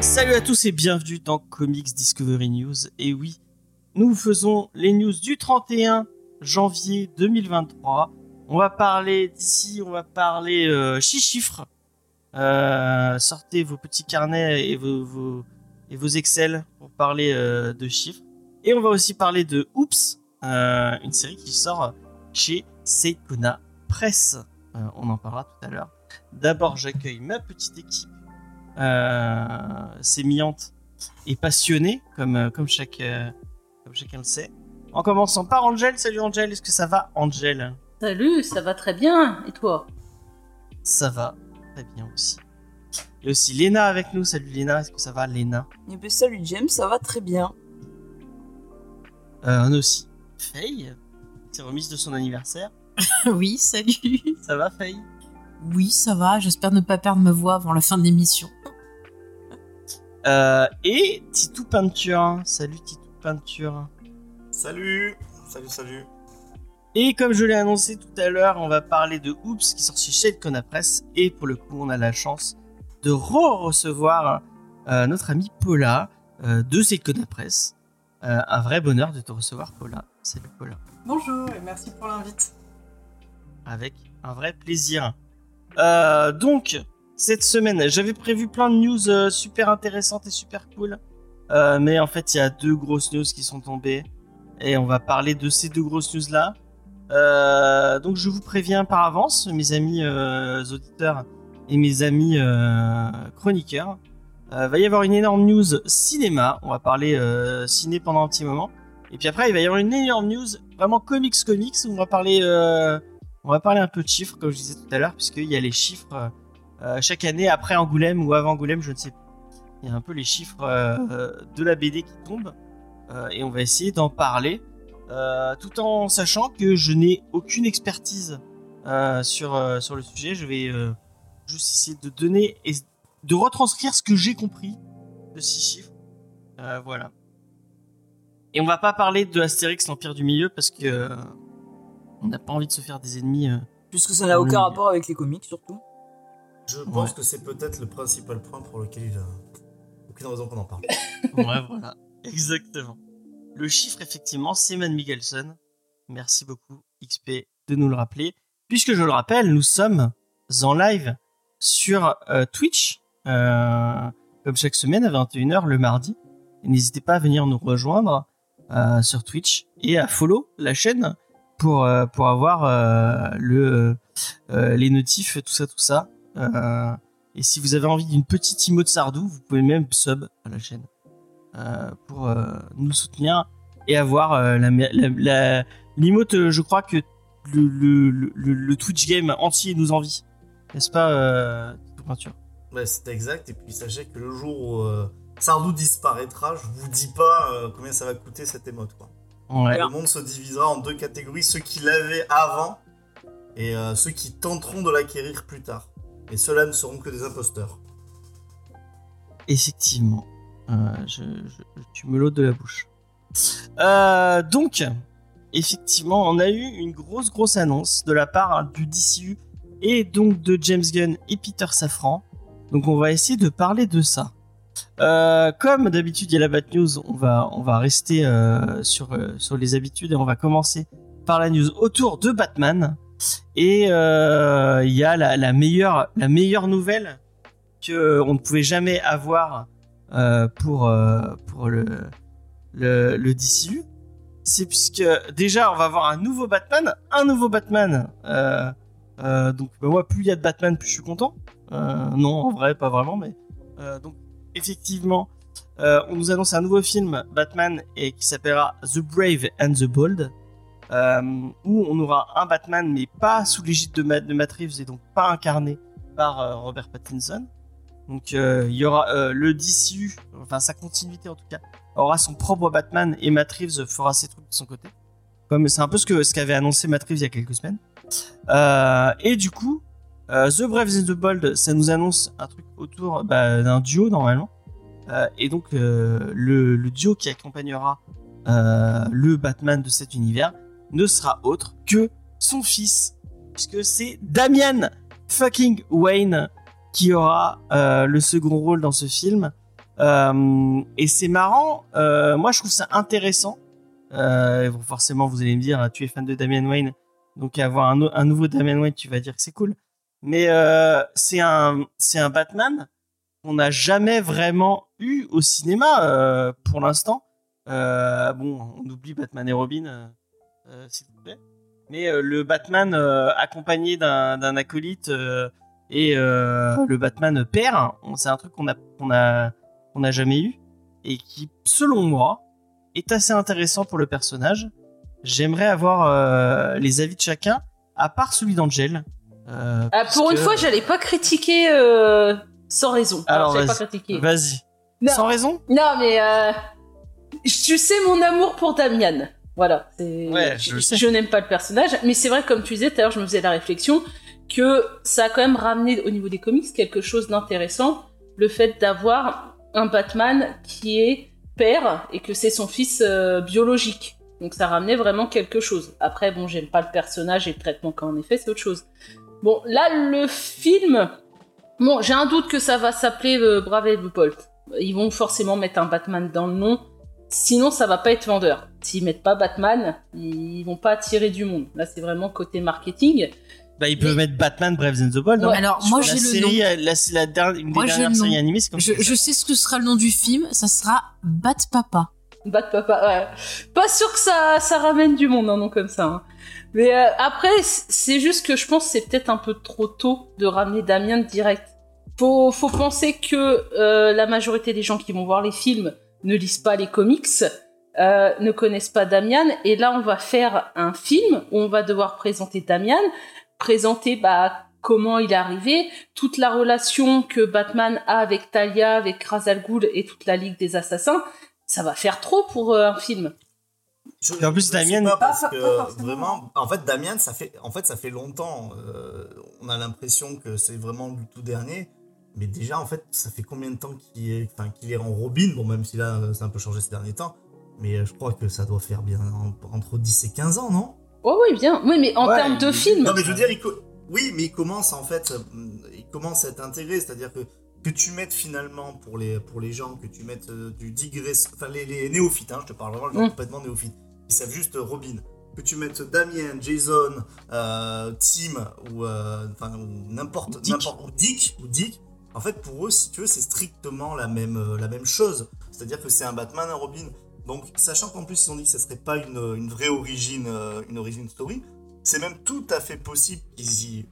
Salut à tous et bienvenue dans Comics Discovery News. Et oui, nous faisons les news du 31 janvier 2023. On va parler d'ici, on va parler euh, chiffres. Euh, sortez vos petits carnets et vos, vos- et vos Excel pour parler euh, de chiffres. Et on va aussi parler de Oops, euh, une série qui sort chez Seikona Press. On en parlera tout à l'heure. D'abord, j'accueille ma petite équipe sémillante et passionnée, comme, comme, chaque, comme chacun le sait. En commençant par Angel. Salut Angel, est-ce que ça va Angel? Salut, ça va très bien. Et toi? Ça va très bien aussi. Et aussi Léna avec nous. Salut Léna, est-ce que ça va Léna? Eh ben, salut James, ça va très bien. euh, On a aussi Faye, qui remise de son anniversaire. Oui, salut. Ça va Faye? Oui, ça va. J'espère ne pas perdre ma voix avant la fin de l'émission. euh, Et Titou Peinture. Salut Titou Peinture. Salut Salut, salut Et comme je l'ai annoncé tout à l'heure, on va parler de Oops qui sort chez Shade Press. Et pour le coup, on a la chance de re-recevoir euh, notre ami Paula euh, de Shade Press. Euh, un vrai bonheur de te recevoir, Paula. Salut Paula. Bonjour et merci pour l'invite. Avec un vrai plaisir. Donc, cette semaine, j'avais prévu plein de news super intéressantes et super cool. Mais en fait, il y a deux grosses news qui sont tombées. Et on va parler de ces deux grosses news-là. Euh, donc, je vous préviens par avance, mes amis euh, auditeurs et mes amis euh, chroniqueurs. Euh, va y avoir une énorme news cinéma. On va parler ciné pendant un petit moment. Et puis après, il va y avoir une énorme news vraiment comics comics on va parler on va parler un peu de chiffres, comme je disais tout à l'heure, puisqu'il y a les chiffres chaque année après Angoulême ou avant Angoulême, je ne sais plus. Il y a un peu les chiffres de la BD qui tombent, et on va essayer d'en parler, tout en sachant que je n'ai aucune expertise euh, sur, euh, sur le sujet. Je vais euh, juste essayer de donner et de retranscrire ce que j'ai compris de ces chiffres. Euh, voilà. Et on va pas parler de Astérix, l'Empire du Milieu, parce que euh, on n'a pas envie de se faire des ennemis. euh, Puisque ça n'a aucun rapport avec les comics, surtout. Je pense Ouais. que c'est peut-être le principal point pour lequel il a aucune raison qu'on en parle. Ouais, voilà. Exactement. Le chiffre, effectivement, c'est Matt Mikkelsen. Merci beaucoup, XP, de nous le rappeler. Puisque je le rappelle, nous sommes en live sur euh, Twitch, euh, comme chaque semaine à 21h le mardi. N'hésitez pas à venir nous rejoindre euh, sur Twitch et à follow la chaîne pour, pour avoir le, les notifs, tout ça, tout ça. Et si vous avez envie d'une petite emote Sardou, vous pouvez même sub à la chaîne pour euh, nous soutenir et avoir euh, la, la, la- l'emote, euh, je crois que le, le, le, le Twitch game entier nous envie. N'est-ce pas, euh, Peinture? Ouais, c'est exact. Et puis sachez que le jour où euh, Sardou disparaîtra, je vous dis pas euh, combien ça va coûter cette émote. Quoi. Ouais. Le monde se divisera en deux catégories ceux qui l'avaient avant et euh, ceux qui tenteront de l'acquérir plus tard. Et ceux-là ne seront que des imposteurs. Effectivement. Euh, je, tu me l'ôtes de la bouche. Euh, donc, effectivement, on a eu une grosse, grosse annonce de la part hein, du DCU et donc de James Gunn et Peter Safran. Donc, on va essayer de parler de ça. Euh, comme d'habitude, il y a la Bat News, on va, on va rester sur, sur les habitudes et on va commencer par la news autour de Batman. Et il y a la, la meilleure, la meilleure nouvelle que on ne pouvait jamais avoir pour, euh, pour le, le, le DCU. C'est puisque déjà on va avoir un nouveau Batman, un nouveau Batman. Euh, euh, donc bah, moi plus il y a de Batman plus je suis content. Euh, non en vrai pas vraiment mais euh, donc effectivement euh, on nous annonce un nouveau film Batman et qui s'appellera The Brave and the Bold. euh, où on aura un Batman mais pas sous l'égide de, Matt, de Matt Reeves et donc pas incarné par euh, Robert Pattinson. Donc euh, il y aura euh, le DCU, enfin sa continuité en tout cas, aura son propre Batman et Matt Reeves fera ses trucs de son côté. Comme c'est un peu ce que ce qu'avait annoncé Matt Reeves il y a quelques semaines. Euh, et du coup, the Brave and the Bold, ça nous annonce un truc autour bah, d'un duo normalement. Et donc le, duo qui accompagnera le Batman de cet univers ne sera autre que son fils, puisque c'est Damian fucking Wayne qui aura euh, le second rôle dans ce film. Euh, et c'est marrant, euh, moi je trouve ça intéressant. Forcément, vous allez me dire, tu es fan de Damian Wayne, donc avoir un, no- un nouveau Damian Wayne, tu vas dire que c'est cool. Mais c'est un, un Batman qu'on n'a jamais vraiment eu au cinéma pour l'instant. Bon, on oublie Batman et Robin, s'il vous plaît. Mais le Batman accompagné d'un acolyte et euh, le Batman on- c'est un truc qu'on a, qu'on a, qu'on n'a jamais eu et qui, selon moi, est assez intéressant pour le personnage. J'aimerais avoir euh, les avis de chacun, à part celui d'Angel. Euh, Ah, pour une fois, j'allais pas critiquer euh, sans raison. Alors, pas vas-y. critiquer. Vas-y. Non. Sans raison? Non, mais euh, tu sais mon amour pour Damian. Voilà. c'est- Ouais, je le sais. Je n'aime pas le personnage, mais c'est vrai, comme tu disais tout à l'heure, je me faisais la réflexion que ça a quand même ramené au niveau des comics quelque chose d'intéressant, le fait d'avoir un Batman qui est père et que c'est son fils euh, biologique. Donc ça ramenait vraiment quelque chose. Après, bon, j'aime pas le personnage et le traitement qu'en effet, c'est autre chose. Bon, là, le film, bon, j'ai un doute que ça va s'appeler euh, Brave et Bolt. Ils vont forcément mettre un Batman dans le nom. Sinon, ça va pas être vendeur. S'ils mettent pas Batman, ils vont pas attirer du monde. Là, c'est vraiment côté marketing. Bah, ils peuvent mettre Batman, Brave and the Bold. hein. Ouais. Alors, moi, la j'ai le série, nom. euh, la, c'est la dernière, une des Moi, dernières séries animées, c'est comme Je, ça. je sais ce que sera le nom du film, ça sera Bat Papa. Bat papa, ouais. Pas sûr que ça, ça ramène du monde, un nom comme ça. hein. Mais euh, après, c'est juste que je pense que c'est peut-être un peu trop tôt de ramener Damien direct. Faut, faut penser que euh, la majorité des gens qui vont voir les films ne lisent pas les comics, euh, ne connaissent pas Damian, et là on va faire un film où on va devoir présenter Damian, présenter bah, comment il est arrivé, toute la relation que Batman a avec Talia, avec Ra's al Ghul et toute la Ligue des Assassins. Ça va faire trop pour euh, un film. Je- Et en plus, Damien- pas parce Pas- que pas forcément. vraiment, en fait, Damien, ça fait, en fait, ça fait longtemps. euh, on a l'impression que c'est vraiment du tout dernier. Mais déjà, en fait, ça fait combien de temps qu'il est, enfin, qu'il est en Robin? Bon, même si là, ça a un peu changé ces derniers temps. Mais euh, je crois que ça doit faire bien en- entre 10 et 15 ans, non? Oh oui, bien. Oui, mais en Ouais, termes de il- film. Non, mais je veux dire, il co- oui, mais il commence en fait, euh, il commence à être intégré, c'est-à-dire que que tu mettes finalement pour les pour les gens, que tu mettes euh, du digress, enfin les, les néophytes, hein, je te parle vraiment gens Mm. complètement néophytes, ils savent juste euh, Robin, que tu mettes Damien, Jason, euh, Tim ou euh, enfin ou n'importe Dick. n'importe ou Dick ou Dick, en fait pour eux si tu veux c'est strictement la même euh, la même chose, c'est-à-dire que c'est un Batman, un Robin. Donc sachant qu'en plus ils ont dit que ça serait pas une, une vraie origine euh, une origin story, c'est même tout à fait possible qu'ils y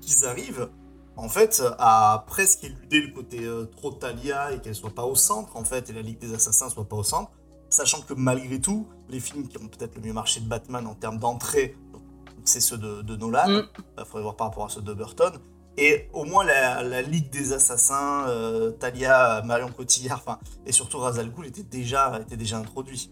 qu'ils arrivent en fait à presque éluder le côté euh, trop Talia et qu'elle soit pas au centre en fait et la Ligue des Assassins soit pas au centre sachant que malgré tout les films qui ont peut-être le mieux marché de Batman en termes d'entrée c'est ceux de, de Nolan Mm. il faudrait voir par rapport à ceux de Burton et au moins la, la Ligue des Assassins euh, Talia Marion Cotillard enfin et surtout Ra's al Ghul était déjà était déjà introduit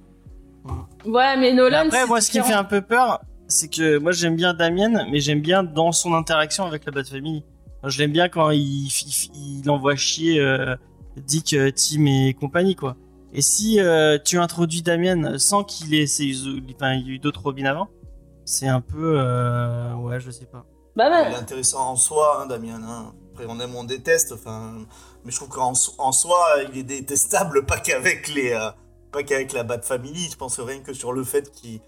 Ouais, mais Mais Nolan. après, c'est moi, ce qui me fait un peu peur, c'est que moi, j'aime bien Damien, mais j'aime bien dans son interaction avec la Bat Family. Moi, Je l'aime bien quand il, il, il envoie chier euh, Dick, euh, Tim et compagnie, quoi. Et si euh, tu introduis Damien sans qu'il ait, ses- enfin, il y a eu d'autres Robin avant, c'est un peu, euh, ouais, je sais pas. Bah, bah, Il est intéressant en soi, hein, Damien. hein. Après, on aime on déteste. Enfin, mais je trouve qu'en en soi, il est détestable, pas qu'avec les, euh, pas qu'avec la Bat Family. Je pense rien que sur le fait qu'il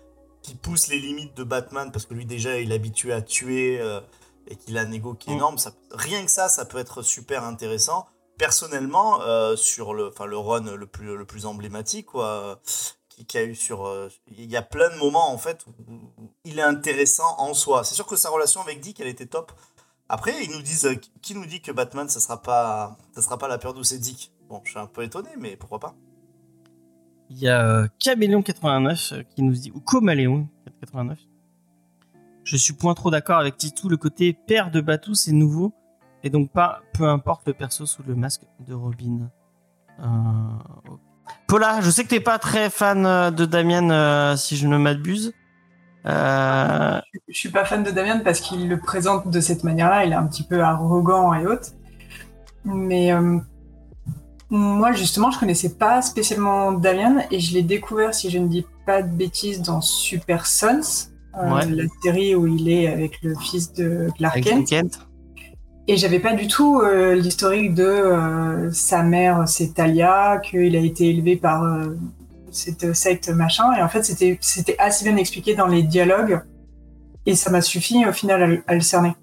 pousse les limites de Batman, parce que lui déjà, il est habitué à tuer euh, et qu'il a un ego qui est énorme. Ça, rien que ça, ça peut être super intéressant. Personnellement, euh, sur le, enfin, le run le plus, le plus emblématique, quoi. Qui, qui a eu sur. euh, Il y a plein de moments en fait où, où il est intéressant en soi. C'est sûr que sa relation avec Dick, elle était top. Après, ils nous disent, euh, qui nous dit que Batman, ça sera pas, ça sera pas la peur d'où c'est Dick? Bon, je suis un peu étonné, mais pourquoi pas. Il y a euh, Caméléon89 euh, qui nous dit, ou Comaléon 89. Je suis point trop d'accord avec Titou, le côté père de Batou c'est nouveau, et donc pas peu importe le perso sous le masque de Robin. Ok. Paula, je sais que t'es pas très fan euh, de Damien, euh, si je ne m'abuse. Euh, Je suis pas fan de Damien parce qu'il le présente de cette manière-là. Il est un petit peu arrogant et autres. Mais euh, moi, justement, je connaissais pas spécialement Damien et je l'ai découvert, si je ne dis pas de bêtises, dans Super Sons, Ouais. la série où il est avec le fils de Clark Kent. Et j'avais pas du tout euh, l'historique de euh, sa mère, c'est Talia, qu'il a été élevé par euh, cette secte machin. Et en fait, c'était assez bien expliqué dans les dialogues. Et ça m'a suffi au final à, le- cerner.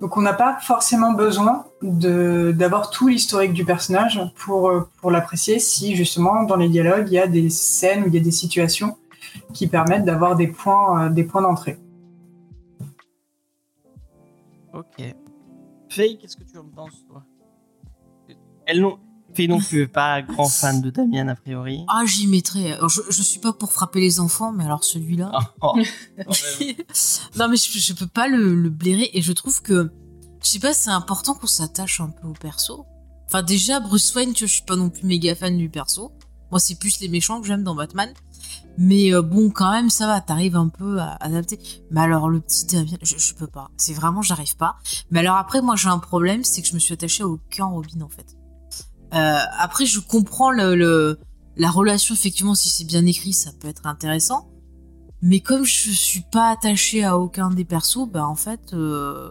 Donc on n'a pas forcément besoin d'avoir tout l'historique du personnage pour l'apprécier. Si justement dans les dialogues il y a des scènes ou il y a des situations qui permettent d'avoir des points des d'entrée. Ok. Faye, qu'est-ce que tu en penses, toi? Elle non. Faye non plus, pas grand fan de Damien, a priori. Ah, j'y mettrais. Alors, je, je suis pas pour frapper les enfants, mais alors celui-là. Oh. non, mais je, je peux pas le, le blairer et je trouve que, je sais pas, c'est important qu'on s'attache un peu au perso. Enfin, déjà, Bruce Wayne, tu vois, je suis pas non plus méga fan du perso. Moi, c'est plus les méchants que j'aime dans Batman. Mais euh, bon, quand même, ça va, t'arrives un peu à adapter. Mais alors, le petit Damien, je, je peux pas. C'est vraiment, j'arrive pas. Mais alors après, moi, j'ai un problème, c'est que je me suis attachée à aucun Robin, en fait. Euh, après, je comprends le, le- la relation, effectivement, si c'est bien écrit, ça peut être intéressant. Mais comme je suis pas attachée à aucun des persos, bah en fait, euh...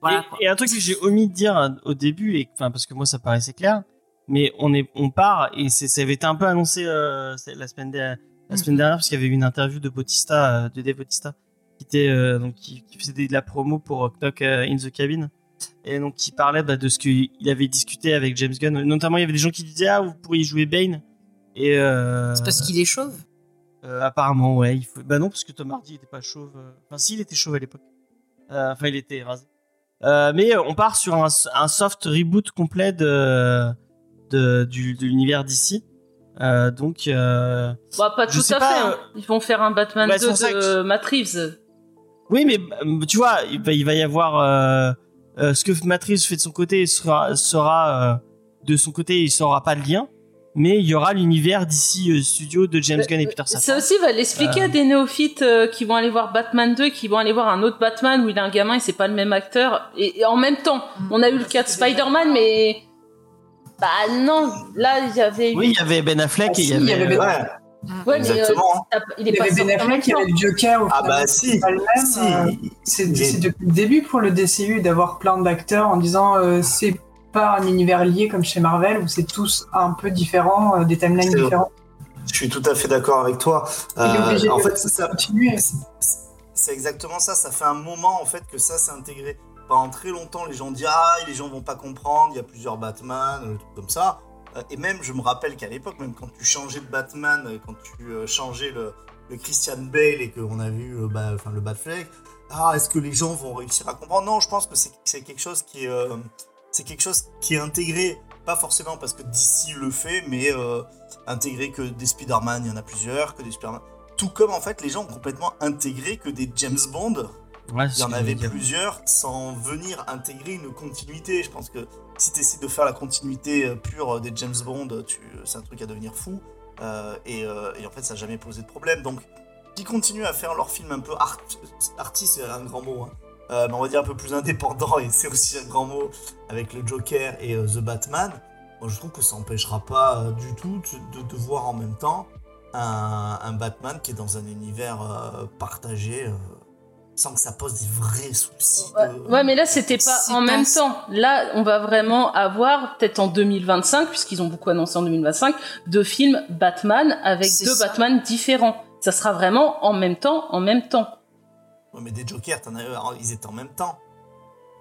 voilà et, quoi. et un truc que j'ai omis de dire euh, au début, et parce que moi ça paraissait clair, mais on est, on part et c'est, ça avait été un peu annoncé euh, la semaine dernière, la semaine Mhm. dernière parce qu'il y avait eu une interview de Bautista, euh, de Dave Bautista, qui était euh, donc qui, qui faisait de la promo pour Knock in the Cabin. Et donc, qui parlait bah, de ce qu'il avait discuté avec James Gunn. Notamment, il y avait des gens qui disaient Ah, vous pourriez jouer Bane. Et. C'est parce qu'il est chauve? apparemment, ouais. Il faut... Bah non, parce que Tom Hardy était pas chauve. Enfin, si, il était chauve à l'époque. Enfin, il était rasé. Mais on part sur un, un soft reboot complet de, de, du, de l'univers d'ici. Euh, donc, euh... Bah, pas Je tout sais à pas, fait. hein. Ils vont faire un Batman bah, c'est 2 pour ça de que- Matt Reeves. oui, mais euh, tu vois, il va, il va y avoir euh, euh, ce que Matrice fait de son côté sera, sera euh, de son côté, il sera pas le lien. Mais il y aura l'univers d'ici euh, studio de James Gunn et Peter Ça Safran. aussi va l'expliquer Euh. à des néophytes euh, qui vont aller voir Batman 2, qui vont aller voir un autre Batman où il a un gamin et c'est pas le même acteur. Et, et en même temps, on a eu le cas de Spider-Man, mais bah non, là il y avait. Oui, il y avait Ben Affleck Ah, et il y si, avait. il y avait Ben- euh, Ouais, mais, euh, exactement. il est Il y pas avait Ben Affleck, il y avait le Joker. Ah bah si, si. euh, C'est depuis le début pour le DCU d'avoir plein d'acteurs en disant euh, c'est pas un univers lié comme chez Marvel où c'est tous un peu différents, euh, des timelines différents. Je suis tout à fait d'accord avec toi. Il est Euh, obligé en de fait, ça, continuer. c'est exactement ça. Ça fait un moment en fait que ça s'est intégré. Pendant très longtemps, les gens disent ah les gens vont pas comprendre. Il y a plusieurs Batman, le truc comme ça. Euh, Et même, je me rappelle qu'à l'époque, même quand tu changeais de Batman, euh, quand tu euh, changeais le, Christian Bale et qu'on a vu euh, bah, le Batfleck, ah est-ce que les gens vont réussir à comprendre? Non, je pense que c'est quelque chose qui est euh, c'est quelque chose qui est intégré. Pas forcément parce que DC le fait, mais euh, intégré que des Spider-Man, il y en a plusieurs, que des Spider-Man. Tout comme en fait les gens ont complètement intégré que des James Bond, Ouais, il y en avait plusieurs sans venir intégrer une continuité. Je pense que si tu essaies de faire la continuité euh, pure des James Bond, tu- c'est un truc à devenir fou. Euh, et, euh, et en fait, ça n'a jamais posé de problème. Donc, qui continuent à faire leur film un peu art artiste, c'est un grand mot, hein. Euh, mais on va dire un peu plus indépendant, et c'est aussi un grand mot avec le Joker et euh, The Batman. Moi, je trouve que ça n'empêchera pas euh, du tout de, de voir en même temps un, un Batman qui est dans un univers euh, partagé. Sans que ça pose des vrais soucis. Ouais, de- ouais, mais là c'était pas en même temps. Là, on va vraiment avoir peut-être en 2025, puisqu'ils ont beaucoup annoncé en 2025, deux films Batman avec deux ça. Batman différents. Ça sera vraiment en même temps, en même temps. Ouais, mais des Jokers, t'en as eu, alors, ils étaient en même temps.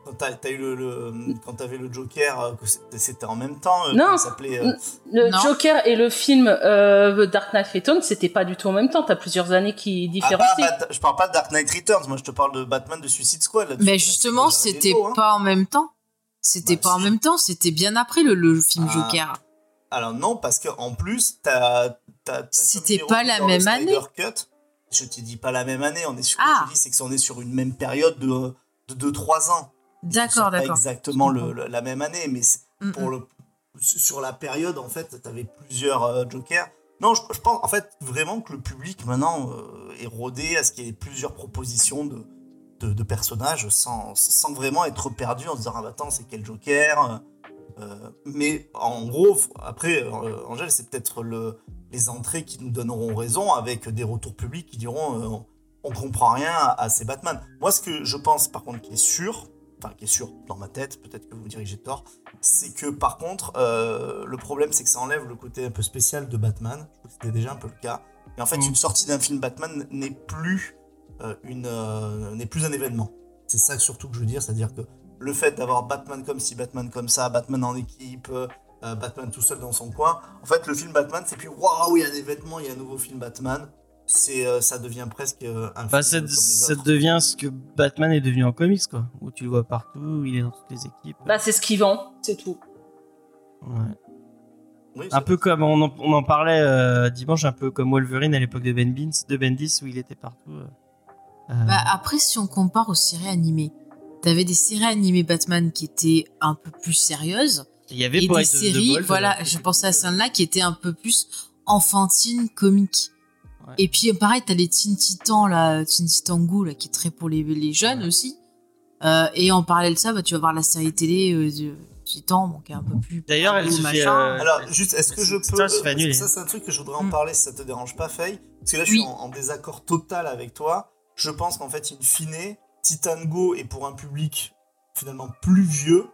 Quand t'as t'as eu le, le- quand t'avais le Joker, euh, que c'était- en même temps. euh, Non. s'appelait euh, Le Non. Joker et le film euh, The Dark Knight Returns, c'était pas du tout en même temps. T'as plusieurs années qui ah, différencient. bah, bah, je parle pas de Dark Knight Returns, moi je te parle de Batman de Suicide Squad. là-dessus. Mais Là, justement, c'était hein. pas en même temps. C'était Bah, pas en même temps, c'était bien après le, le film Ah. Joker. Alors non, parce que en plus, t'as. t'as- t'as comme C'était pas la même année. Cut. Je te dis pas la même année, on est sur. Ah. C'est que on est sur une même période de, de 2-3 ans. D'accord, sera Pas d'accord. exactement le- le- la même année, mais Mm, pour mm. le sur la période en fait t'avais plusieurs euh, jokers Non, je, je pense en fait vraiment que le public maintenant euh, est rodé à ce qu'il y ait plusieurs propositions de, de, de personnages sans, sans vraiment être perdu en se disant ah bah attends c'est quel Joker euh, mais en gros après euh, Angèle c'est peut-être le, les entrées qui nous donneront raison avec des retours publics qui diront euh, on, on comprend rien à, à ces Batman. Moi ce que je pense par contre qui est sûr, enfin qui est sûr dans ma tête, peut-être que vous me direz que j'ai tort, c'est que par contre, euh, le problème c'est que ça enlève le côté un peu spécial de Batman. C'était déjà un peu le cas. Et en fait, Mm. une sortie d'un film Batman n'est plus euh, une euh, n'est plus un événement. C'est ça surtout que je veux dire, c'est-à-dire que le fait d'avoir Batman comme ci, Batman comme ça, Batman en équipe, Batman tout seul dans son coin. En fait, le film Batman, c'est plus waouh, il y a des vêtements, il y a un nouveau film Batman. C'est euh, ça devient presque euh, un Bah, film ça, devient ce que Batman est devenu en comics, quoi. Où tu le vois partout, il est dans toutes les équipes. Bah, c'est ce qui vend, c'est tout. Ouais. Oui, Un peu comme on en, on en parlait euh, dimanche, un peu comme Wolverine à l'époque de Ben Beans, de Bendis où il était partout. euh. Euh, Bah, après, si on compare aux séries animées, t'avais des séries animées Batman qui étaient un peu plus sérieuses il y avait et des de- de séries, Wolf, voilà, je pensais à celle-là qui étaient un peu plus enfantines, comiques. Ouais. Et puis, pareil, t'as les Teen Titans, là, Teen Titan Go, là, qui est très pour les, les jeunes Ouais. aussi. Euh, et en parallèle de ça, bah, tu vas voir la série télé euh, de Titan, bon, qui est un peu plus. D'ailleurs, elle ou se fait. euh, Alors, juste, est-ce que je peux. ça, euh, ça, c'est un truc que je voudrais en Mm. parler si ça te dérange pas, Faye. Parce que là, je suis en, en désaccord total avec toi. Je pense qu'en fait, in fine, Titan Go est pour un public finalement plus vieux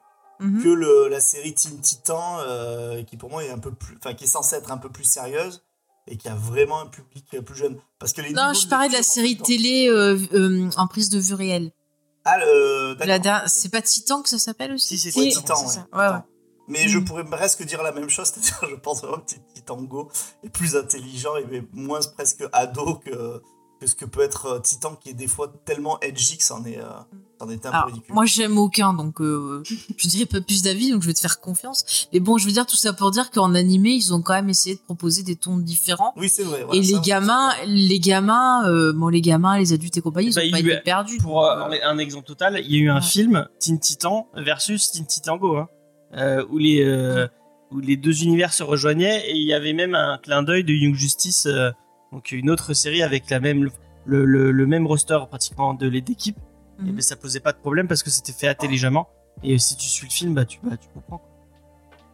Mhm. que le, la série Teen Titan, euh, qui pour moi est un peu plus. Enfin, qui est censée être un peu plus sérieuse et qui a vraiment un public plus jeune. Parce que les Non, je parlais de la série télé euh, euh, en prise de vue réelle. Ah, le. C'est pas Titan que ça s'appelle aussi? Si, c'est Titan, Titan, c'est ouais. ça. Ouais, ouais. Mais je Mm. pourrais presque dire la même chose, c'est-à-dire je pense vraiment que Titan Go est plus intelligent et moins presque ado que, que ce que peut être euh, Titan qui est des fois tellement edgy que c'en est, euh, c'en est un Alors, peu ridicule. moi, j'aime aucun, donc euh, je dirais pas plus d'avis, donc je vais te faire confiance. Mais bon, je veux dire tout ça pour dire qu'en animé, ils ont quand même essayé de proposer des tons différents. Oui, c'est vrai. voilà, et ça, les gamins, les gamins, euh, bon, les gamins, les adultes et compagnie, ils Bah, ont il pas été eu- perdus. Pour euh, un, exemple total, il y a eu un Ouais. film Teen Titan versus Teen Titan Go, hein, euh, où les euh, où les deux univers se rejoignaient et il y avait même un clin d'œil de Young Justice, euh, donc une autre série avec la même le, le, le même roster pratiquement de les d'équipe. Et Mhm. ben ça posait pas de problème parce que c'était fait intelligemment. Et si tu suis le film, bah tu bah, tu comprends.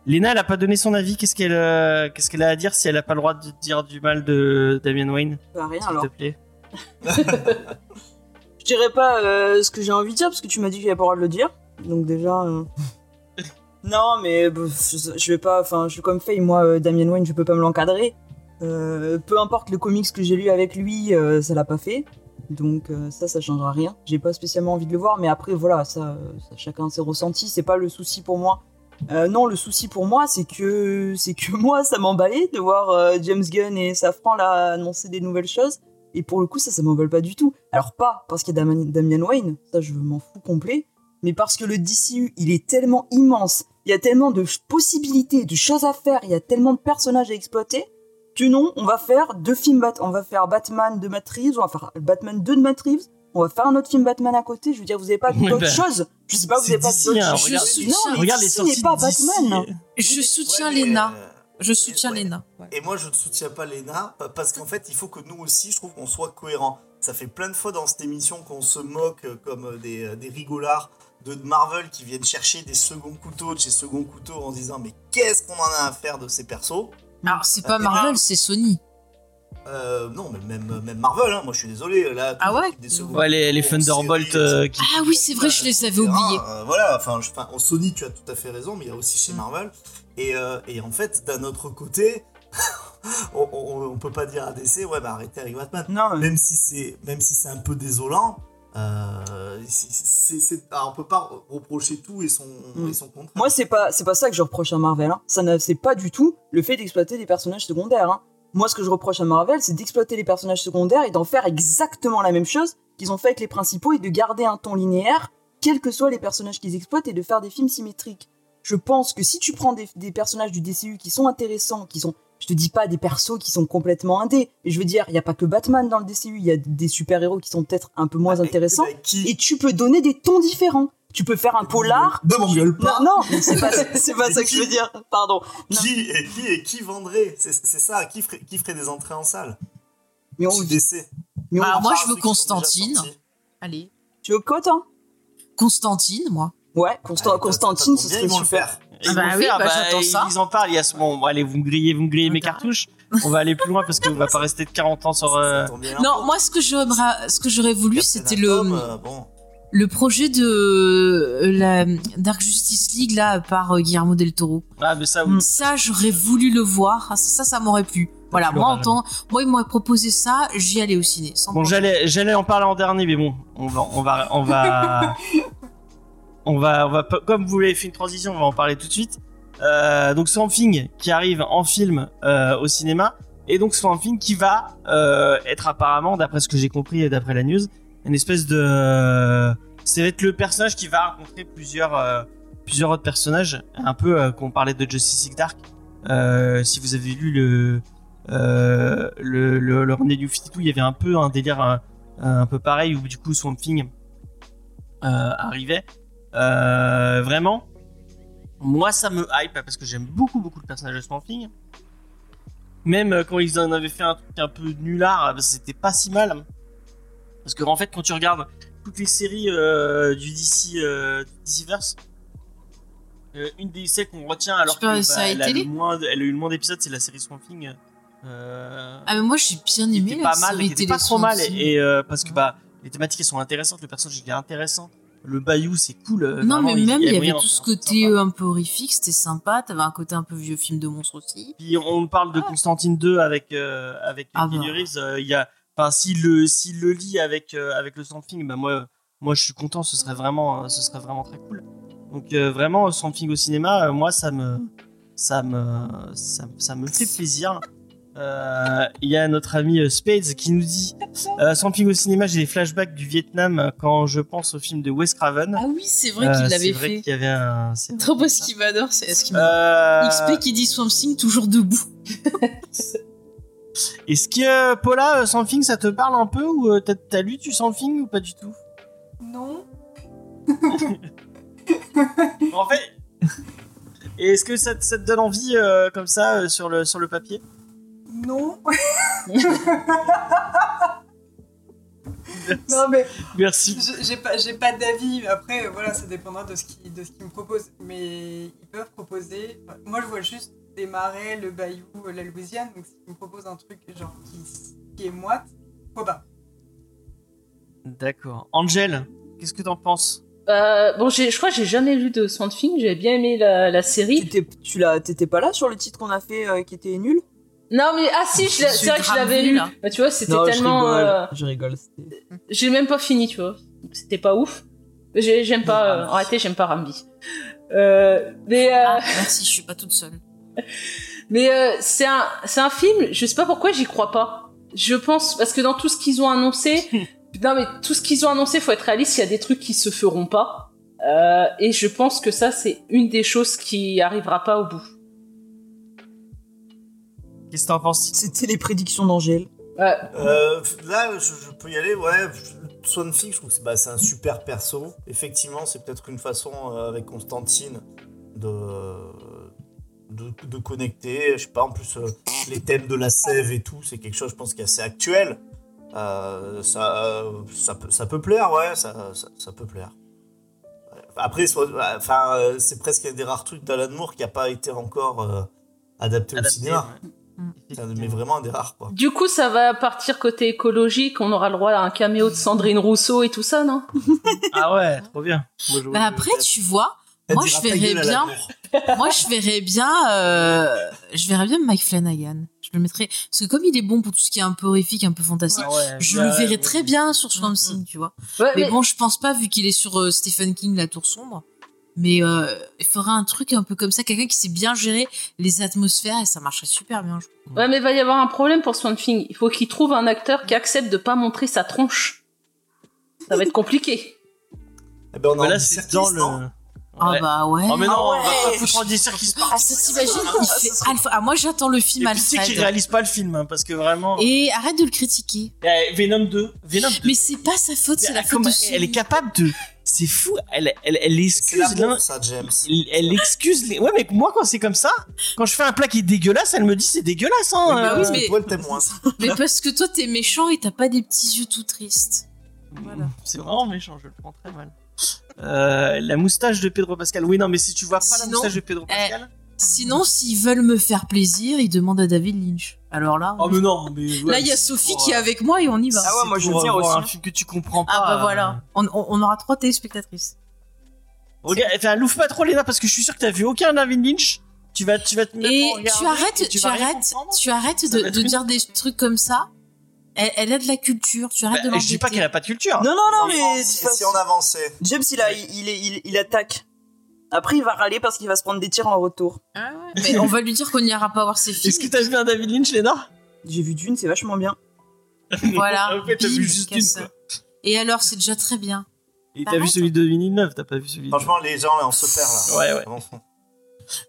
Léna, elle a pas donné son avis. Qu'est-ce qu'elle euh, qu'est-ce qu'elle a à dire si elle a pas le droit de dire du mal de Damien Wayne, Bah, rien s'il alors. te plaît Je dirais pas euh, ce que j'ai envie de dire parce que tu m'as dit qu'il n'y avait pas le droit de le dire. Donc déjà. euh, non, mais bah, je, je vais pas. Enfin, je suis comme fait. Moi, euh, Damien Wayne, je peux pas me l'encadrer. Euh, peu importe le comics que j'ai lu avec lui, euh, ça l'a pas fait. Donc euh, ça, ça changera rien. J'ai pas spécialement envie de le voir, mais après voilà, ça, chacun ses ressentis. C'est pas le souci pour moi. Non, le souci pour moi, c'est que c'est que moi, ça m'emballait de voir James Gunn et Safran là annoncer des nouvelles choses. Et pour le coup, ça, ça m'emballe pas du tout. Alors pas parce qu'il y a Dam- Damian Wayne, ça je m'en fous complet, mais parce que le DCU, il est tellement immense, il y a tellement de possibilités, de choses à faire, il y a tellement de personnages à exploiter, que non, on va faire deux films Bat on va faire Batman de Matt Reeves, on va faire Batman 2 de Matt Reeves, on va faire un autre film Batman à côté, je veux dire, vous avez pas Ouais, d'autres bah, choses Je sais pas, vous c'est avez pas d'autres hein, choses regarde- Je Non, soutiens- mais Regarde les sorties pas. Batman Je soutiens Ouais, Lena. euh, Je soutiens ouais. Lena. Ouais. Et moi, je ne soutiens pas Lena pa- parce qu'en fait, il faut que nous aussi, je trouve qu'on soit cohérent. Ça fait plein de fois dans cette émission qu'on se moque euh, comme euh, des, euh, des rigolards de Marvel qui viennent chercher des seconds couteaux de chez second couteau en se disant mais qu'est-ce qu'on en a à faire de ces persos? Alors, c'est pas Marvel, c'est Sony. Euh, non, mais même, même Marvel, hein, moi je suis désolé. Là, Ah ouais des Ouais, les, les couteaux en Thunderbolt série, euh, qui. Ah oui, c'est vrai, je les avais oubliés. euh, voilà, enfin, je- enfin, en Sony, tu as tout à fait raison, mais il y a aussi chez Mm. Marvel. Et, euh, et en fait, d'un autre côté, on, on, on peut pas dire à DC, ouais, bah arrêtez avec Batman. Non, mais- Même si c'est, même si c'est un peu désolant, euh, c'est- alors, on peut pas reprocher tout et son, Mm. et son contraire. Moi, c'est pas, c'est pas ça que je reproche à Marvel. Hein. Ça ne, c'est pas du tout le fait d'exploiter des personnages secondaires. Hein. Moi, ce que je reproche à Marvel, c'est d'exploiter les personnages secondaires et d'en faire exactement la même chose qu'ils ont fait avec les principaux et de garder un ton linéaire, quels que soient les personnages qu'ils exploitent, et de faire des films symétriques. Je pense que si tu prends des, des personnages du DCU qui sont intéressants, qui sont, je te dis pas des persos qui sont complètement indés, mais je veux dire, il y a pas que Batman dans le DCU, il y a des super-héros qui sont peut-être un peu moins Bah, intéressants bah, qui, et tu peux donner des tons différents. Tu peux faire un polar. Ne m'engueule pas. Non, non, c'est pas, c'est pas ça que je veux dire. Pardon. Non. Qui et qui et qui vendrait? C'est c'est ça. Qui ferait, qui ferait des entrées en salle? Mais on, décès mais on- Alors, moi, Ah, je ceux veux Constantine. Allez. tu veux quoi, toi? Constantine, moi. Ouais, Constan- Ah, Constantine, ça ce serait super. faire. Ils Ah bah oui, faire, bah, j'attends ils, ça. ils en parlent. Il y a ce bon, bon, allez, vous me grillez, vous me grillez mes cartouches. On va aller plus loin parce qu'on va pas rester de 40 ans sur. euh. Non, moi, ce que j'aimerais, ce que j'aurais voulu, c'était le, euh, bon. le projet de euh, la Dark Justice League, là, par Guillermo del Toro. Ah, mais ça, oui. Ça, j'aurais voulu le voir. Ah, Ça, ça m'aurait plu. Voilà, moi, en temps, moi, il m'aurait proposé ça, j'y allais au ciné. sans Bon, j'allais, j'allais en parler en dernier, mais bon, on va, on va, on va, on va, comme vous l'avez fait une transition, on va en parler tout de suite. Euh, donc Swamp Thing qui arrive en film euh, au cinéma, et donc Swamp Thing qui va euh, être apparemment, d'après ce que j'ai compris et d'après la news, une espèce de, va être le personnage qui va rencontrer plusieurs, plusieurs autres personnages, un peu qu'on parlait de Justice League Dark. Si vous avez lu le, le, le, le 52, il y avait un peu un délire un, un peu pareil où du coup Swamp Thing arrivait. Euh, vraiment, moi ça me hype parce que j'aime beaucoup beaucoup le personnage de Swamp Thing. Même euh, quand ils en avaient fait un truc un peu nulard, euh, c'était pas si mal. Parce que en fait, quand tu regardes toutes les séries euh, du DC, euh, du DCverse, euh, une des celles qu'on retient alors Super que série elle, a télé le moins, elle a eu le moins d'épisodes, c'est la série Swamp Thing. Euh, Ah, mais moi, j'ai bien aimé pas mal, était pas trop mal, et parce que bah les thématiques elles sont intéressantes, le personnage il est intéressant, le bayou c'est cool. euh, Non, mais même, il y avait tout ce côté euh, un peu horrifique, c'était sympa. T'avais un côté un peu vieux film de monstre aussi. Puis on parle de Constantine 2 avec euh, avec Ah Keanu bah. Reeves, il y a enfin s'il le s'il le lit avec avec le Swamp Thing, bah moi moi je suis content, ce serait vraiment ce serait vraiment très cool. Donc vraiment Swamp Thing au cinéma, moi ça me ça me ça me fait plaisir. Euh, Il y a notre ami euh, Spades qui nous dit euh, au cinéma, j'ai des flashbacks du Vietnam euh, quand je pense au film de Wes Craven. Ah oui, c'est vrai Euh, qu'il c'est l'avait vrai fait. qu'il y avait un. c'est vrai Trop qu'il y parce avait qu'il m'adore, c'est ce. Euh, XP qui dit Swamp Thing toujours debout. Est-ce que euh, Paula, euh, Swamp Thing, ça te parle un peu ou euh, t'as, lu du Swamp Thing ou pas du tout? Non. En fait, et est-ce que ça, te- ça te donne envie euh, comme ça euh, sur le sur le papier? Non. non mais Merci. j'ai pas j'ai pas d'avis. Après voilà, ça dépendra de ce qui de ce qu'ils me proposent. Mais ils peuvent proposer. enfin, moi je vois juste des marais, le bayou, la Louisiane. Donc s'ils me proposent un truc genre qui, qui est moite, pourquoi pas D'accord. Angel, qu'est-ce que t'en penses? Euh, bon, j'ai- je crois que j'ai jamais lu de Swamp Thing. J'avais bien aimé la, la série. T'étais, tu l'as, t'étais pas là sur le titre qu'on a fait euh, qui était nul? Non, mais ah si, je l'ai- Je c'est vrai que je l'avais lu. Bah, tu vois, c'était Non, tellement. je rigole. euh, Je rigole. c'était- J'ai même pas fini, tu vois. C'était pas ouf. J'ai- J'aime pas. euh, en réalité, j'aime pas Rambi. Euh, mais euh, Ah, merci, je suis pas toute seule. mais euh, c'est un c'est un film. Je sais pas pourquoi j'y crois pas. Je pense parce que dans tout ce qu'ils ont annoncé, non mais tout ce qu'ils ont annoncé, faut être réaliste. Il y a des trucs qui se feront pas. Euh, et je pense que ça, c'est une des choses qui arrivera pas au bout. Qu'est-ce que t'en penses C'était les prédictions d'Angèle. Ouais. Euh, là, je, je peux y aller. Ouais, Swan Thing, je trouve que c'est bah, c'est un super perso. Effectivement, c'est peut-être une façon euh, avec Constantine de, de, de connecter. Je sais pas, en plus, euh, les thèmes de la sève et tout, c'est quelque chose, je pense, qui est assez actuel. Euh, ça, euh, ça, peut, ça peut plaire, ouais, ça, ça, ça peut plaire. Après, soit- enfin, euh, c'est presque un des rares trucs d'Alan Moore qui n'a pas été encore euh, adapté, au cinéma. ouais. Mais vraiment un des rares, quoi. Du coup, ça va partir côté écologique. On aura le droit à un caméo de Sandrine Rousseau et tout ça, non? Ah ouais, trop bien. Moi, je- Bah après, tu vois, Elle moi je verrais bien, moi je verrais bien, euh, je verrais bien Mike Flanagan. Je le mettrais, parce que comme il est bon pour tout ce qui est un peu horrifique, un peu fantastique, Ah ouais, je bah, le verrais ouais. très bien sur Swamp Thing, tu vois. Ouais, Mais mais- bon, je pense pas vu qu'il est sur euh, Stephen King, La Tour Sombre. Mais euh, il faudra un truc un peu comme ça, quelqu'un qui sait bien gérer les atmosphères et ça marcherait super bien. je. Ouais, mais il va y avoir un problème pour Swamp Thing. Il faut qu'il trouve un acteur qui accepte de pas montrer sa tronche. Ça va être compliqué. Eh ben, on a là, c'est dans le. Ah Ouais. bah ouais. Oh mais non, Ah on va ouais. pas foutre Andy Serkis Ah, ça t'imagine, il fait Alpha. Ah, moi j'attends le film Et puis c'est qu'il Alfred. réalise pas le film, hein, parce que vraiment. Et arrête de le critiquer. Eh, Venom 2. Venom 2. Mais c'est pas sa faute, c'est la faute de elle est capable de c'est fou. Elle, elle, excuse ça, James. Elle, elle excuse les. Ouais, mais moi, quand c'est comme ça, quand je fais un plat qui est dégueulasse, elle me dit c'est dégueulasse, hein. Oui, bah euh. oui, mais- mais toi, le témoin. Mais parce que toi, t'es méchant et t'as pas des petits yeux tout tristes. Voilà. C'est vraiment méchant, je le prends très mal. Euh, la moustache de Pedro Pascal. Oui, non, mais si tu vois pas la moustache de Pedro Pascal. Sinon, s'ils veulent me faire plaisir, ils demandent à David Lynch. Alors là, Oh, mais non, mais. ouais, là, il y a c'est Sophie pour, qui est euh, avec moi et on y va. Ah ouais, c'est moi, je veux dire aussi, un film que tu comprends pas. Ah bah euh, voilà, on, on- on aura trois téléspectatrices. Regarde, enfin, l'ouvre pas trop Léna parce que je suis sûr que t'as vu aucun David Lynch. Tu vas, tu vas te mettre Et tu arrêtes, et tu, arrêtes, tu arrêtes de, dire des trucs comme ça. Elle, elle a de la culture, tu arrêtes Bah, de je dis pas qu'elle a pas de culture. Non, non, non, mais. façon- on avançait. James, il, a, il, est- il, il attaque. Après, il va râler parce qu'il va se prendre des tirs en retour. Ah ouais, Mais on va lui dire qu'on n'ira pas voir ses films. Est-ce que t'as vu un David Lynch, Léna? J'ai vu d'une, c'est vachement bien. Voilà. En fait, t'as vu juste casse une, ça. quoi. Et alors, c'est déjà très bien. Et t'as vu celui de 2009, t'as pas vu celui de... Franchement, les gens, là, on se perd, là. Ouais, ouais.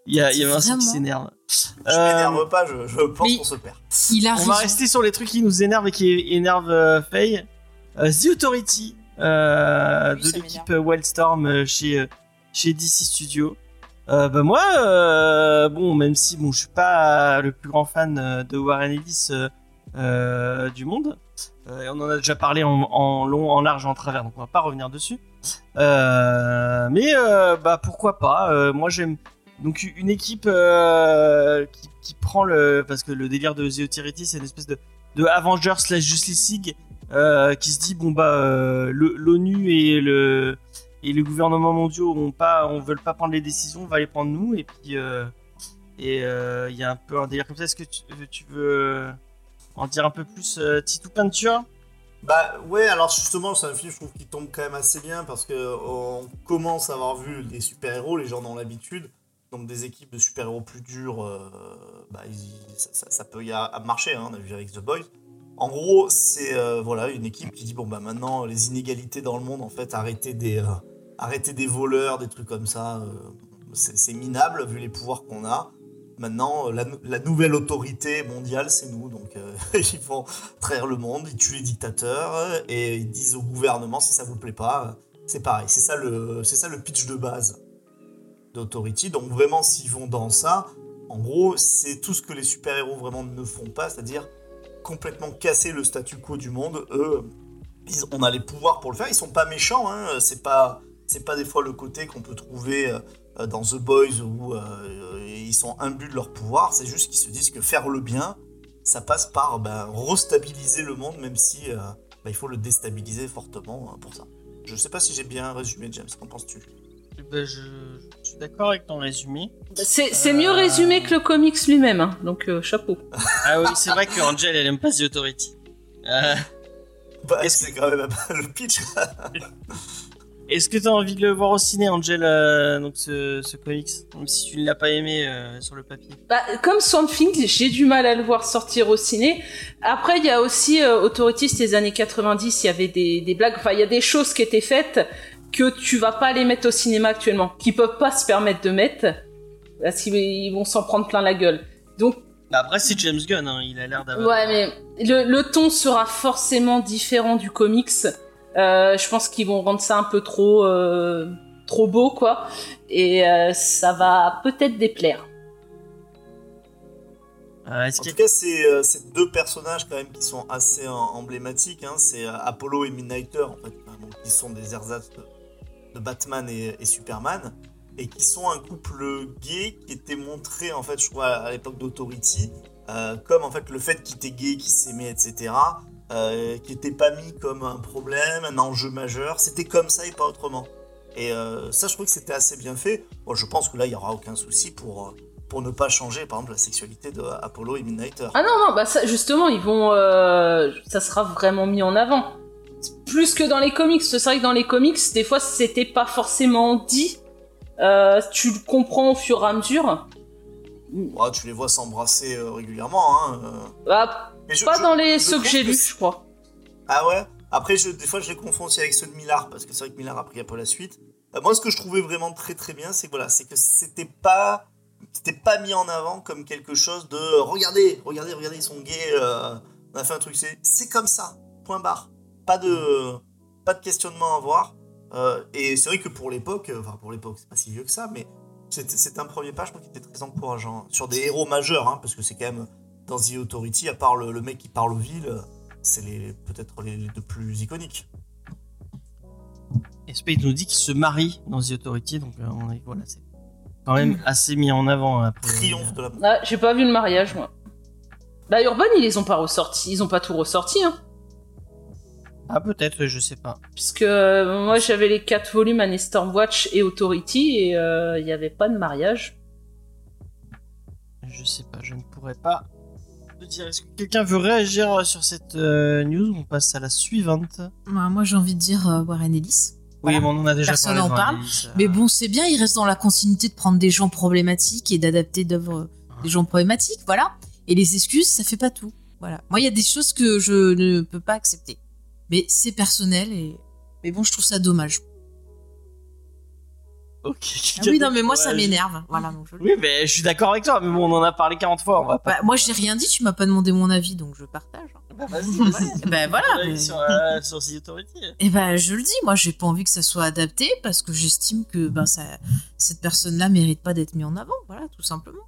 Il y a, il y a Vincent qui s'énerve. Je Euh, m'énerve pas, je, je pense qu'on se perd. Il a On raison. va rester sur les trucs qui nous énervent et qui énervent euh, Faye. Euh, The Authority euh, Oui, de l'équipe Wildstorm euh, chez, euh, chez DC Studios. Euh, bah moi, euh, bon, même si bon, je suis pas le plus grand fan euh, de Warren Ellis euh, euh, du monde, et on en a déjà parlé en, long, en large, en travers, donc on va pas revenir dessus. Mais bah pourquoi pas Moi j'aime donc une équipe qui, qui prend le parce que le délire de The Authority c'est une espèce de, de Avengers slash Justice League qui se dit bon bah l'ONU et le et le gouvernement mondiaux ont pas on veut pas prendre les décisions on va les prendre nous et puis euh, et euh, il y a un peu un délire comme ça est-ce que tu, veux en dire un peu plus euh, Titou Peinture? Bah ouais, alors justement, c'est un film, je trouve, qui tombe quand même assez bien parce que euh, on commence à avoir vu des super-héros, les gens ont l'habitude. Donc des équipes de super-héros plus dures, euh, bah, ça, peut y marcher, hein, on a vu avec The Boys. En gros, c'est euh, voilà, une équipe qui dit, bon bah maintenant, les inégalités dans le monde, en fait, arrêtez des, euh, arrêtez des voleurs, des trucs comme ça, euh, c'est c'est minable vu les pouvoirs qu'on a. Maintenant, la, nou- la nouvelle autorité mondiale, c'est nous. Donc, ils vont trahir le monde, ils tuent les dictateurs et ils disent au gouvernement si ça vous plaît pas, c'est pareil. C'est ça le, c'est ça le pitch de base d'Authority. Donc, vraiment, s'ils vont dans ça, en gros, c'est tout ce que les super-héros vraiment ne font pas, c'est-à-dire complètement casser le statu quo du monde. Eux, ils- on a les pouvoirs pour le faire. Ils sont pas méchants. Hein. C'est pas, pas des fois le côté qu'on peut trouver euh, dans The Boys où euh, ils sont imbus de leur pouvoir. C'est juste qu'ils se disent que faire le bien, ça passe par ben, restabiliser le monde, même si euh, ben, il faut le déstabiliser fortement hein, pour ça. Je sais pas si j'ai bien résumé, James. Qu'en penses-tu? Ben, je, je suis d'accord avec ton résumé C'est c'est Euh. mieux résumé que le comics lui-même, hein, donc euh, chapeau. ah oui c'est vrai que Angel elle aime pas The Authority Euh, bah, Est-ce C'est quand même le pitch. Est-ce que tu as envie de le voir au ciné, Angel, euh, donc ce, ce comics? Même si tu ne l'as pas aimé euh, sur le papier. Bah, comme Swamp Thing, j'ai du mal à le voir sortir au ciné. Après, il y a aussi euh, Authority, des années 90, il y avait des, des blagues, enfin, il y a des choses qui étaient faites que tu vas pas les mettre au cinéma actuellement, qui peuvent pas se permettre de mettre, parce qu'ils ils vont s'en prendre plein la gueule. Donc, Bah, après, c'est James Gunn, hein, il a l'air d'avoir. ouais, mais le, le ton sera forcément différent du comics. Euh, je pense qu'ils vont rendre ça un peu trop, euh, trop beau, quoi. Et euh, ça va peut-être déplaire. Euh, En tout cas, c'est euh, deux personnages quand même qui sont assez euh, emblématiques. hein. C'est euh, Apollo et Midnighter, en fait, hein, donc, qui sont des ersatz Batman et, Superman, et qui sont un couple gay qui était montré, en fait, je crois, à l'époque d'Authority, euh, comme en fait le fait qu'ils étaient gays, qu'ils s'aimaient, etc., euh, qui n'était pas mis comme un problème, un enjeu majeur. C'était comme ça et pas autrement. Et euh, ça, je trouve que c'était assez bien fait. Je pense que là, il n'y aura aucun souci pour, pour ne pas changer, par exemple, la sexualité de Apollo et Midnighter. Ah non, non, bah justement, ils vont. ça sera vraiment mis en avant. Plus que dans les comics. C'est vrai que dans les comics, des fois, c'était pas forcément dit. Euh, tu le comprends au fur et à mesure. Ouais, tu les vois s'embrasser euh, régulièrement. Hein, euh. Bah, je- pas je- dans les ceux que j'ai lus, je crois. Ah ouais? Après, je, des fois, je les confonds aussi avec ceux de Millard, parce que c'est vrai que Millard a pris un peu la suite. Euh, moi, ce que je trouvais vraiment très très bien, c'est que voilà, c'est que c'était pas, c'était pas mis en avant comme quelque chose de regardez, regardez, regardez, ils sont gays, euh, on a fait un truc. C'est, c'est comme ça, point barre. Pas de, pas de questionnement à avoir. Euh, et c'est vrai que pour l'époque, euh, enfin pour l'époque, c'est pas si vieux que ça, mais c'est c'est un premier pas, je crois, qui était très encourageant. Sur des héros majeurs, hein, parce que c'est quand même dans The Authority, à part le, le mec qui parle aux villes, c'est les- peut-être les, les deux plus iconiques. Et Spade nous dit qu'il se marie dans The Authority, donc euh, on est, voilà, c'est quand même assez mis en avant après. Triomphe de la Ah, j'ai pas vu le mariage, moi. Bah, Urban, ils les ont pas ressortis. Ils ont pas tout ressorti, hein. Ah peut-être, je sais pas. Puisque euh, moi, j'avais les quatre volumes Annie Stormwatch et Authority, et euh, il y avait pas de mariage. Je sais pas, je ne pourrais pas te dire. Est-ce que quelqu'un veut réagir sur cette euh, news? On passe à la suivante. Bah, moi, j'ai envie de dire euh, Warren Ellis. Oui, Voilà. mais on en a déjà Personne parlé. en dans parle. l'analyse, euh, Mais bon, c'est bien, il reste dans la continuité de prendre des gens problématiques et d'adapter d'œuvres euh, des gens problématiques, voilà. Et les excuses, ça fait pas tout. Voilà. Moi, il y a des choses que je ne peux pas accepter. Mais c'est personnel et. Mais bon, je trouve ça dommage. Ok. Ah oui, non, mais moi, ça m'énerve. Voilà. donc je- Oui, mais je suis d'accord avec toi, mais bon, on en a parlé 40 fois, on va pas. Bah, moi, j'ai rien dit, tu m'as pas demandé mon avis, donc je partage. Vas-y, vas-y. ben voilà. On mais- Sur, euh, sur The Authority. Et ben je le dis, moi j'ai pas envie que ça soit adapté parce que j'estime que ben ça, cette personne-là mérite pas d'être mise en avant, voilà, tout simplement.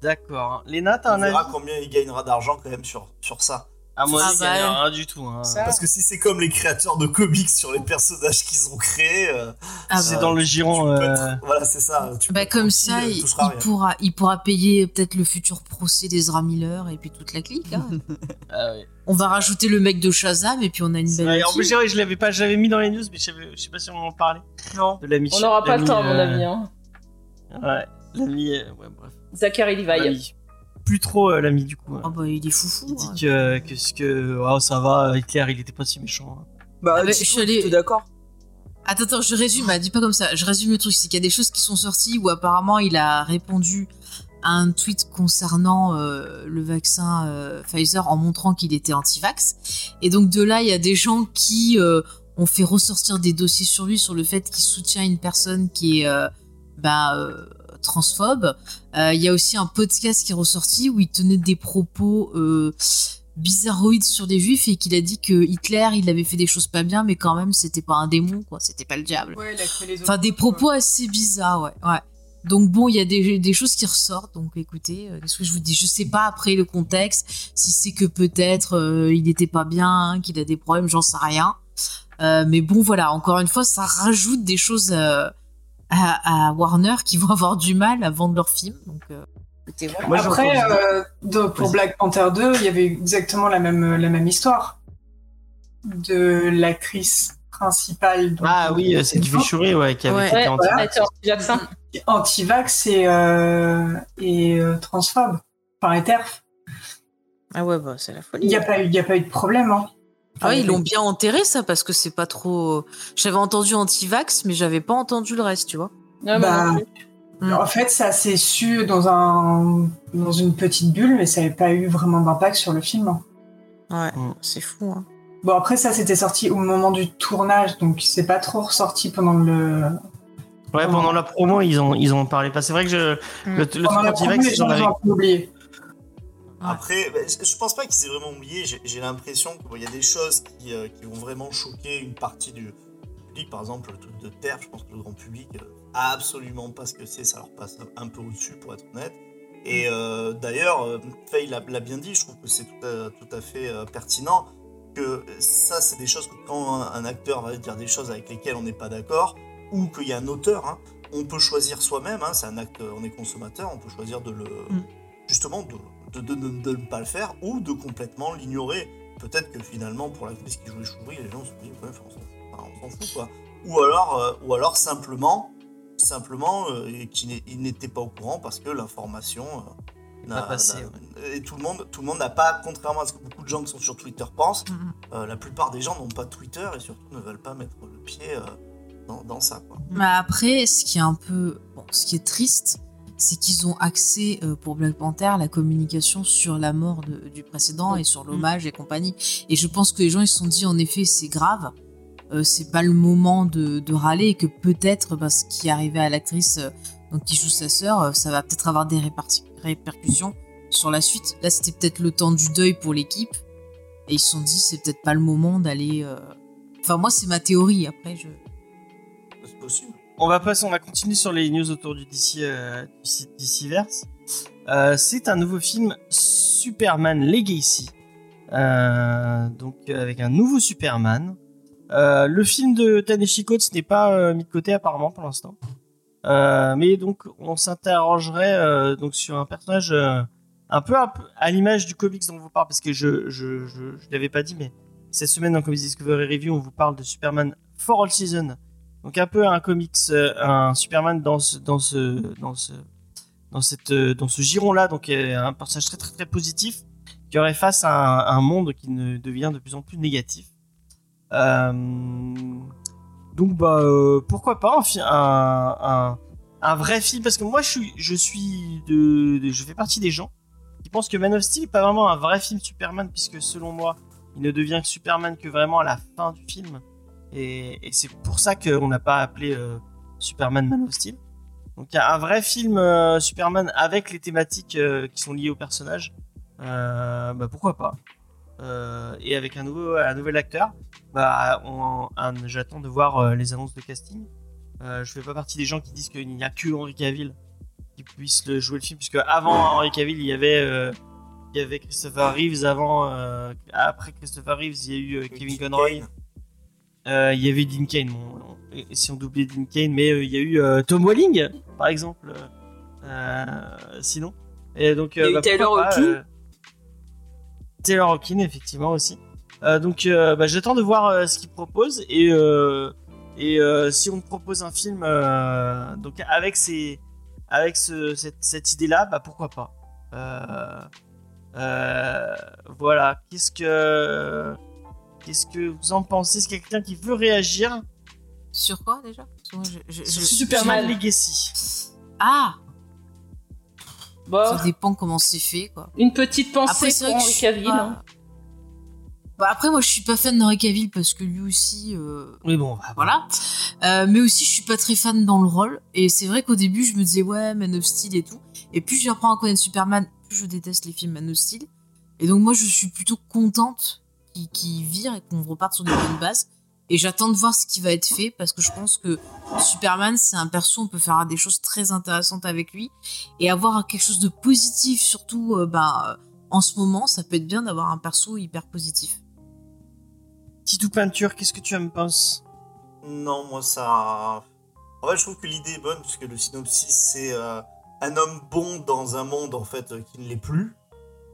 D'accord. Léna, t'as On un avis? verra combien il gagnera d'argent quand même sur, sur ça. À moi, Ah il bah, y a rien du tout. hein. Parce que si c'est comme les créateurs de comics sur les personnages qu'ils ont créés, euh, Ah C'est Euh, dans le giron. euh, être- voilà, c'est ça. Tu Bah comme ça, il, rien. pourra, il pourra payer peut-être le futur procès d'Ezra Miller et puis toute la clique. Ah ouais. on va rajouter le mec de Shazam et puis on a une C'est belle. vrai, en plus, je l'avais pas, je l'avais mis dans les news, mais je, sais pas si on en parlait. Non. De. On n'aura pas le temps, à mon euh, avis. Hein. Ouais. L'ami. euh, ouais, bref. Zachary Levi. Plus trop euh, l'ami du coup. hein. Ah bah il est foufou. Il hein. dit que, que, ce que oh, ça va, Hitler il était pas si méchant. hein. Bah, Ah bah, je suis allée- t'es d'accord? Attends, attends, je résume, bah, dis pas comme ça. Je résume le truc, c'est qu'il y a des choses qui sont sorties où apparemment il a répondu à un tweet concernant euh, le vaccin euh, Pfizer en montrant qu'il était anti-vax. Et donc de là, il y a des gens qui euh, ont fait ressortir des dossiers sur lui sur le fait qu'il soutient une personne qui est euh, bah, euh, transphobe. Euh, Il y a aussi un podcast qui est ressorti où il tenait des propos euh, bizarroïdes sur des juifs et qu'il a dit que Hitler, il avait fait des choses pas bien, mais quand même, c'était pas un démon, quoi. C'était pas le diable. Ouais, Enfin, des propos assez bizarres, ouais. ouais. Donc bon, il y a des, des choses qui ressortent. Donc écoutez, euh, qu'est-ce que je vous dis? Je sais pas après le contexte, si c'est que peut-être euh, il n'était pas bien, hein, qu'il a des problèmes, j'en sais rien. Euh, mais bon, voilà, encore une fois, ça rajoute des choses à, à Warner qui vont avoir du mal à vendre leurs films. Donc euh. Moi, Après, euh, de- pour. Black Panther 2, il y avait exactement la même, la même histoire de l'actrice principale. donc, Ah oui, euh, c'est Shuri, ouais, qui avait Ouais. été Ouais, anti- ouais, t'es anti-vaccin. anti-vax et, euh, et euh, transphobe, enfin et TERF. Ah ouais, bah c'est la Il folie. n'y a, pas eu- il y a pas eu de problème. Hein. Ah ouais, ils l'ont bien enterré ça parce que c'est pas trop. J'avais entendu anti-vax, mais j'avais pas entendu le reste, tu vois. Moi Bah, non plus. Mm. En fait, ça s'est su dans, un, dans une petite bulle, mais ça n'avait pas eu vraiment d'impact sur le film. hein. Ouais, Mm. c'est fou. Hein. Bon, après, ça, c'était sorti au moment du tournage, donc c'est pas trop ressorti pendant le. Ouais, pendant la promo, ils ont, ils ont parlé pas. C'est vrai que je, Mm. le, le pendant truc la anti-vax, promo, les ils Après, bah, je je pense pas qu'ils aient vraiment oublié. J'ai- l'impression qu'il y a des choses qui, euh, qui vont vraiment choquer une partie du public. Par exemple, le truc de Terre, je pense que le grand public euh, a absolument pas ce que c'est. Ça leur passe un peu au-dessus, pour être honnête. Et euh, d'ailleurs, Faye l'a bien dit, je trouve que c'est tout à, tout à fait pertinent. Que ça, c'est des choses que quand un, un acteur va dire des choses avec lesquelles on n'est pas d'accord, ou qu'il y a un auteur, hein, on peut choisir soi-même. hein, c'est un acte, on est consommateur, on peut choisir de le. Mm. Justement, de, de, de- de- de ne pas le faire ou de complètement l'ignorer. Peut-être que finalement, pour l'actrice qui jouait Shuri, les gens se disent, ouais, enfin, on s'en fout, quoi. Ou alors, euh, ou alors simplement, simplement euh, qu'il n'était pas au courant parce que l'information euh, n'a Pas passé, et tout le monde, tout le monde n'a pas, contrairement à ce que beaucoup de gens qui sont sur Twitter pensent, Mhm. euh, la plupart des gens n'ont pas Twitter et surtout ne veulent pas mettre le pied euh, dans, dans ça, quoi. Mais après, ce qui est un peu, bon, ce qui est triste, c'est qu'ils ont axé euh, pour Black Panther la communication sur la mort de- du précédent et sur l'hommage et compagnie. Et je pense que les gens ils se sont dit en effet c'est grave, euh, c'est pas le moment de, de râler et que peut-être bah, ce qui est arrivé à l'actrice euh, donc qui joue sa sœur, ça va peut-être avoir des répercussions sur la suite. Là c'était peut-être le temps du deuil pour l'équipe et ils se sont dit c'est peut-être pas le moment d'aller euh, Enfin, moi, c'est ma théorie. Après, je. C'est possible. On va passer, on va continuer sur les news autour du DC, euh. Euh, c'est un nouveau film Superman Legacy. Euh, donc avec un nouveau Superman. Euh, le film de Taneshi Coates n'est pas mis de côté apparemment pour l'instant. Mais donc on s'interrogerait donc sur un personnage un peu à, à l'image du comics dont on vous parle parce que je je je, je l'avais pas dit mais cette semaine dans Comics Discovery Review on vous parle de Superman for All Season donc un peu un comics euh, un Superman dans ce euh, dans ce giron là donc un personnage très très très positif qui aurait face à un, monde qui ne devient de plus en plus négatif. Euh, donc bah pourquoi pas un, un, vrai film. Parce que moi je suis je suis de, je fais partie des gens qui pensent que Man of Steel n'est pas vraiment un vrai film Superman puisque selon moi il ne devient Superman que vraiment à la fin du film et, et c'est pour ça qu'on n'a pas appelé euh, Superman Man of Steel donc il y a un vrai film euh, Superman avec les thématiques euh, qui sont liées au personnage bah pourquoi pas et avec un nouveau un nouvel acteur bah, j'attends de voir les annonces de casting. Je fais pas partie des gens qui disent qu'il n'y a que Henry Cavill qui puisse le jouer le film, puisque avant Henry Cavill, il y avait, il y avait Christopher Reeves. Avant, euh, après Christopher Reeves, il y a eu euh, Kevin Conroy. Euh, il y avait Dean Kane. Bon, si on doublait Dean Kane, mais euh, il y a eu euh, Tom Welling, par exemple. Sinon. Et donc, Il y a eu bah, Taylor Hawkins. Taylor Hawkins, effectivement aussi. Donc, bah, j'attends de voir ce qu'il propose et et si on me propose un film donc avec ces avec ce, cette, cette idée là, bah pourquoi pas. Euh, euh, voilà. Qu'est-ce que qu'est-ce que vous en pensez? C'est quelqu'un qui veut réagir? Sur quoi déjà? Sur je- Superman je- Legacy. Ah Bon, Ça dépend comment c'est fait, quoi. une petite pensée Après, pour suis Cavill. pas- hein. Bah, après, moi, je suis pas fan d'Henri Cavill parce que lui aussi, euh, Oui bon, bah, voilà. Euh, mais aussi, je suis pas très fan dans le rôle. Et c'est vrai qu'au début, je me disais, ouais, Man of Steel et tout. Et plus j'apprends à connaître Superman, plus je déteste les films Man of Steel. Et donc, moi, je suis plutôt contente qu'il vire et qu'on reparte sur des bonnes bases. Et j'attends de voir ce qui va être fait parce que je pense que Superman, c'est un perso, on peut faire des choses très intéressantes avec lui. Et avoir quelque chose de positif, surtout, euh, bah, euh, en ce moment, ça peut être bien d'avoir un perso hyper positif. Titou peinture, qu'est-ce que tu en penses? Non, moi ça. En fait, je trouve que l'idée est bonne puisque le synopsis c'est euh, un homme bon dans un monde en fait qui ne l'est plus.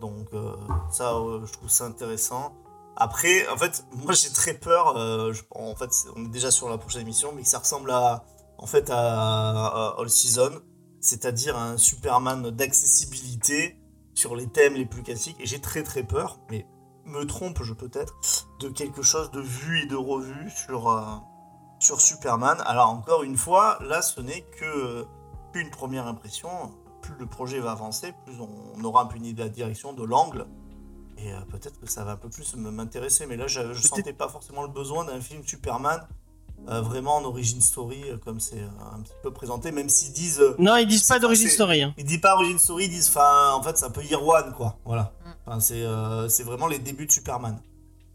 Donc euh, ça, euh, je trouve ça intéressant. Après, en fait, moi j'ai très peur. euh, en fait, on est déjà sur la prochaine émission, mais que ça ressemble à en fait à, All Season, c'est-à-dire un Superman d'accessibilité sur les thèmes les plus classiques. Et j'ai très très peur, mais me trompe je peut-être, de quelque chose de vu et de revu sur euh, sur Superman. Alors encore une fois, là ce n'est que une première impression. Plus le projet va avancer, plus on aura un peu une idée de la direction, de l'angle. Et euh, peut-être que ça va un peu plus me- m'intéresser. Mais là, je, je Peut-être- sentais pas forcément le besoin d'un film Superman euh, vraiment en origin story, euh, comme c'est euh, un petit peu présenté, même s'ils disent. euh, Non, ils disent pas d'origine c'est- story. Hein. ils disent pas origin story, ils disent. Enfin, en fait, c'est un peu year one, quoi. Voilà. Mm. Enfin, c'est euh, c'est vraiment les débuts de Superman.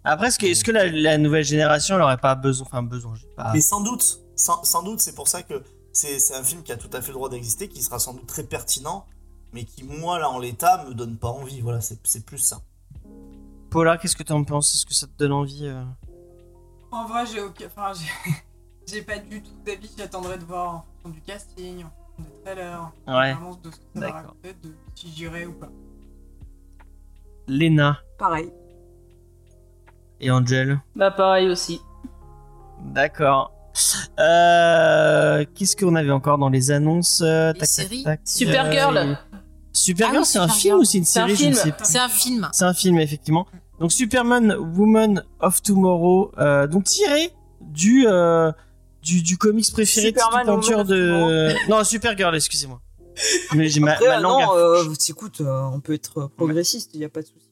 Après, est-ce que, la, la nouvelle génération elle aurait pas besoin, enfin besoin, pas. Mais sans doute, sans, sans doute, c'est pour ça que c'est c'est un film qui a tout à fait le droit d'exister, qui sera sans doute très pertinent, mais qui, moi, là, en l'état, me donne pas envie. Voilà, c'est c'est plus ça. Paula, qu'est-ce que tu en penses? Est-ce que ça te donne envie euh? En vrai, j'ai aucun- enfin, j'ai- pas du tout d'avis. J'attendrai de voir en fonction du casting, en fonction des trailers, en Ouais. fonction de ce que ça va raconter, de si j'irai ou pas. Lena Pareil. et Angel. Bah pareil aussi. D'accord. Euh, Qu'est-ce qu'on avait encore dans les annonces? Euh, Les tac, tac, séries tac. Supergirl. Supergirl, Ah c'est un film ou c'est une un série Je ne film. sais plus. C'est un film. C'est un film, effectivement. Donc Superman, Woman of Tomorrow, euh, donc tiré du, euh, du, du comics préféré Superman, de Tito Peinture Woman de... Non, Supergirl, excusez-moi. Mais j'ai ma, euh, langue non, à euh, écoute, euh, on peut être progressiste, il y a pas de souci.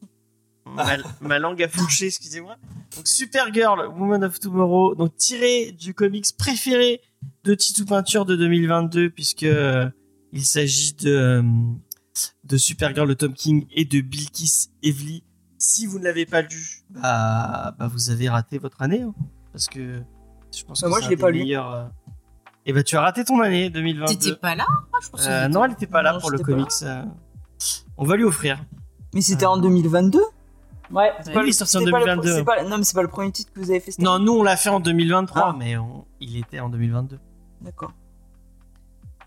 ma, ma langue a fourché, excusez-moi. Donc Supergirl, Woman of Tomorrow, donc tiré du comics préféré de Titou Peinture de 2022, puisque euh, il s'agit de, euh, de Supergirl de Tom King et de Bilkis Evely. Si vous ne l'avez pas lu, bah, bah vous avez raté votre année. hein. parce que je pense Bah, que moi, c'est je l'ai des pas lu. meilleurs, euh, Et bah, tu as raté ton année T'étais 2022. pas là je Euh, non, elle n'était pas là Non, pour le comics. euh. On va lui offrir. Mais c'était Euh, en 2022 Ouais. C'est pas lui sorti en C'était pas le- 2022. c'est pas- Non, mais c'est pas le premier titre que vous avez fait cette Non, nous on l'a fait en 2023, Ah. mais on- il était en 2022. D'accord.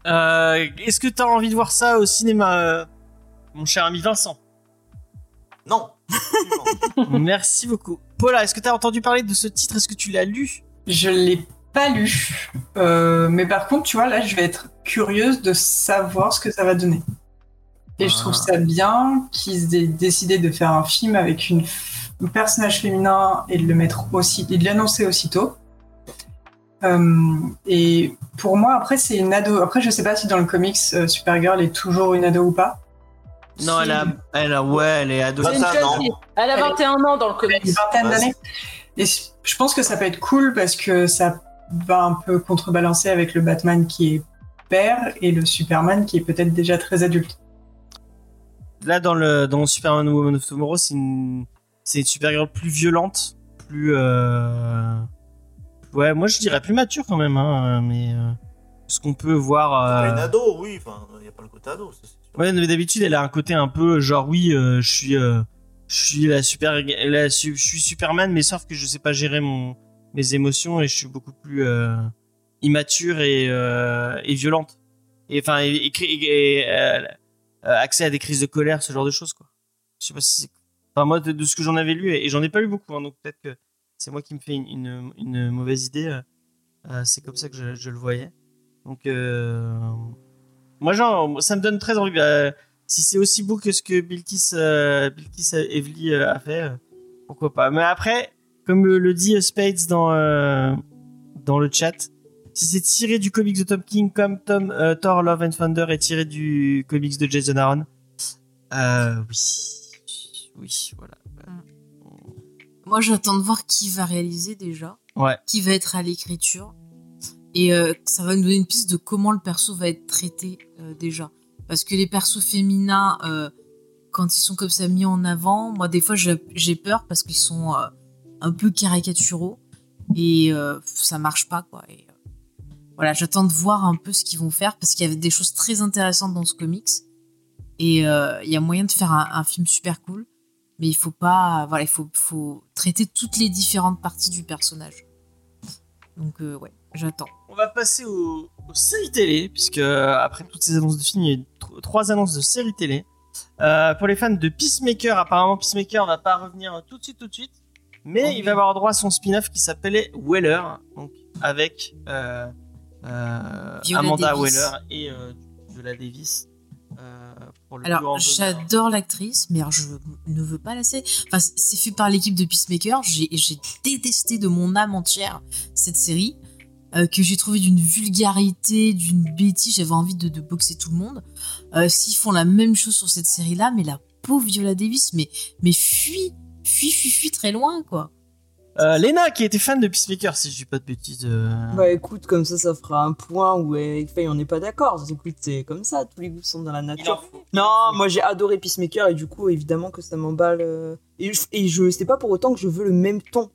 Euh, Est-ce que t'as envie de voir ça au cinéma, euh, mon cher ami Vincent Non. Merci beaucoup. Paula, est-ce que t'as entendu parler de ce titre? Est-ce que tu l'as lu? Je l'ai pas lu. Euh, mais par contre, tu vois, là, je vais être curieuse de savoir ce que ça va donner. Et je trouve Ah. ça bien qu'ils aient décidé de faire un film avec une f- un personnage féminin et de le mettre aussi, et de l'annoncer aussitôt. Euh, et pour moi, après, c'est une ado. Après, je sais pas si dans le comics, euh, Supergirl est toujours une ado ou pas. Non, Si- elle a, elle a, ouais, elle est ado. C'est une ça, jeune non. fille. Elle a Elle est- 21 ans dans le Elle a comics. une vingtaine d'années. Et je pense que ça peut être cool parce que ça va un peu contrebalancer avec le Batman qui est père et le Superman qui est peut-être déjà très adulte. Là, dans le dans Superman Woman of Tomorrow, c'est une, c'est une Supergirl plus violente, plus, euh... ouais, moi je dirais plus mature quand même, hein, mais euh, ce qu'on peut voir. C'est pas euh, une ado, oui. Enfin, il n'y a pas le côté ado, c'est. Ouais, mais d'habitude, elle a un côté un peu genre oui, euh, je suis, euh, je suis la super, je suis Superman, mais sauf que je sais pas gérer mon mes émotions et je suis beaucoup plus euh, immature et euh, et violente. Et enfin, et, et, et- euh, euh, accès à des crises de colère, ce genre de choses quoi. Je sais pas si c'est. Enfin moi, de, ce que j'en avais lu et, j'en ai pas lu beaucoup, hein, donc peut-être que c'est moi qui me fais une, une, une mauvaise idée. c'est comme ça que je, je le voyais. Donc moi, genre, ça me donne très envie. bah, si c'est aussi beau que ce que Bilkis, euh, Bilkis Evely euh, a fait, pourquoi pas. Mais après, comme euh, le dit Spades dans, euh, dans le chat, si c'est tiré du comics de Tom King comme Tom, Thor Love and Thunder est tiré du comics de Jason Aaron, euh, oui. Oui, voilà. Moi, j'attends de voir qui va réaliser déjà, Ouais. qui va être à l'écriture. Et euh, ça va nous donner une piste de comment le perso va être traité euh, déjà. Parce que les persos féminins, euh, quand ils sont comme ça mis en avant, moi, des fois, j'ai peur parce qu'ils sont un peu caricaturaux. Et ça marche pas, quoi. Voilà, j'attends de voir un peu ce qu'ils vont faire parce qu'il y avait des choses très intéressantes dans ce comics. Et il y a moyen de faire un, film super cool mais il faut pas voilà il faut, traiter toutes les différentes parties du personnage donc ouais j'attends On va passer aux, aux séries télé, puisque euh, après toutes ces annonces de films, il y a eu tr- trois annonces de séries télé. Euh, pour les fans de Peacemaker, apparemment Peacemaker va pas revenir tout de suite, tout de suite, mais Oh il oui. va avoir droit à son spin-off qui s'appelait Weller, donc avec euh, euh, Amanda Davis. Weller et Viola Davis. pour le plus alors j'adore l'actrice mais je ne veux pas la laisser enfin c'est fait par l'équipe de Peacemaker j'ai détesté de mon âme entière cette série euh, que j'ai trouvé d'une vulgarité d'une bêtise j'avais envie de, de boxer tout le monde Euh, s'ils font la même chose sur cette série là mais la pauvre Viola Davis mais mais fuis fuis fuis fuis très loin quoi Euh, Lena qui était fan de Peacemaker, si je dis pas de bêtises. euh, Bah écoute, comme ça, ça fera un point où avec Faye on n'est pas d'accord. Écoute, c'est comme ça, tous les goûts sont dans la nature. Non, moi j'ai adoré Peacemaker et du coup, évidemment que ça m'emballe. Et, je- et je sais pas pour autant que je veux le même ton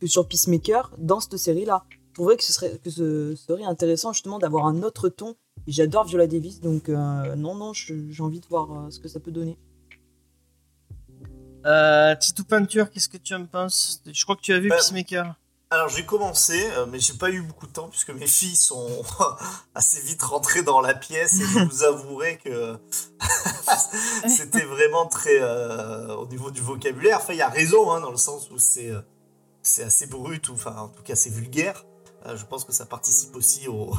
que sur Peacemaker dans cette série-là. Je trouverais que ce serait, que ce serait intéressant justement d'avoir un autre ton. Et j'adore Viola Davis, donc euh, non, non, j'ai envie de voir euh, ce que ça peut donner. Euh, Titou Peinture, qu'est-ce que tu en penses Je crois que tu as vu Bah, Peacemaker. Alors j'ai commencé, euh, mais j'ai pas eu beaucoup de temps puisque mes filles sont assez vite rentrées dans la pièce et je vous avouerai que c'était vraiment très euh, au niveau du vocabulaire. Enfin, il y a raison hein, dans le sens où c'est c'est assez brut ou enfin en tout cas c'est vulgaire. Euh, je pense que ça participe aussi au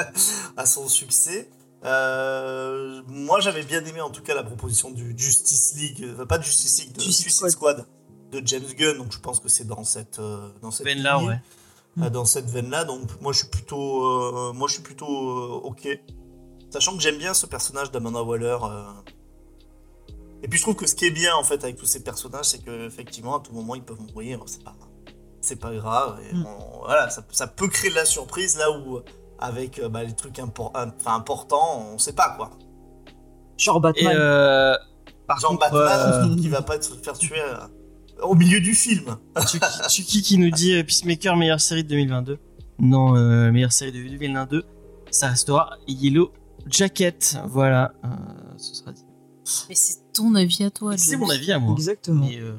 à son succès. Euh, moi j'avais bien aimé en tout cas la proposition du Justice League, euh, pas de Justice League, de Suicide Suicide Squad de James Gunn. Donc je pense que c'est dans cette euh, dans cette Ben là, ouais. euh, dans cette veine-là. Donc moi je suis plutôt, euh, moi je suis plutôt euh, ok, sachant que j'aime bien ce personnage d'Amanda Waller. euh. Et puis je trouve que ce qui est bien en fait avec tous ces personnages, c'est que effectivement à tout moment ils peuvent mourir, c'est pas, c'est pas grave. Et Mm. on- voilà, ça, ça peut créer de la surprise là où avec euh, bah, les trucs impor- enfin, importants, on sait pas quoi. Genre Et Batman. euh, par Genre contre, Batman euh, qui va pas se faire tuer. euh, au milieu du film. Chucky, qui nous dit euh, Peacemaker, meilleure série de 2022. Non, euh, meilleure série de 2022. Ça restera Yellow Jacket. Voilà, euh, ce sera dit. Mais c'est ton avis à toi. C'est mon avis à moi. Exactement. Et euh,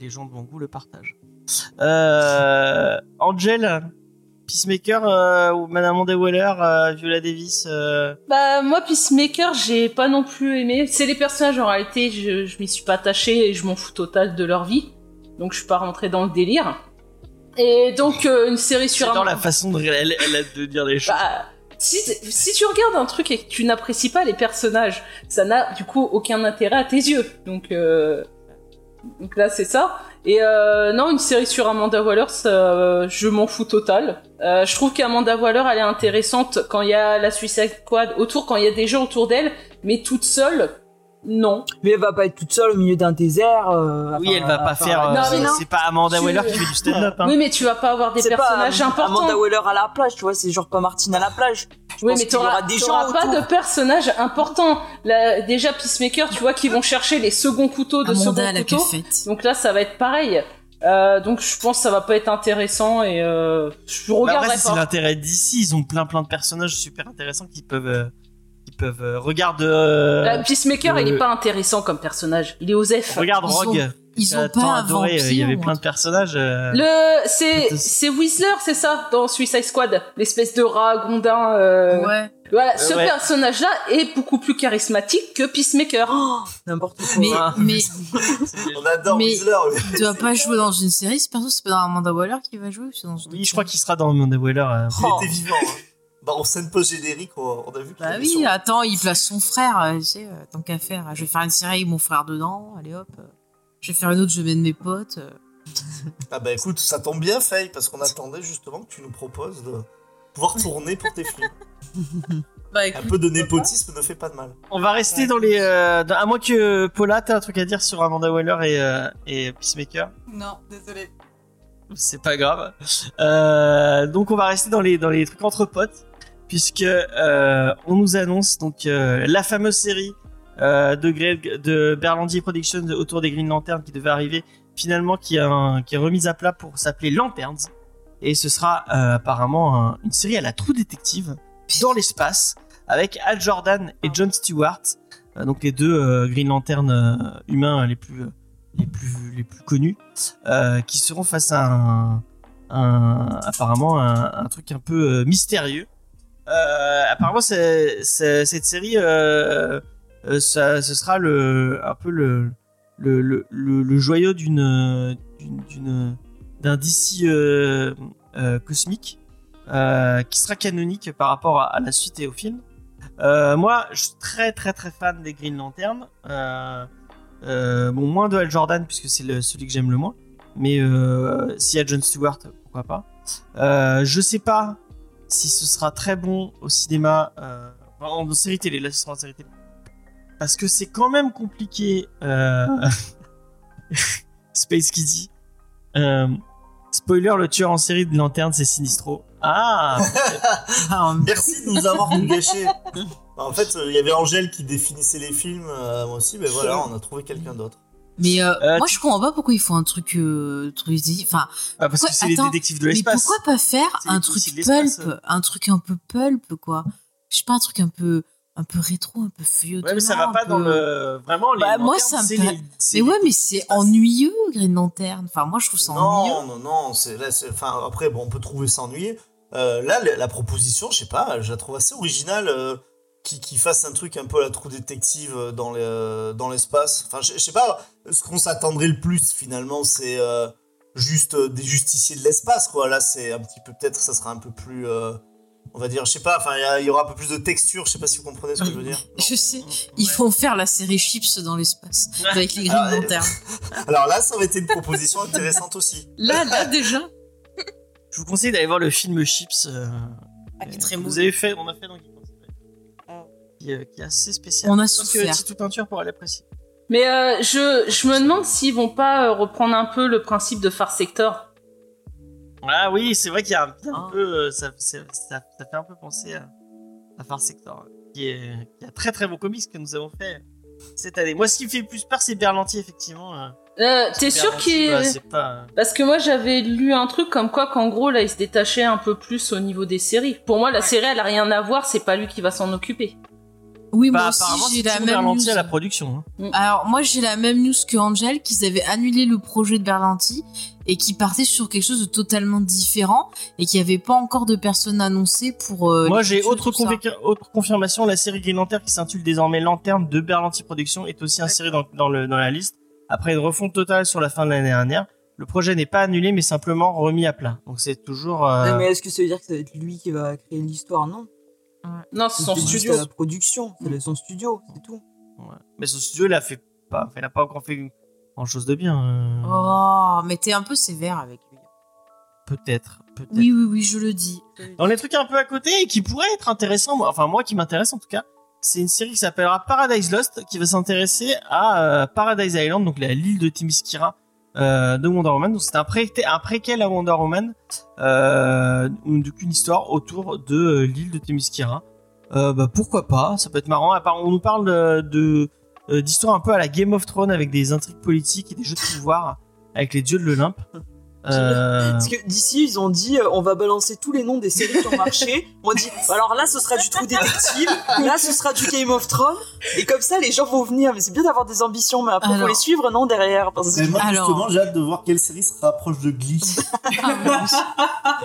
les gens de mon goût le partagent. Euh, Angel, Peacemaker euh, ou Madame Amanda Waller, euh, Viola Davis. euh, Bah moi Peacemaker j'ai pas non plus aimé. C'est les personnages en réalité je, je m'y suis pas attachée et je m'en fous total de leur vie. Donc je suis pas rentrée dans le délire. Et donc une série sur un... dans la façon de, elle, de dire les choses. Bah, si, si tu regardes un truc et que tu n'apprécies pas les personnages, ça n'a du coup aucun intérêt à tes yeux. Donc, donc là, c'est ça. Et euh, non, une série sur Amanda Waller, ça, euh, je m'en fous total. Euh, je trouve qu'Amanda Waller, elle est intéressante quand il y a la Suicide Squad autour, quand il y a des gens autour d'elle, mais toute seule, non. Mais elle va pas être toute seule au milieu d'un désert. euh, oui, enfin, elle va pas enfin, faire. euh, Non, mais non. c'est pas Amanda Tu- Waller qui fait du stand-up. Hein. Oui, mais tu vas pas avoir des C'est pas personnages euh, importants. Amanda Waller à la plage, tu vois, c'est genre pas Martine à la plage. Je Oui, pense mais qu'il y aura des gens pas de personnages importants. Là, déjà, Peacemaker, tu vois, qui vont chercher les seconds couteaux de Amanda second couteau. Donc là, ça va être pareil. Euh, donc je pense que ça va pas être intéressant et euh, je Bah regarderai après, c'est l'intérêt d'ici. Ils ont plein plein de personnages super intéressants qui peuvent. euh, qui peuvent. euh, regarde. euh, Peacemaker, il est pas intéressant comme personnage. Il est Osef. regarde Ils ont- Rogue. Ils ont pas un adoré, euh, vampire. Il y avait plein de personnages. euh, Le, c'est, c'est Whistler, c'est ça, dans Suicide Squad, l'espèce de rat gondin. Euh... Ouais. Voilà, ce ouais. personnage-là est beaucoup plus charismatique que Peacemaker. Oh, N'importe quoi. Mais, Ah. mais On adore Mais- Whistler. il doit pas jouer dans une série. C'est perso, c'est pas dans Amanda Waller qui va jouer. ou C'est dans une Oui, je crois qu'il sera dans Amanda Waller. euh, Il était vivant. Hein. Bah, en scène post-générique, on, on a vu Bah oui, son- attends, il place son frère, tu sais, euh, tant qu'à faire. Je vais faire une série avec mon frère dedans, allez hop. Je vais faire une autre, je mène mes potes. euh. Ah bah écoute, ça tombe bien, Faye, parce qu'on attendait justement que tu nous proposes de pouvoir tourner pour tes films. Bah Un peu de népotisme ne fait pas de mal. On va rester dans les. euh, dans- à moins que Paula, t'as un truc à dire sur Amanda Waller et, euh, et Peacemaker. Non, désolé. C'est pas grave. Euh, donc on va rester dans les dans les trucs entre potes puisque euh, on nous annonce donc euh, la fameuse série euh, de Greg de Berlandier Productions autour des Green Lanterns qui devait arriver finalement qui est remise à plat pour s'appeler Lanterns et ce sera euh, apparemment un- une série à la True Détective dans l'espace avec Al Jordan et John Stewart euh, donc les deux Green Lanterns euh, humains les plus les plus les plus connus qui seront face à un, apparemment un, truc un peu mystérieux. Apparemment, c'est- cette série, ça, ce sera un peu le joyau d'une d'un DC euh, euh, cosmique euh, qui sera canonique par rapport à, la suite et au film. Euh, moi, je suis très très très fan des Green Lantern. Euh, euh, bon, moins de Hal Jordan puisque c'est celui que j'aime le moins. Mais euh, s'il y a John Stewart, pourquoi pas. Euh, je sais pas si ce sera très bon au cinéma, euh, en série télé. Là, ce sera en série télé. Parce que c'est quand même compliqué. Euh... Space Kitty. Euh, spoiler, le tueur en série de Lanterne, c'est Sinistro. Ah Ah, Merci de nous avoir tout gâché. En fait, il y avait Angèle qui définissait les films, euh, moi aussi, mais voilà, on a trouvé quelqu'un d'autre. Mais euh, Euh, moi, je comprends pas pourquoi ils font un truc, euh, truc Enfin, Ah, Parce que c'est les attends, détectives de mais l'espace. pourquoi pas faire un truc pulp, un truc un peu pulp, quoi? Je sais pas, un truc un peu, un peu rétro, un peu feuilletonnant. Ouais, mais ça va pas dans le. Vraiment, les. Bah, moi, ça me les- Mais ouais, mais c'est ennuyeux, Green Lantern. Enfin, moi, je trouve ça ennuyeux. Non, non, non, c'est là, c'est- enfin après bon, on peut trouver ça ennuyeux. Euh, là, la, la proposition, je sais pas, je la trouve assez originale, euh, qui, qui fasse un truc un peu à la trou détective euh, dans euh, dans l'espace. Enfin, je, sais pas, ce qu'on s'attendrait le plus finalement, c'est euh, juste des justiciers de l'espace, quoi. Là, c'est un petit peu, peut-être, ça sera un peu plus, on va dire, je sais pas, enfin, il y aura un peu plus de texture. Je sais pas si vous comprenez ce que je veux dire. Non Je sais, ils vont faire la série Chips dans l'espace avec les Green Ah, ouais. Lantern. Alors là, ça aurait été une proposition intéressante aussi. Là, là déjà. Je vous conseille d'aller voir le film Chips. euh, Ah, qui est très que mauvais. Vous avez fait, on a fait dans Geek Série. qui, euh, qui est assez spécial. On a pense que souffert. Tito Peinture pourra l'apprécier. Mais euh, je, je me demande s'ils vont pas euh, reprendre un peu le principe de Far Sector. Ah oui, c'est vrai qu'il y a un, il y a un Ah. peu. euh, ça, ça, ça fait un peu penser à, à Far Sector, qui est, qui est un très très bon comics que nous avons fait cette année. Moi, ce qui me fait le plus peur, c'est Berlanti, effectivement. euh. Euh, T'es sûr qu'il bah, c'est pas. Parce que moi j'avais lu un truc comme quoi qu'en gros là il se détachait un peu plus au niveau des séries. Pour moi la série elle a rien à voir, c'est pas lui qui va s'en occuper. Oui, Bah, moi aussi, j'ai la même Berlanti news. à la production. hein. Alors, moi, j'ai la même news que Angel, qu'ils avaient annulé le projet de Berlanti et qui partait sur quelque chose de totalement différent et qu'il n'y avait pas encore de personnes annoncées pour. euh, Moi, j'ai autre, confirmation. La série Green Lantern, qui s'intitule désormais Lanterne de Berlanti Productions, est aussi insérée dans, dans, le, dans la liste. Après une refonte totale sur la fin de l'année dernière, le projet n'est pas annulé, mais simplement remis à plat. Donc c'est toujours. euh, Ouais, mais est-ce que ça veut dire que ça va être lui qui va créer l'histoire? Non. Non, c'est son studio. la production, c'est son studio, c'est tout. ouais. Mais son studio, il a fait pas, il a pas encore fait grand chose de bien. euh, Oh, mais t'es un peu sévère avec lui. Peut-être, peut-être. Oui, oui, oui, je le dis. Dans les trucs un peu à côté et qui pourraient être intéressants, moi- enfin moi qui m'intéresse en tout cas, c'est une série qui s'appellera Paradise Lost, qui va s'intéresser à euh, Paradise Island, donc l'île de Themyscira euh, de Wonder Woman. Donc c'est un, pré un préquel à Wonder Woman, euh, donc une histoire autour de l'île de. Euh, bah pourquoi pas, ça peut être marrant. À part, on nous parle de- euh, d'histoires un peu à la Game of Thrones avec des intrigues politiques et des jeux de pouvoir avec les dieux de l'Olympe. Euh, Parce que d'ici, ils ont dit euh, on va balancer tous les noms des séries qui ont marché. On dit alors là, ce sera du Trou Détective, là, ce sera du Game of Thrones. Et comme ça, les gens vont venir. Mais c'est bien d'avoir des ambitions, mais après, faut Alors. les suivre, non, derrière? Parce que- moi, Alors- justement, j'ai hâte de voir quelle série se rapproche de Glee.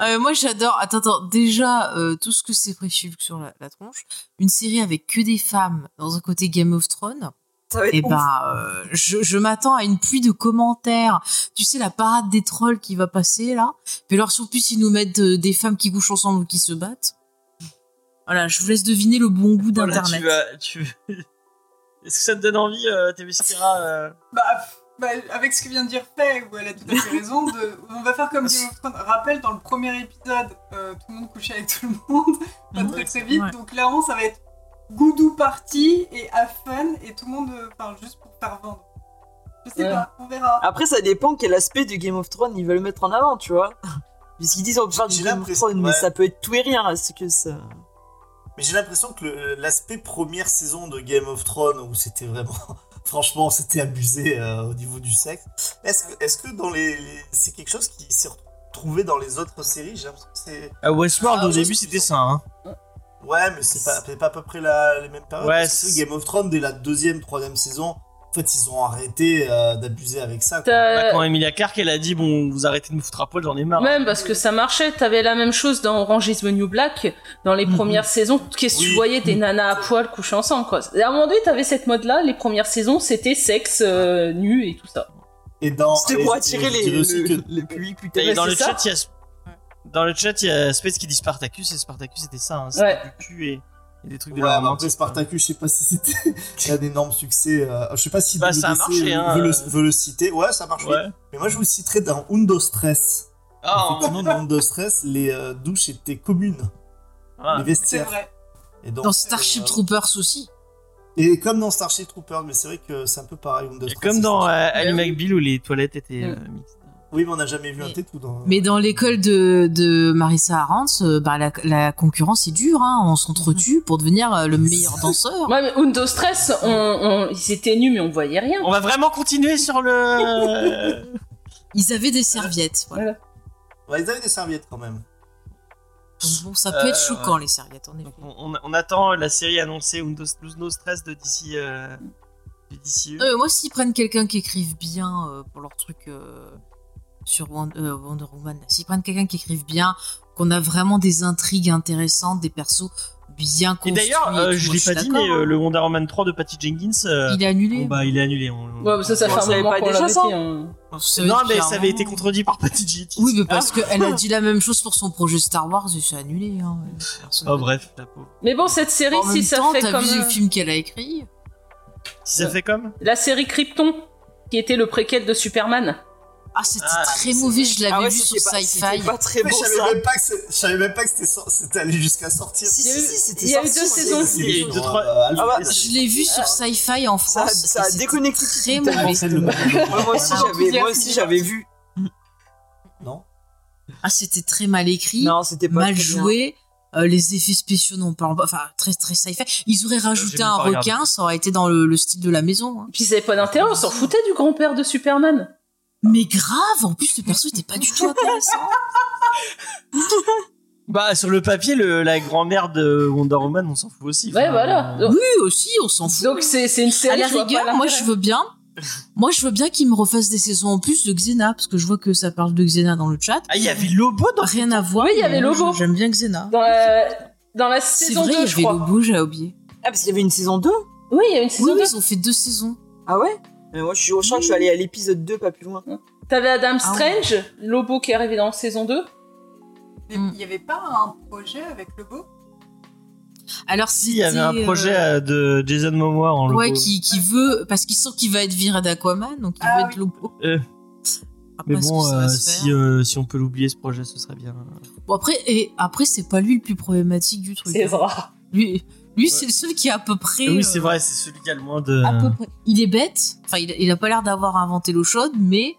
Euh, moi, j'adore. Attends, attends. Déjà, euh, tout ce que c'est prévu sur la, la tronche. Une série avec que des femmes dans un côté Game of Thrones. Et ouf. bah, euh, je, je m'attends à une pluie de commentaires. Tu sais, la parade des trolls qui va passer là. Puis alors, en plus ils nous mettent euh, des femmes qui couchent ensemble ou qui se battent. Voilà, je vous laisse deviner le bon goût voilà, d'internet. tu vas- tu- Est-ce que ça te donne envie, euh, euh, Bah, bah, avec ce que vient de dire Faye, où elle a tout à fait raison, de, on va faire comme Game of Thrones. Rappel, dans le premier épisode, euh, tout le monde couchait avec tout le monde, pas très très vite. Ouais. Donc clairement, ça va être goudou party et have fun, et tout le monde, euh, enfin, juste pour faire vendre. Je sais Ouais. pas, on verra. Après, ça dépend quel aspect du Game of Thrones ils veulent mettre en avant, tu vois. Puisqu'ils disent on peut faire du Game of Thrones, mais ça peut être tout et rien. Est-ce que ça. Mais j'ai l'impression que le- l'aspect première saison de Game of Thrones, où c'était vraiment. Franchement, c'était abusé euh, au niveau du sexe. Est-ce que, est-ce que dans les. les- c'est quelque chose qui s'est retrouvé dans les autres séries? J'ai l'impression que c'est. À Westworld, Ah, au début, c'était ça. ça. Hein. Ouais, mais c'est pas, c'est pas à peu près la, les mêmes périodes. Ouais, parce que Game of Thrones, dès la deuxième, troisième saison, en fait, ils ont arrêté euh, d'abuser avec ça. quoi. Bah, quand Emilia Clarke, elle a dit Bon, vous arrêtez de me foutre à poil, j'en ai marre. Même parce que ça marchait, t'avais la même chose dans Orange is the New Black, dans les Mhm. premières saisons, qu'est-ce que tu voyais des nanas à poil coucher ensemble, quoi. À un moment donné, t'avais cette mode-là, les premières saisons, c'était sexe, euh, nu et tout ça. Et dans. C'était pour attirer les, les publics plus Et dans le ça. chat, il y a. Dans le chat, il y a Space qui dit Spartacus, et Spartacus, c'était ça. Hein, c'était Ouais. du cul et, et des trucs de Ouais, la romantique. après Spartacus, je sais pas si c'était un énorme succès. euh, je sais pas si Bah, ça a marché, hein, veut, le, veut le citer. Ouais, ça marche. Ouais. Mais moi, je vous citerai dans Undo Stress. Ah, Effectivement, dans Undo Stress, les euh, douches étaient communes, ah. les C'est vestiaires. vrai. Et donc, Dans Starship euh, Troopers aussi. Et comme dans Starship Troopers, mais c'est vrai que c'est un peu pareil. Undo Et Stress, comme dans euh, Ali McBeal où les toilettes étaient euh, mixtes. Oui, mais on n'a jamais vu un tétou dans. Mais dans l'école de, de Marissa Arantz, euh, bah, la, la concurrence est dure. Hein. On s'entretue pour devenir euh, le meilleur danseur. Ouais, mais Undo Stress, on, on, ils étaient nus, mais on voyait rien. On va vraiment continuer sur le. Ils avaient des serviettes. Voilà. Ouais, ils avaient des serviettes quand même. Bon, ça peut être Euh, choquant les serviettes en effet. Donc, on, on- on attend la série annoncée Undo No Stress de DC. Euh, de DCU. Euh, moi, s'ils prennent quelqu'un qui écrive bien euh, pour leur truc euh, sur Wonder, euh, Wonder Woman, s'ils prennent quelqu'un qui écrive bien, qu'on a vraiment des intrigues intéressantes, des persos bien Et construits. d'ailleurs, et euh, tout, je l'ai pas dit, mais euh, hein. le Wonder Woman 3 de Patty Jenkins. euh, il est annulé. bon, bah, il est annulé. on- Ouais, mais ça, ça fait un moment qu'on l'avait dit. hein. Non, mais ça avait été contredit par Patty Jenkins. Oui, mais parce qu'elle a dit la même chose pour son projet Star Wars et c'est annulé. Hein. Personne Oh, bref, la pauvre. Mais bon, cette série, En si même ça temps, fait comme vu le euh, film qu'elle a écrit Si ça fait comme la série Krypton, qui était le préquel de Superman. Ah, c'était Ah, très mauvais, je l'avais Ah ouais, vu sur Sci-Fi. c'était pas très beau je ça. savais même pas que c'est- je savais même pas que c'était allé jusqu'à sortir. Si, Il y a si, eu- si, c'était il y a eu deux saisons. j'ai- Il y a eu deux, trois- Euh, Ah bah, Je l'ai vu sur Sci-fi en France. ça a c'était déconnecté très mauvais. Moi, moi aussi, j'avais, plusieurs moi aussi, films j'avais vu. Non Ah, c'était très mal écrit, Non, c'était pas mal joué. Euh, les effets spéciaux non pas enfin très très sci-fi ils auraient rajouté j'ai même un regardé. requin ça aurait été dans le, le style de la maison hein. Puis ça avait pas d'intérêt, on s'en foutait du grand-père de Superman. Mais grave en plus le perso était pas du tout intéressant Bah, sur le papier, le, la grand-mère de Wonder Woman, on s'en fout aussi. Ouais, Enfin, voilà. euh, oui aussi on s'en fout donc c'est c'est une à série. la je vois rigueur moi je veux bien moi je veux bien qu'ils me refassent des saisons en plus de Xena parce que je vois que ça parle de Xena dans le chat Ah, il y avait Lobo dans rien à voir Oui, il y avait Lobo. j'aime bien Xena Dans la, dans la c'est saison vrai 2, il y je avait crois. Lobo j'ai oublié Ah, parce qu'il y avait une saison 2 Oui, il y a une saison oui, 2. ils ont fait deux saisons Ah ouais? Mais Moi, je, suis, je crois que je suis allée à l'épisode 2, pas plus loin. T'avais Adam Ah ouais. Strange, Lobo qui est arrivé dans saison 2. Mais Mm. Il n'y avait pas un projet avec beau alors Si, il y avait un projet euh, euh, de Jason Momoa en Lobo. Ouais, qui, qui veut, parce qu'il sent qu'il va être viré d'Aquaman, donc il Ah veut oui. être Lobo. Euh, Après, Mais bon, euh, si, euh, si on peut l'oublier, ce projet, ce serait bien. Bon, après, et après, c'est pas lui le plus problématique du truc. C'est hein. vrai. Lui, lui c'est seul qui est à peu près. oui, c'est euh, vrai, c'est celui qui a le moins de. à peu près. Il est bête. Enfin, il, il a pas l'air d'avoir inventé l'eau chaude, mais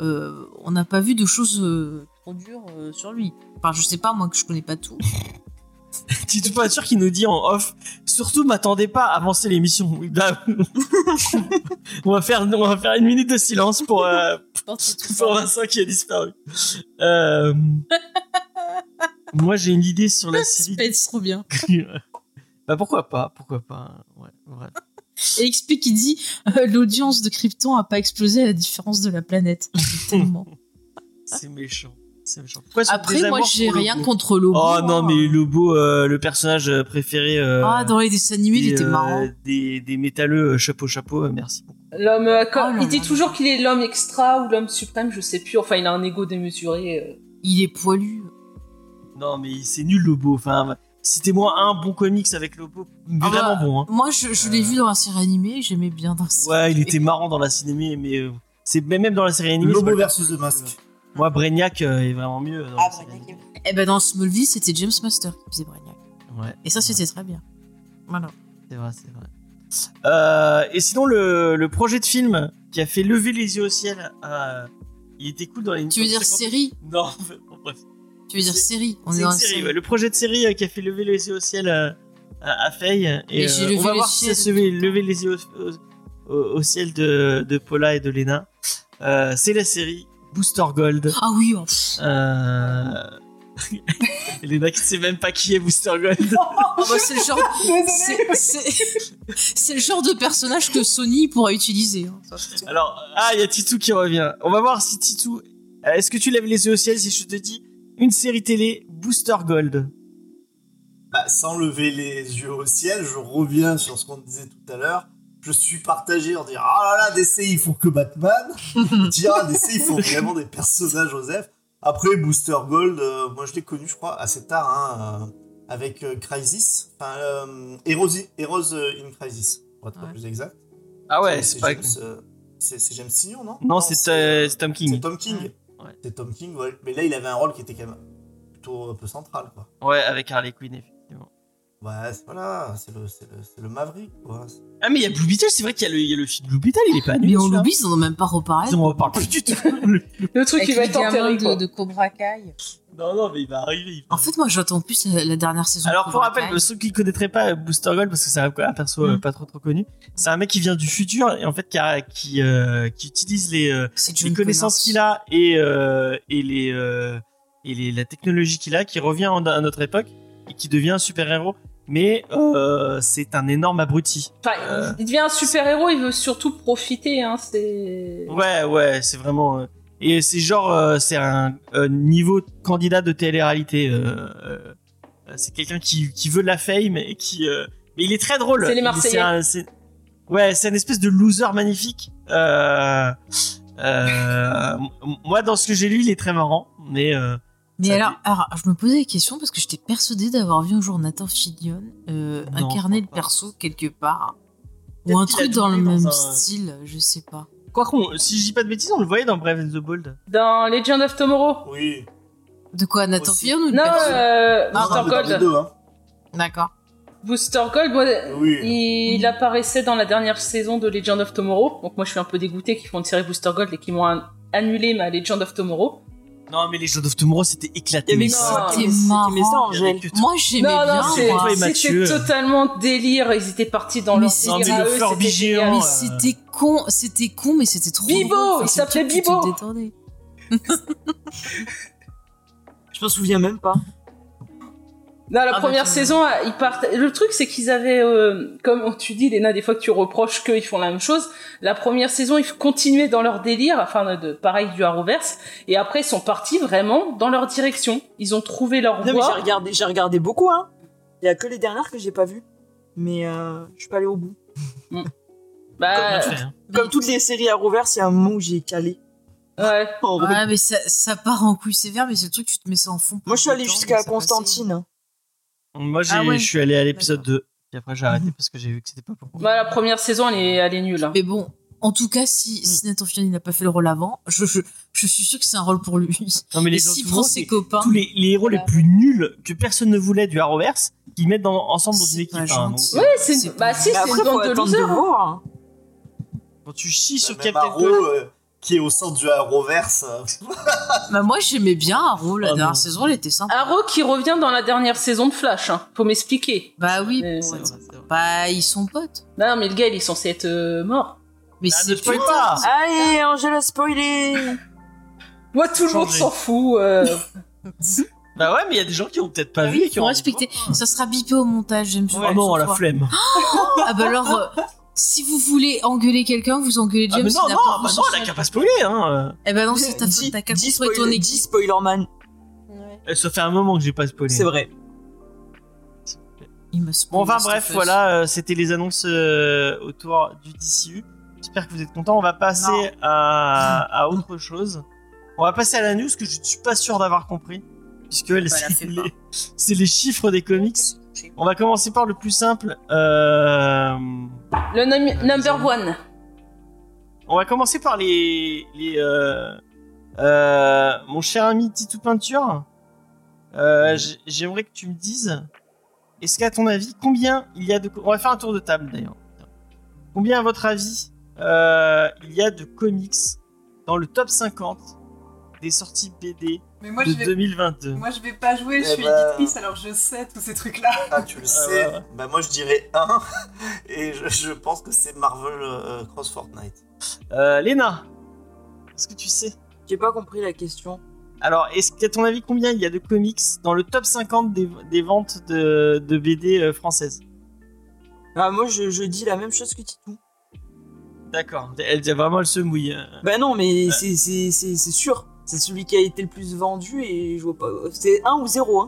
euh, on n'a pas vu de choses euh, trop dures sur lui. Enfin, je sais pas, moi, que je connais pas tout. Titou pas sûr qui nous dit en off. Surtout, m'attendez pas à avancer l'émission. Bah, on va faire, on va faire une minute de silence pour, euh, pour Vincent qui a disparu. Euh, moi, j'ai une idée sur la série. C'est trop bien. Bah pourquoi pas, pourquoi pas. Ouais, ouais. Et XP qui dit euh, l'audience de Krypton a pas explosé à la différence de la planète. Tellement. C'est méchant. C'est méchant. Pourquoi Après, moi, j'ai rien Lobo contre Lobo. Oh non, hein. mais Lobo, euh, le personnage préféré. euh, Ah, dans les dessins animés, il des, était euh, marrant. Des, des métalleux euh, chapeau chapeau, euh, merci beaucoup. L'homme, euh, quand- Oh là il dit toujours qu'il est l'homme extra ou l'homme suprême, je sais plus. Enfin, il a un ego démesuré. euh. Il est poilu. Non, mais c'est nul Lobo. Enfin, citez-moi un bon comics avec Lobo, Ah vraiment bah, bon. Hein. Moi, je, je l'ai vu dans la série animée, j'aimais bien dans la série Ouais, il animée. était marrant dans la cinémée, mais euh, c'est mais même dans la série animée. Lobo versus le masque. Moi, Brainiac euh, est vraiment mieux. Dans Ah, série Brainiac. animée. Eh ben, dans Smallville, c'était James Master qui faisait Brainiac. Ouais. Et ça, c'était très bien. Voilà. C'est vrai, c'est vrai. Euh, et sinon, le, le projet de film qui a fait lever les yeux au ciel, euh, il était cool dans les. Tu veux dire série? Non. Tu veux dire série On C'est est dans une la série, série. ouais. Le projet de série euh, qui a fait lever les yeux au ciel euh, à, à Faye. Et, Et euh, on va voir si ça se fait lever les yeux au, au- au ciel de, de Paula et de Lena. Euh, c'est la série Booster Gold. Ah oui, oh. Euh... Qui sait même pas qui est Booster Gold. Bah, c'est le genre. C'est- le de personnage que Sony pourra utiliser. hein. Alors, ah, il y a Titou qui revient. On va voir si Titou. Est-ce que tu lèves les yeux au ciel si je te dis une série télé Booster Gold Bah, sans lever les yeux au ciel, je reviens sur ce qu'on disait tout à l'heure. Je suis partagé en disant Ah là là, DC, il faut que Batman. Dire ah, DC, il faut vraiment des personnages Joseph. Après, Booster Gold, euh, moi je l'ai connu, je crois, assez tard, hein, euh, avec euh, Crisis. Enfin, euh, Heroes, Heroes in Crisis, pour être Ouais. plus exact. Ah ouais, c'est c'est pas. James, c'est c'est James Signon, non? Non, c'est euh, c'est Tom c'est King. Tom King. Ouais. C'est Tom King, ouais. Mais là, il avait un rôle qui était quand même plutôt un peu central, quoi. Ouais, avec Harley Quinn, effectivement. Ouais, c'est- voilà, c'est le, c'est le, c'est le Maverick, quoi. Ah, mais il y a Blue Beetle, c'est vrai qu'il y, a le- il y a le film Blue Beetle, il est pas annulé. Mais on l'oublie, ils en ont même pas reparlé. Ils en parle plus du tout. Le- truc qui va être enterré, quoi. de, Cobra Kai. Non, non, mais il va arriver. il va En fait, moi, j'attends plus la, la dernière saison. Alors pour rappel, ceux qui connaîtraient pas Booster Gold, parce que c'est un un perso euh, Mm. pas trop trop connu, c'est un mec qui vient du futur et en fait qui, a- qui, euh, qui utilise les, euh, les connaissances qu'il a et, euh, et, les, euh, et les, la technologie qu'il a, qui revient en- à notre époque et qui devient un super héros. Mais euh, c'est un énorme abruti. Enfin, Euh. il devient un super-héros, il veut surtout profiter, hein, c'est... Ouais, ouais, c'est vraiment. Et c'est genre, euh, c'est un euh, niveau candidat de télé-réalité. euh, euh, c'est quelqu'un qui, qui veut de la fame et qui. euh, mais il est très drôle. C'est les Il- Marseillais. un- c'est- ouais, c'est une espèce de loser magnifique. Euh, euh, moi, dans ce que j'ai lu, il est très marrant. Mais euh, Mais alors, alors, je me posais la question parce que j'étais persuadée d'avoir vu un jour Nathan Fillion euh, incarner le perso quelque part. Ou un truc dans le même un- style, je sais pas. Quoi qu'on, si je dis pas de bêtises, on le voyait dans Brave and the Bold. Dans Legend of Tomorrow. Oui. De quoi, Nathan Aussi. Fillion ou Non, euh, Ah, Booster mais dans les Gold. deux, hein. D'accord. Booster Gold, moi, Oui. il apparaissait dans la dernière saison de Legend of Tomorrow. Donc moi, je suis un peu dégoûté qu'ils font une série Booster Gold et qu'ils m'ont an- annulé ma Legend of Tomorrow. Non, mais les Jeux of Tomorrow, c'était éclaté. Mais Non. c'était marrant. ça, Angèle. Moi, j'aimais Non, non, bien. et c'était totalement délire. Ils étaient partis dans Mais leur Non, mais le Furby c'était géant. Mais euh, c'était con, c'était con, mais c'était trop Bibo, il s'appelait Bibo. Je m'en souviens même pas. Non, la Ah, bah, première saison, ils partent. Le truc, c'est qu'ils avaient, euh, comme tu dis, Léna, des fois que tu reproches qu'ils font la même chose. La première saison, ils continuaient dans leur délire, enfin, de, pareil du Arrowverse, et après, ils sont partis vraiment dans leur direction. Ils ont trouvé leur Non, mais j'ai voie. regardé, j'ai regardé beaucoup, hein. Il y a que les dernières que j'ai pas vues. Mais euh, je suis pas allé au bout. Bah, Bien fait, hein. Comme toutes les séries à reverse, il y a un moment où j'ai calé. ouais. Ouais, mais ça, ça part en couille sévère, mais c'est le truc, tu te mets ça en fond. Moi, je suis allé jusqu'à. Constantine. Moi, j'ai- Ah ouais. je suis allé à l'épisode 2. Puis après, j'ai arrêté parce que j'ai vu que c'était pas pour moi. Bah, la première saison, elle est, elle est nulle. hein. Mais bon, en tout cas, si, si Nathan Fillion n'a pas fait le rôle avant, je, je, je suis sûr que c'est un rôle pour lui. Non, mais Et les prend ses copains, tous les, les héros les plus nuls que personne ne voulait du Arrowverse, qu'ils mettent dans- ensemble dans une équipe. hein, donc, Ouais, c'est, C'est bah, si, c'est après, une bande de losers. hein. hein. Quand tu chies sur Même Captain euh, qui est au centre du Arrowverse. bah moi j'aimais bien Arrow, la Ah dernière non. saison, elle était sympa. Arrow qui revient dans la dernière saison de Flash, hein. Faut m'expliquer. Bah oui, Mais- bah ils sont potes. Non, mais le gars, il est censé être euh, mort. Mais Ah, c'est ne spoil plus pas tard. Allez, Angela spoilé Moi, tout le monde Changé. s'en fout. euh. Bah ouais, mais il y a des gens qui ont peut-être pas vu oui, et qui ont respecter. Ça sera bipé au montage, j'aime Oh non, la flemme. Ah bah alors, euh, si vous voulez engueuler quelqu'un, vous engueulez Ah, James. mais non, non, pas bah non, elle a qu'à pas spoiler, hein. Eh ben non, c'est ta faute, Dis- t'as qu'à construire ton spoil- équipe. dis Spoilerman. Euh, Ça fait un moment que j'ai pas spoilé. C'est vrai. Il m'a Bon, spoilé, enfin bref, voilà, euh, c'était les annonces euh, autour du DCU. J'espère que vous êtes contents. On va passer à, à autre chose. On va passer à la news que je ne suis pas sûr d'avoir compris, puisque les, c'est les chiffres des comics. On va commencer par le plus simple. Euh, Le num- number one. on va commencer par les, les euh, euh, mon cher ami Titou Peinture. Euh, J'aimerais que tu me dises, est-ce qu'à ton avis, combien il y a de, on va faire un tour de table d'ailleurs. Combien à votre avis euh, il y a de comics dans le top 50 des sorties BD Mais moi, de je vais, 2022 moi, je vais pas jouer, je Eh suis bah. éditrice, alors je sais tous ces trucs-là. Ah, tu le sais. ouais, ouais. Bah, moi, je dirais 1. Et je, je pense que c'est Marvel euh, Cross Fortnite. euh, Léna, est-ce que tu sais? J'ai pas compris la question. Alors, est-ce qu'à ton avis, combien il y a de comics dans le top 50 des, des ventes de, de BD euh, françaises Ah, moi, je, je dis la même chose que Titou. D'accord, elle dit vraiment elle se mouille. euh. Bah non, mais c'est sûr. C'est celui qui a été le plus vendu et je vois pas. C'est 1 ou 0. Hein.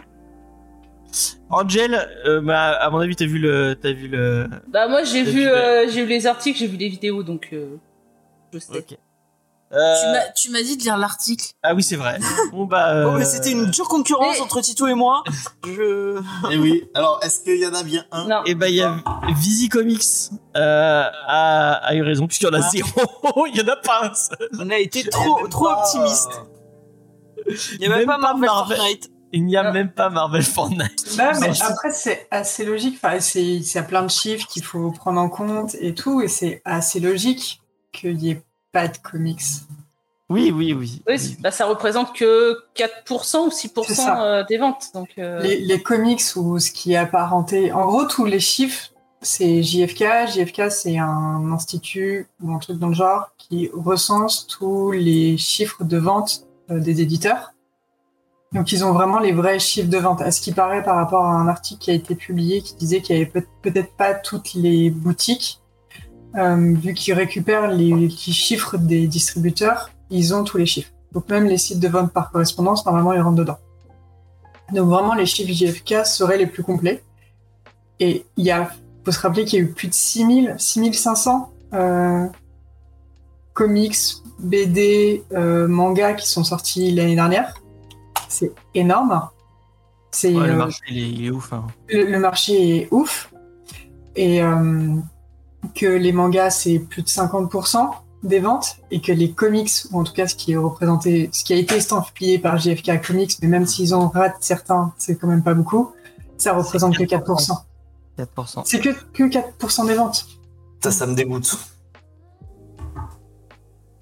Angel, euh, bah, à mon avis, t'as vu le, t'as vu le. Bah, moi, j'ai vu, vu, euh, j'ai vu les articles, j'ai vu les vidéos, donc euh, je sais. Ok. Euh, Tu m'as- dit de lire l'article. Ah oui, c'est vrai. Bon bah. Bon, euh, mais c'était une dure concurrence mais- entre Titou et moi. Je. Et oui. Alors, est-ce qu'il y en a bien un? Non. Et bah il y a Visi Comics euh, a, a eu raison puisqu'il y en a Ah. zéro. il y en a pas un seul. On a été trop, trop optimiste. Euh, Il y a même, Même pas pas Marvel, Marvel. Fortnite. Il n'y a Non. même pas Marvel Fortnite. Non, mais après, c'est assez logique. Enfin, c'est, il y a plein de chiffres qu'il faut prendre en compte et tout, et c'est assez logique qu'il n'y ait pas de comics. Oui, oui, oui. Oui, bah, ça représente que 4% ou 6% C'est ça. euh, des ventes. Donc, euh, Les, les comics ou ce qui est apparenté, en gros, tous les chiffres, c'est JFK. JFK, c'est un institut ou un truc dans le genre qui recense tous les chiffres de vente euh, des éditeurs. Donc, ils ont vraiment les vrais chiffres de vente. À ce qui paraît par rapport à un article qui a été publié qui disait qu'il y avait peut- peut-être pas toutes les boutiques, euh, vu qu'ils récupèrent les, chiffres des distributeurs, ils ont tous les chiffres. Donc, même les sites de vente par correspondance, normalement, ils rentrent dedans. Donc vraiment, les chiffres JFK seraient les plus complets. Et il faut se rappeler qu'il y a eu plus de 6000, 6500 euh, comics, BD, euh, mangas qui sont sortis l'année dernière. C'est énorme. C'est Ouais, le euh, marché il est, il est ouf. hein. le, le marché est ouf. Et euh, que les mangas, c'est plus de 50% des ventes. Et que les comics, ou en tout cas ce qui est représenté, ce qui a été estampillé par JFK Comics, mais même s'ils en ratent certains, c'est quand même pas beaucoup, ça représente que 4%. 4%. C'est que, que 4% des ventes. Ça, ça me dégoûte.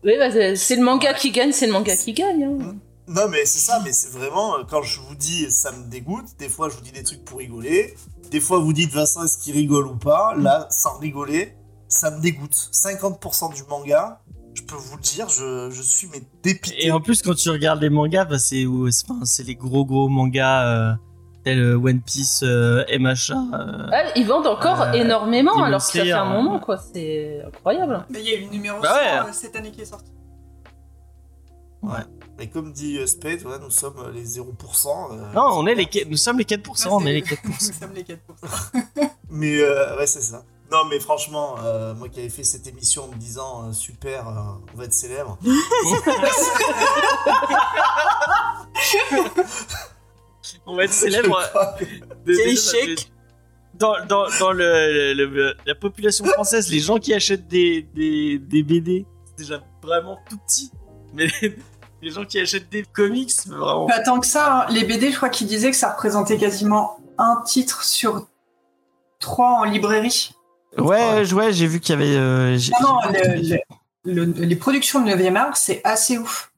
Oui, bah, c'est le manga qui gagne, c'est le manga qui gagne. hein. Non, mais c'est ça, mais c'est vraiment, euh, quand je vous dis ça me dégoûte, des fois je vous dis des trucs pour rigoler, des fois vous dites Vincent est-ce qu'il rigole ou pas, là, sans rigoler, ça me dégoûte. 50% du manga, je peux vous le dire, je, je suis mais dépité. Et en plus, quand tu regardes les mangas, bah, c'est où- c'est enfin, c'est les gros gros mangas euh, euh, One Piece euh, et machin. euh. Ah, ils vendent encore Euh, énormément alors que ça fait un hein. moment, quoi. C'est incroyable. Mais il y a eu le numéro Bah 100 ouais. euh, cette année qui est sorti. Et comme dit euh, Spade, voilà, nous sommes euh, les 0%. euh, Non, on est les, nous sommes les 4%, on est les 4%. Nous sommes les 4%. Mais euh, ouais, c'est ça. Non, mais franchement, euh, moi qui avais fait cette émission en me disant euh, super, euh, on va être célèbre. On va être célèbre. de- échec. Dans, dans, dans le, le- le- la population française, les gens qui achètent des, des, des BD, c'est déjà vraiment tout petit. Mais les, gens qui achètent des comics, vraiment. Pas tant que ça, hein. les BD, je crois qu'ils disaient que ça représentait quasiment un titre sur trois en librairie. Ouais, je- ouais, j'ai vu qu'il y avait. euh, Non, non, j'ai- le- le- le- les productions de 9e art, c'est assez ouf.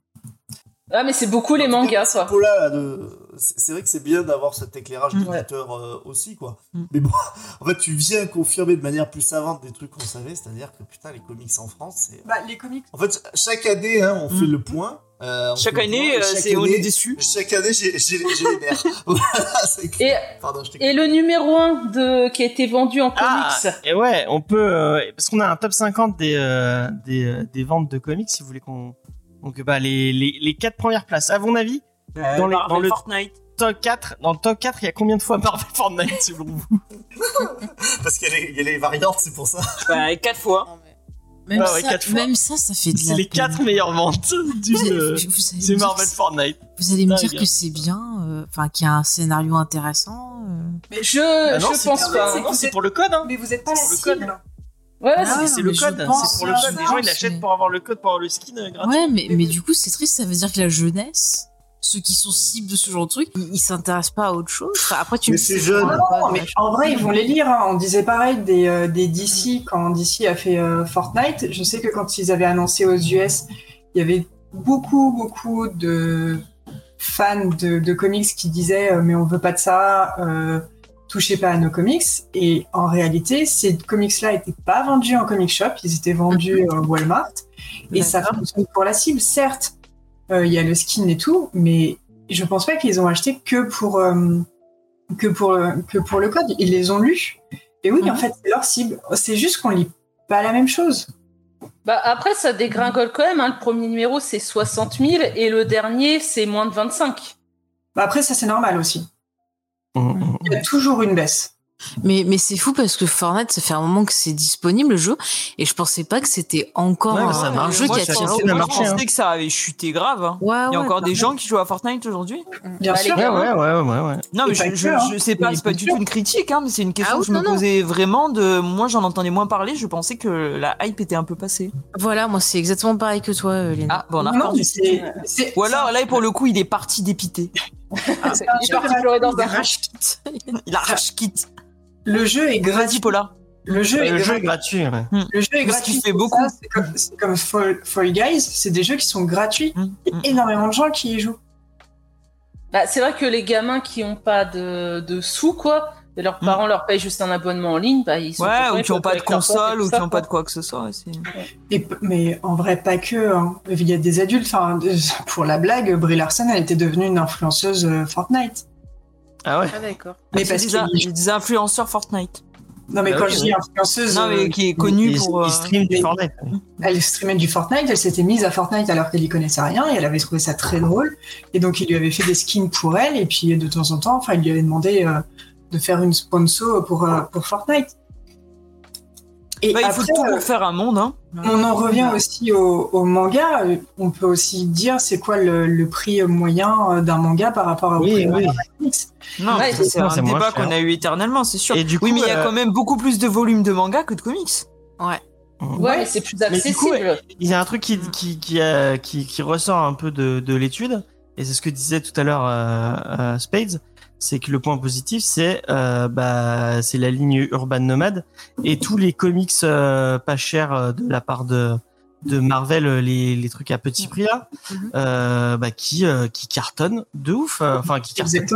Ah, mais c'est beaucoup les mangas, quoi. Là, là, de... C'est vrai que c'est bien d'avoir cet éclairage Mm. d'éditeur euh, aussi, quoi. Mm. Mais bon, en fait, tu viens confirmer de manière plus savante des trucs qu'on savait, c'est-à-dire que putain, les comics en France, c'est. Bah, les comics. En fait, chaque année, hein, on fait Mm. le point. euh, Chaque année, point, euh, chaque c'est- on année- est déçus. Chaque année, j'ai j'ai- j'ai les nerfs. Et, Pardon, je t'ai et le numéro 1 de, qui a été vendu en Ah, comics. et ouais, on peut. euh, parce qu'on a un top 50 des, euh, des, des ventes de comics, si vous voulez qu'on. Donc, bah, les, les, les 4 premières places. À mon avis, dans les- Marvel dans le- Fortnite. top 4, dans le top 4, il y a combien de fois Marvel Fortnite selon vous Parce qu'il y, les- y a les variantes, c'est pour ça. Bah, quatre fois. Même, Ah ouais, ça, quatre fois. même ça, ça fait de C'est la les peine. 4 meilleures ventes du. Euh, allez C'est Marvel Fortnite. Vous allez me dire que c'est bien, euh, enfin qu'il y a un scénario intéressant. euh. Je, Ah non, je c'est pense pas. Non, c'est pour le code, hein. Mais vous êtes pas la C'est pour le cible. Ouais, Ah c'est- c'est le mais je code, c'est pour le code. Les gens ils mais- l'achètent pour avoir le code pour avoir le skin euh, gratuit. Ouais, mais, Mais mais du coup, c'est triste, ça veut dire que la jeunesse, ceux qui sont cibles de ce genre de truc, ils s'intéressent pas à autre chose. Enfin, après, tu Mais me dis, c'est jeune. Non, mais en vrai, ils vont les lire. hein. On disait pareil des, euh, des DC quand DC a fait euh, Fortnite. Je sais que quand ils avaient annoncé aux US, il y avait beaucoup, beaucoup de fans de, de comics qui disaient euh, mais on veut pas de ça, euh, touchez pas à nos comics. Et en réalité, ces comics-là étaient pas vendus en comic shop, ils étaient vendus au Walmart. Et ça fonctionne pour la cible, certes. Euh, Il y a le skin et tout, mais je pense pas qu'ils ont acheté que pour euh, que pour que pour le code. Ils les ont lus. Et oui, Mhm. en fait, c'est leur cible. C'est juste qu'on lit pas la même chose. Bah après, ça dégringole quand même. hein. Le premier numéro, c'est 60 000 et le dernier, c'est moins de 25. Bah après, ça c'est normal aussi. Mhm. Il y a toujours une baisse. Mais, mais c'est fou parce que Fortnite, ça fait un moment que c'est disponible le jeu et je pensais pas que c'était encore Ouais, un, jeu Moi, qui de Moi, marcher, je pensais que ça avait chuté grave. hein. Ouais, Il y a ouais, encore des gens qui jouent à Fortnite aujourd'hui Bien sûr. les Ouais, ouais, ouais, ouais, ouais. Non, mais je, hein. je sais pas, c'est pas du tout une critique, hein, mais c'est une question Ah que je me non. posais vraiment de. Moi, j'en entendais moins parler, je pensais que la hype était un peu passée. Voilà, moi c'est exactement pareil que toi, euh, Léna. Ah, bon, on a Non, Ou alors, là, pour le coup, il est parti dépité. il est parti pleurer dans un coin. Il a rage quitte. Le jeu est gratuit. Paula. Le jeu est Le jeu est gratuit. ouais. Le jeu est Parce gratuit. fait c'est beaucoup. C'est comme, c'est comme Fall, Fall Guys, c'est des jeux qui sont gratuits. Hum, Il y a énormément de gens qui y jouent. Bah, c'est vrai que les gamins qui ont pas de, de sous, quoi, et leurs parents leur payent juste un abonnement en ligne, bah, ils sont Ouais, ou qui ont peuvent pas de console, ou ça, qui ont pas de quoi que ce soit. Et mais en vrai, pas que. hein. Il y a des adultes. Pour la blague, Brie Larson, elle était devenue une influenceuse euh, Fortnite. Ah ouais. Ah, d'accord. Mais C'est parce des, des influenceurs Fortnite. Non, mais Ah quand oui, je dis influenceuse, Non, mais euh, qui est connu Il, pour. il euh, stream du Fortnite. elle streamait du Fortnite, elle s'était mise à Fortnite alors qu'elle y connaissait rien et elle avait trouvé ça très drôle. Et donc il lui avait fait des skins pour elle et puis de temps en temps, enfin il lui avait demandé euh, de faire une sponsor pour euh, pour Fortnite. Et bah, il faut après, tout euh, pour faire un monde, hein. on en revient aussi au, au manga. On peut aussi dire c'est quoi le, le prix moyen euh, d'un manga par rapport au Oui, prix oui. Non, Ouais, c'est un débat qu'on a eu éternellement, c'est sûr. Et du oui, mais il y a euh, quand même beaucoup plus de volume de manga que de comics. Ouais, Ouais. mais c'est plus accessible. coup, Il y a un truc qui, qui, qui, euh, qui, qui ressort un peu de, de l'étude, et c'est ce que disait tout à l'heure euh, euh, Spades, c'est que le point positif, c'est euh, bah, c'est la ligne Urban Nomad, et tous les comics euh, pas chers euh, de la part de, de Marvel, les, les trucs à petit prix là, Mhm. euh, bah, qui euh, qui cartonnent de ouf, euh, enfin qui cartonnent,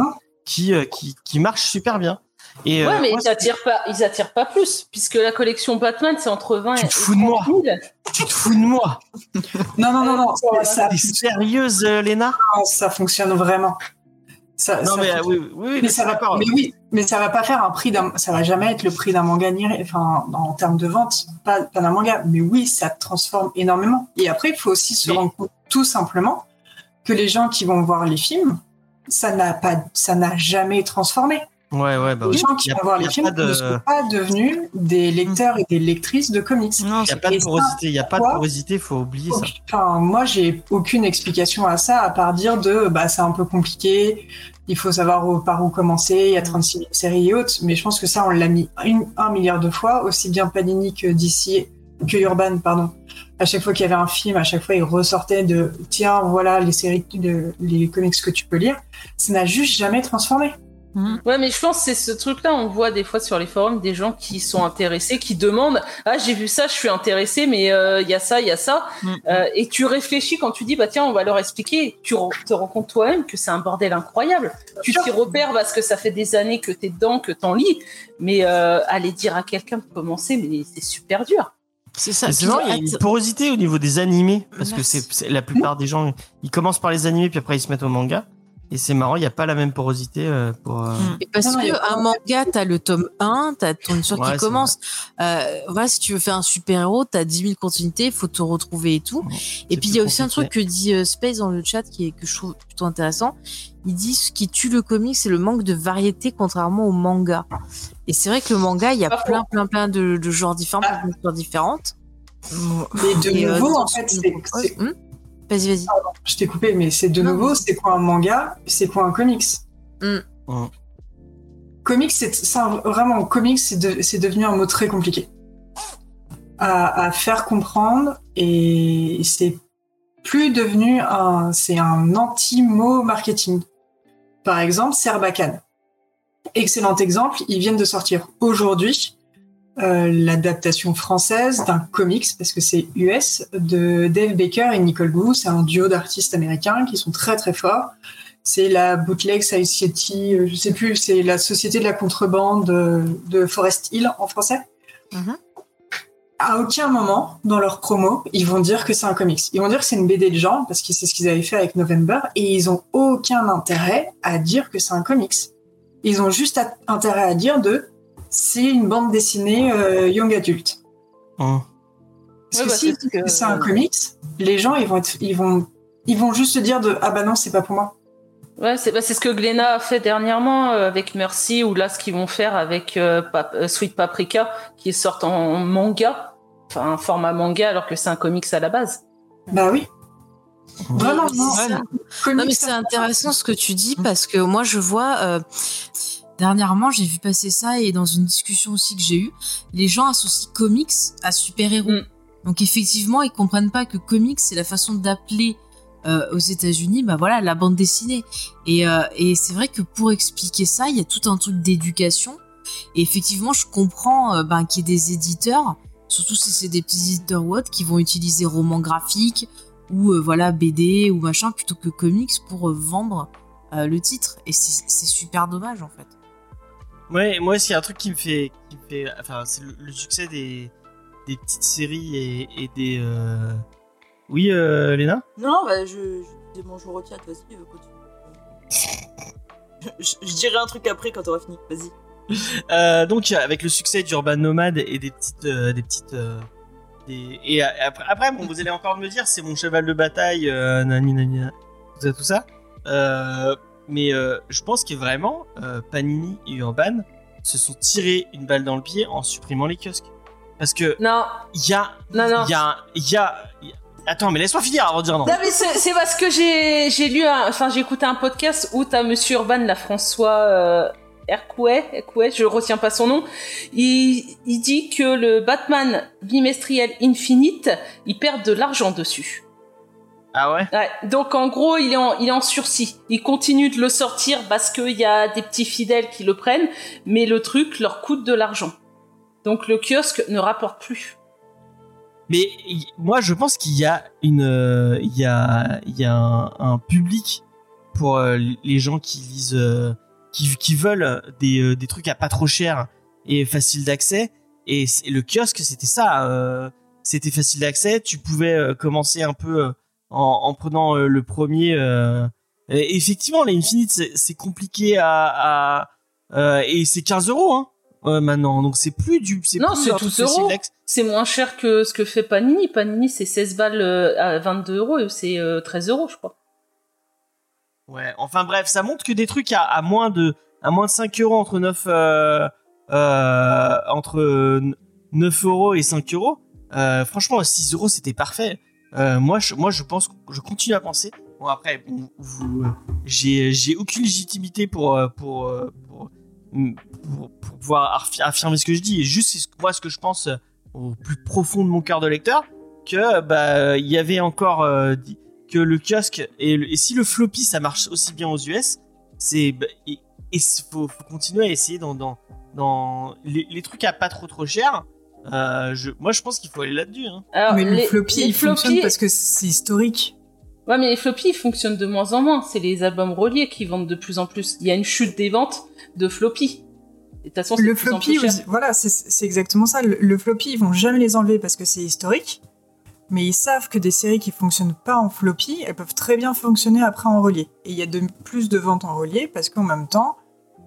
qui euh, qui qui marchent super bien. Et Ouais, euh, mais moi, ils attirent pas, ils attirent pas plus, puisque la collection Batman, c'est entre 20 Tu et te fous de moi. 30 000. tu te fous de moi Non, non, non, non. Ça, T'es sérieuse, Léna? Ça fonctionne vraiment. Ça, Non ça mais oui, mais ça va d'accord. mais oui, mais ça va pas faire un prix d'un, ça va jamais être le prix d'un manga ni, enfin, en termes de vente, pas, pas d'un manga. Mais oui, ça transforme énormément. Et après, il faut aussi se rendre compte tout simplement que les gens qui vont voir les films, ça n'a pas, ça n'a jamais transformé. Ouais, ouais, bah les gens qui vont voir les films de- ne sont pas devenus des lecteurs et des lectrices de comics. Non, Il n'y a pas de porosité, il n'y a pas de porosité, faut oublier ça. Enfin, moi, j'ai aucune explication à ça, à part dire de, bah, c'est un peu compliqué, il faut savoir où- par où commencer, il y a 36 000 séries et autres, mais je pense que ça, on l'a mis une- un milliard de fois, aussi bien Panini que DC, que Urban, pardon. À chaque fois qu'il y avait un film, à chaque fois, ils ressortaient de, tiens, voilà les séries, de, les comics que tu peux lire. Ça n'a juste jamais transformé. Ouais, mais je pense que c'est ce truc-là, on voit des fois sur les forums des gens qui sont intéressés, qui demandent Ah, j'ai vu ça, je suis intéressé, mais euh, il y a ça, il y a ça. Mm. Euh, et tu réfléchis quand tu dis Bah tiens, on va leur expliquer. Tu te rends compte toi-même que c'est un bordel incroyable. Tu t'y repères parce que ça fait des années que t'es dedans, que t'en lis. Mais euh, aller dire à quelqu'un de commencer, mais c'est super dur. c'est ça. C'est il y a une porosité au niveau des animés, parce que Merci. c'est- la plupart des gens, ils commencent par les animés, puis après ils se mettent au manga. Et c'est marrant, il n'y a pas la même porosité euh, pour. euh, Et parce Non, il y a que un manga, t'as le tome 1, t'as ton histoire Ouais, qui commence. Euh, voilà, si tu veux faire un super héros, t'as 10 000 continuités, faut te retrouver et tout. Et puis il y a aussi un truc que dit euh, Space dans le chat qui est que je trouve plutôt intéressant. Il dit ce qui tue le comic, c'est le manque de variété contrairement au manga. Et c'est vrai que le manga, il y a plein, plein, plein de, de genres différents, Ah. plein d'histoires différentes. Mais de Et, nouveau, en fait, c'est, Vas-y, vas-y. je t'ai coupé, mais c'est de Non, nouveau, c'est quoi un manga, c'est quoi un comics? Mm. Mm. Comics, c'est un- vraiment comics, c'est de- c'est devenu un mot très compliqué à, à faire comprendre et c'est plus devenu un, c'est un anti-mot marketing. Par exemple, Serbacane. Excellent exemple, ils viennent de sortir aujourd'hui euh, l'adaptation française d'un comics, parce que c'est US, de Dave Baker et Nicole Gu. C'est un duo d'artistes américains qui sont très très forts. C'est la Bootleg Society, euh, je sais plus, c'est la Société de la contrebande de Forest Hill en français. Mhm. À aucun moment dans leur promo, ils vont dire que c'est un comics. Ils vont dire que c'est une BD de genre, parce que c'est ce qu'ils avaient fait avec November, et ils ont aucun intérêt à dire que c'est un comics. Ils ont juste intérêt à dire de c'est une bande dessinée euh, young adulte. hum. Parce Ouais, que bah, si c'est ce que- c'est un comics, les gens ils vont être, ils vont ils vont juste se dire de ah bah non c'est pas pour moi. Ouais, c'est bah, c'est ce que Glenna a fait dernièrement euh, avec Mercy, ou là ce qu'ils vont faire avec euh, Pap- Sweet Paprika, qui sort en manga, enfin un format manga, alors que c'est un comics à la base. Bah oui. Vraiment non. Non mais c'est intéressant ce que tu dis parce que moi je vois euh, dernièrement j'ai vu passer ça et dans une discussion aussi que j'ai eue, les gens associent comics à super-héros. Mm. Donc effectivement ils comprennent pas que comics c'est la façon d'appeler euh, aux États-Unis bah voilà la bande dessinée et, euh, et c'est vrai que pour expliquer ça il y a tout un truc d'éducation et effectivement je comprends euh, ben, qu'il y ait des éditeurs surtout si c'est des petits éditeurs ou autres qui vont utiliser romans graphiques ou voilà BD ou machin plutôt que comics pour vendre le titre et c'est super dommage en fait. Ouais, moi, s'il y a un truc qui me fait, qui me fait, enfin, c'est le, le succès des, des petites séries et, et des. euh, Oui, euh, Léna? Non, bah, je, je dis bonjour au chat, vas-y, euh, continue. je, je dirai un truc après quand t'auras fini, vas-y. Euh, donc, avec le succès d'Urban Nomad et des petites, euh, des petites. euh, des- Et euh, après, après, bon, vous allez encore me dire, c'est mon cheval de bataille, euh, nani, nani, nani, tout ça, tout ça. Mais euh, je pense que vraiment, euh, Panini et Urban se sont tirés une balle dans le pied en supprimant les kiosques. Parce que Non, il y a, non, non. il y a, y a, il y a- Attends, mais laisse-moi finir avant de dire non. Non mais c'est parce que j'ai j'ai lu un- enfin j'ai écouté un podcast où t'as Monsieur Urban là François euh, Hercouet, Hercouet, je retiens pas son nom. Il il dit que le Batman bimestriel Infinite, il perd de l'argent dessus. Ah ouais? Ouais, donc en gros, il est en, il est en sursis. Il continue de le sortir parce qu'il y a des petits fidèles qui le prennent, mais le truc leur coûte de l'argent. Donc le kiosque ne rapporte plus. Mais moi, je pense qu'il y a une, euh, il y a, il y a un, un public pour euh, les gens qui lisent, euh, qui, qui veulent des, euh, des trucs à pas trop cher et facile d'accès. Et c'est- le kiosque, c'était ça. euh, c'était facile d'accès. Tu pouvais euh, commencer un peu euh, en, en prenant euh, le premier. euh, et effectivement, l'Infinite, c'est c'est compliqué à, à euh, et c'est 15 euros hein, euh, maintenant. Donc c'est plus du, Non, c'est 12 euros. C'est moins cher que ce que fait Panini. Panini, c'est 16 balles à 22 euros et c'est euh, 13 euros, je crois. Ouais, enfin bref, ça montre que des trucs à, à moins de à moins de 5 euros entre 9 euh, euh, entre euh, 9 euros et 5 euros. Franchement, 6 euros c'était parfait. Euh, moi, je, moi, je pense, je continue à penser. Bon après, vous- euh, j'ai aucune légitimité pour euh, pour pour, pour, pouvoir affi- affirmer ce que je dis. Et juste moi ce que je pense au plus profond de mon cœur de lecteur que bah il y avait encore que le kiosque et, et si le floppy ça marche aussi bien aux US, c'est bah, et, faut, faut continuer à essayer dans dans, dans les, les trucs à pas trop trop cher. Euh, je, moi je pense qu'il faut aller là-dessus. Hein. Alors, mais le les- floppy, les il fonctionne floppies- parce que c'est historique. Ouais, mais les floppies, ils fonctionnent de moins en moins. C'est les albums reliés qui vendent de plus en plus. Il y a une chute des ventes de floppies. De toute façon, Le plus en floppy, plus cher. aussi- voilà, c'est- c'est exactement ça. Le, le floppy, ils vont jamais les enlever parce que c'est historique. Mais ils savent que des séries qui fonctionnent pas en floppy, elles peuvent très bien fonctionner après en relié. Et il y a de plus de ventes en relié parce qu'en même temps,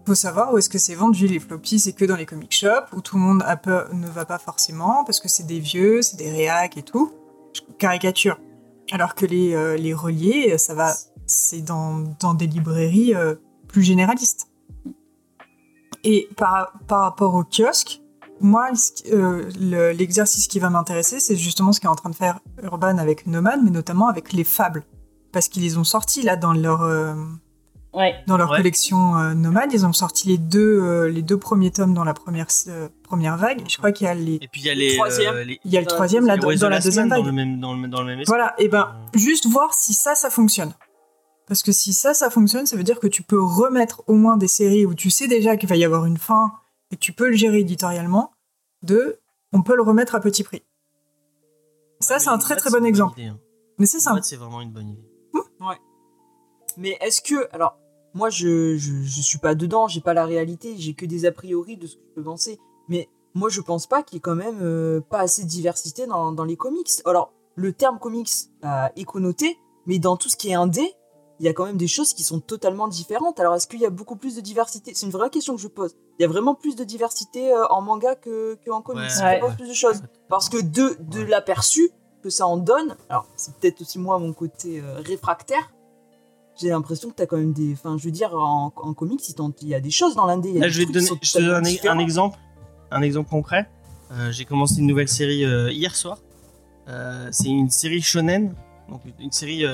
faut savoir où est-ce que c'est vendu. Les floppies, c'est que dans les comic shops où tout le monde a peur- ne va pas forcément parce que c'est des vieux, c'est des réacs et tout. Caricature. Alors que les, euh, les reliés, ça va, c'est dans, dans des librairies euh, plus généralistes. Et par, par rapport au kiosque, moi, euh, l'exercice qui va m'intéresser, c'est justement ce qu'est en train de faire Urban avec Nomad, mais notamment avec les fables. Parce qu'ils les ont sortis là dans leur, euh, Ouais. dans leur Ouais. collection euh, Nomad. Ils ont sorti les deux, euh, les deux premiers tomes dans la première, euh, première vague. Je crois qu'il y a les. Et puis il y a les, Troisième. euh, les, Il y a le Dans la troisième là dans, dans la deuxième vague. dans le même dans le, dans le même. Voilà, et ben juste voir si ça, ça fonctionne. Parce que si ça, ça fonctionne, ça veut dire que tu peux remettre au moins des séries où tu sais déjà qu'il va y avoir une fin et que tu peux le gérer éditorialement. De, on peut le remettre à petit prix. Ça, Ouais, c'est un très très bon exemple. idée, hein. Mais ça, c'est Nomad, c'est vraiment une bonne idée. Mais est-ce que. Alors, moi, je, je, je suis pas dedans, j'ai pas la réalité, j'ai que des a priori de ce que je peux penser. Mais moi, je pense pas qu'il y ait quand même euh, pas assez de diversité dans, dans les comics. Alors, le terme comics euh, est connoté, mais dans tout ce qui est indé, il y a quand même des choses qui sont totalement différentes. Alors, est-ce qu'il y a beaucoup plus de diversité? C'est une vraie question que je pose. Il y a vraiment plus de diversité euh, en manga que, que en comics. Ouais, Il ouais. plus de choses. Parce que de, de Ouais. l'aperçu que ça en donne, alors c'est peut-être aussi moi mon côté euh, réfractaire, j'ai l'impression que t'as quand même des. Enfin, je veux dire, en, en comics, il y a des choses dans l'indé. Là, je vais te donner, sont je te donne un, différents. exemple, un exemple concret. Euh, J'ai commencé une nouvelle série euh, hier soir. Euh, c'est une série shonen, donc une série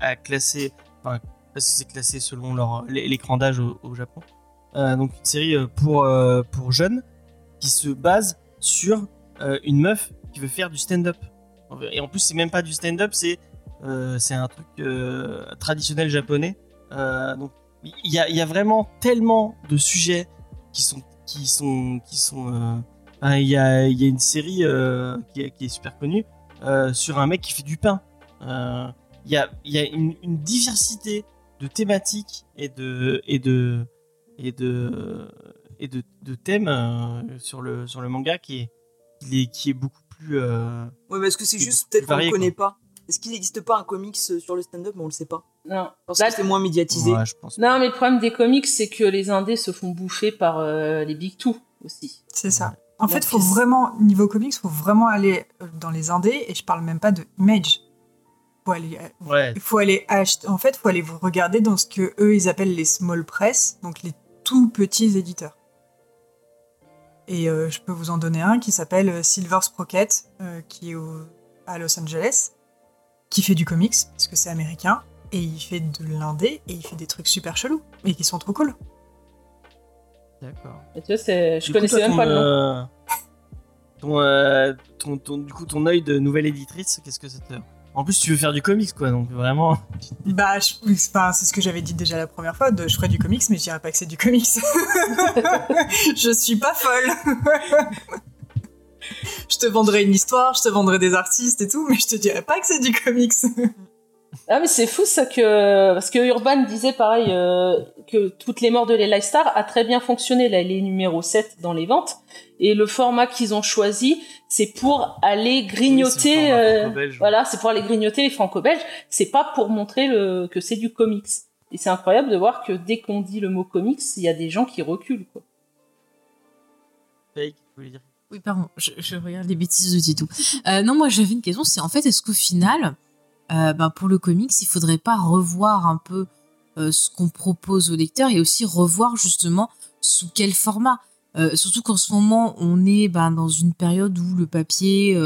à classer, enfin parce que c'est classé selon leur l'écran d'âge au, au Japon. Donc une série pour pour jeunes qui se base sur une meuf qui veut faire du stand-up. Et en plus, c'est même pas du stand-up, c'est c'est un truc euh, traditionnel japonais. Euh, donc il y a, y a vraiment tellement de sujets qui sont qui sont qui sont euh, hein, il y a y a une série euh, qui, est, qui est super connue euh, sur un mec qui fait du pain Euh, il y a y a une, une diversité de thématiques et de et de et de et de, de thèmes euh, sur le sur le manga qui est qui est, qui est beaucoup plus euh, Ouais, mais est-ce que c'est juste peut-être qu'on ne connaît pas Est-ce qu'il n'existe pas un comics euh, sur le stand-up, mais on le sait pas Non. Parce Là, que c'est moins médiatisé. ouais, je pense Non, mais le problème des comics, c'est que les indés se font bouffer par euh, les big two aussi. C'est ça. En fait, faut vraiment, niveau comics, faut vraiment aller euh, dans les indés, et je parle même pas de Image. Faut aller, ouais il faut aller acheter, en fait, faut aller vous regarder dans ce que eux, ils appellent les small press, donc les tout petits éditeurs. Et euh, je peux vous en donner un qui s'appelle Silver Sprocket, euh, qui est au- à Los Angeles, qui fait du comics, parce que c'est américain, et il fait de l'indé, et il fait des trucs super chelous, et qui sont trop cool. d'accord Et tu vois, c'est... je Du coup, connaissais toi, même ton, pas le nom. euh, ton, euh, ton, ton- du coup, ton œil de nouvelle éditrice, qu'est-ce que ça te. En plus, tu veux faire du comics, quoi, donc vraiment. Bah, je- enfin, c'est ce que j'avais dit déjà la première fois, de, je ferais du comics, mais je dirais pas que c'est du comics. je suis pas folle. je te vendrai une histoire, je te vendrai des artistes et tout, mais je te dirais pas que c'est du comics. Ah mais c'est fou ça que parce que Urban disait pareil euh, que toutes les morts de les Star a très bien fonctionné là elle est numéro 7 dans les ventes et le format qu'ils ont choisi c'est pour aller grignoter Oui, euh, voilà c'est pour aller grignoter les franco-belges c'est pas pour montrer le que c'est du comics et c'est incroyable de voir que dès qu'on dit le mot comics il y a des gens qui reculent quoi. Fake, vous voulez dire. Oui, pardon, je, regarde les bêtises de Titou. Euh, non, moi j'avais une question, c'est en fait, est-ce qu'au final, euh, ben, pour le comics, il faudrait pas revoir un peu euh, ce qu'on propose aux lecteurs et aussi revoir justement sous quel format? Euh, Surtout qu'en ce moment, on est ben, dans une période où le papier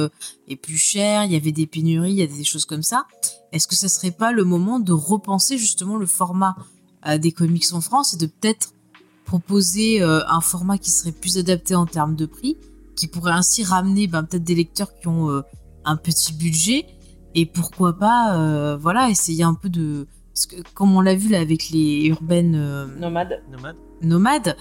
est plus cher, il y avait des pénuries, il y a des choses comme ça. Est-ce que ça serait pas le moment de repenser justement le format des comics en France et de peut-être proposer un format qui serait plus adapté en termes de prix? Qui pourrait ainsi ramener ben, peut-être des lecteurs qui ont euh, un petit budget. Et pourquoi pas euh, voilà essayer un peu de parce que comme on l'a vu là avec les urbaines euh, Nomade. Nomade nomades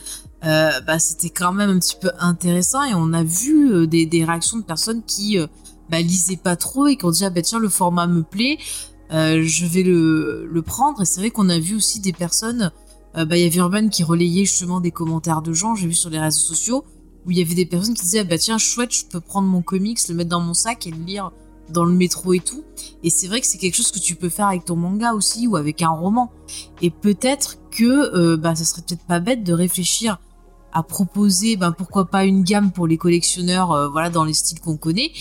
euh, bah, c'était quand même un petit peu intéressant. Et on a vu euh, des, des réactions de personnes qui euh, bah, lisaient pas trop et qui ont dit ah bah tiens le format me plaît euh, je vais le, le prendre. Et c'est vrai qu'on a vu aussi des personnes euh, bah, il y avait Urban qui relayait justement des commentaires de gens. J'ai vu sur les réseaux sociaux où il y avait des personnes qui disaient ah bah tiens chouette je peux prendre mon comics le mettre dans mon sac et le lire dans le métro et tout. Et c'est vrai que c'est quelque chose que tu peux faire avec ton manga aussi ou avec un roman. Et peut-être que euh, bah ça serait peut-être pas bête de réfléchir à proposer ben pourquoi pas une gamme pour les collectionneurs euh, voilà dans les styles qu'on connaît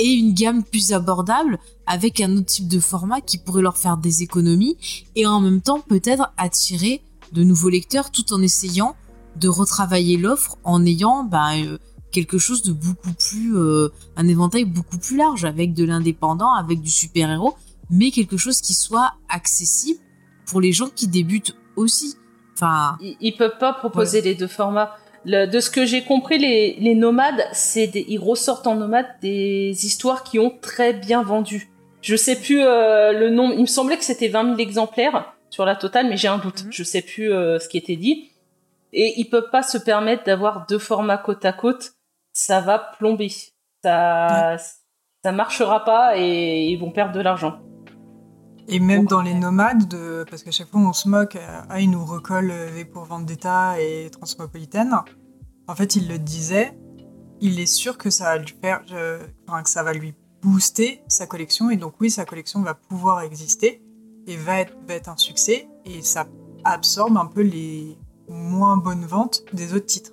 et une gamme plus abordable avec un autre type de format qui pourrait leur faire des économies et en même temps peut-être attirer de nouveaux lecteurs tout en essayant de retravailler l'offre en ayant ben, euh, quelque chose de beaucoup plus euh, un éventail beaucoup plus large avec de l'indépendant avec du super-héros mais quelque chose qui soit accessible pour les gens qui débutent aussi enfin Ils, ils peuvent pas proposer les deux formats. Le- de ce que j'ai compris, les, les nomades, c'est des, ils ressortent en nomades des histoires qui ont très bien vendu. Je sais plus euh, le nom. Il me semblait que c'était 20 000 exemplaires sur la totale, mais j'ai un doute. Mhm. Je sais plus euh, ce qui était dit. Et ils peuvent pas se permettre d'avoir deux formats côte à côte. Ça va plomber. Ça, ça marchera pas et ils vont perdre de l'argent. Et même dans les nomades, de... parce qu'à chaque fois on se moque, euh, ah, ils nous recollent euh, V pour Vendetta et Transmopolitaine. En fait, il le disait, il est sûr que ça va lui faire, enfin, que ça va lui booster sa collection. Et donc, oui, sa collection va pouvoir exister et va être, va être un succès. Et ça absorbe un peu les moins bonnes ventes des autres titres.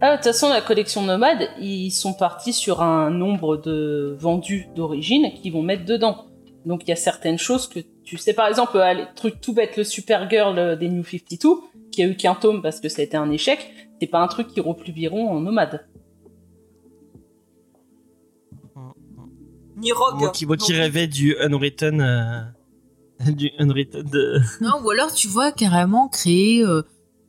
Ah, de toute façon, la collection Nomade, ils sont partis sur un nombre de vendus d'origine qu'ils vont mettre dedans. Donc il y a certaines choses que tu sais, par exemple, euh, le truc tout bête, le Supergirl euh, des New 52, qui a eu qu'un tome parce que ça a été un échec, c'est pas un truc qu'ils republieront en Nomade. Ni Rogue. Moi qui, moi qui rêvais du Unwritten. euh, du Unwritten de. Non, ou alors tu vois carrément créer euh,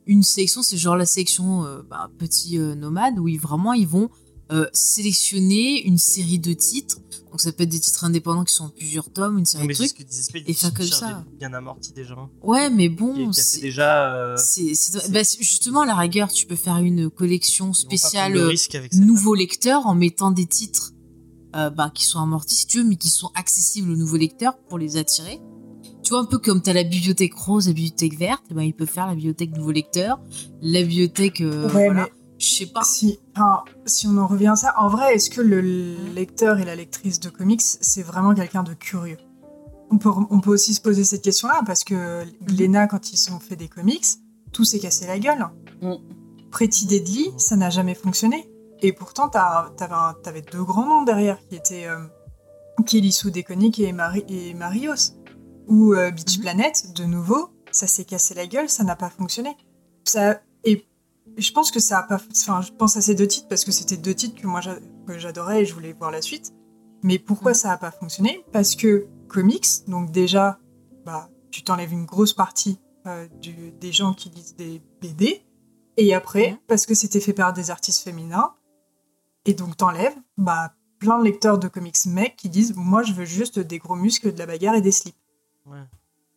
une sélection, c'est genre la sélection euh, bah, petit euh, nomade où ils, vraiment ils vont euh, sélectionner une série de titres. Donc ça peut être des titres indépendants qui sont en plusieurs tomes, une série mais de trucs. et faire comme ça. Bien amorti déjà. Ouais, mais bon, c'est déjà. euh, c'est- bah, c'est- justement à la rigueur, tu peux faire une collection spéciale nouveaux lecteurs en mettant des titres euh, bah, qui sont amortis si tu veux, mais qui sont accessibles aux nouveaux lecteurs pour les attirer. Tu vois, un peu comme tu as la bibliothèque rose, la bibliothèque verte, eh ben, ils peuvent faire la bibliothèque nouveaux lecteurs, la bibliothèque. euh, Ouais, voilà. mais Je sais pas. Si, enfin, si on en revient à ça, en vrai, est-ce que le lecteur et la lectrice de comics, c'est vraiment quelqu'un de curieux? On peut, on peut aussi se poser cette question-là, parce que Glénat, quand ils ont fait des comics, tout s'est cassé la gueule. Mm. Pretty Deadly, ça n'a jamais fonctionné. Et pourtant, t'avais deux grands noms derrière, qui étaient euh, Déconique et, Mari et Marios. Ou euh, Beach Mhm. Planet, de nouveau, ça s'est cassé la gueule, ça n'a pas fonctionné. Ça, et je pense que ça a pas. Enfin, je pense à ces deux titres parce que c'était deux titres que moi j'adorais et je voulais voir la suite. Mais pourquoi ça a pas fonctionné? Parce que comics, donc déjà, bah, tu t'enlèves une grosse partie euh, du- des gens qui lisent des BD. Et après, Mhm. parce que c'était fait par des artistes féminins, et donc t'enlèves bah, plein de lecteurs de comics mecs qui disent Moi, je veux juste des gros muscles, de la bagarre et des slips Ouais.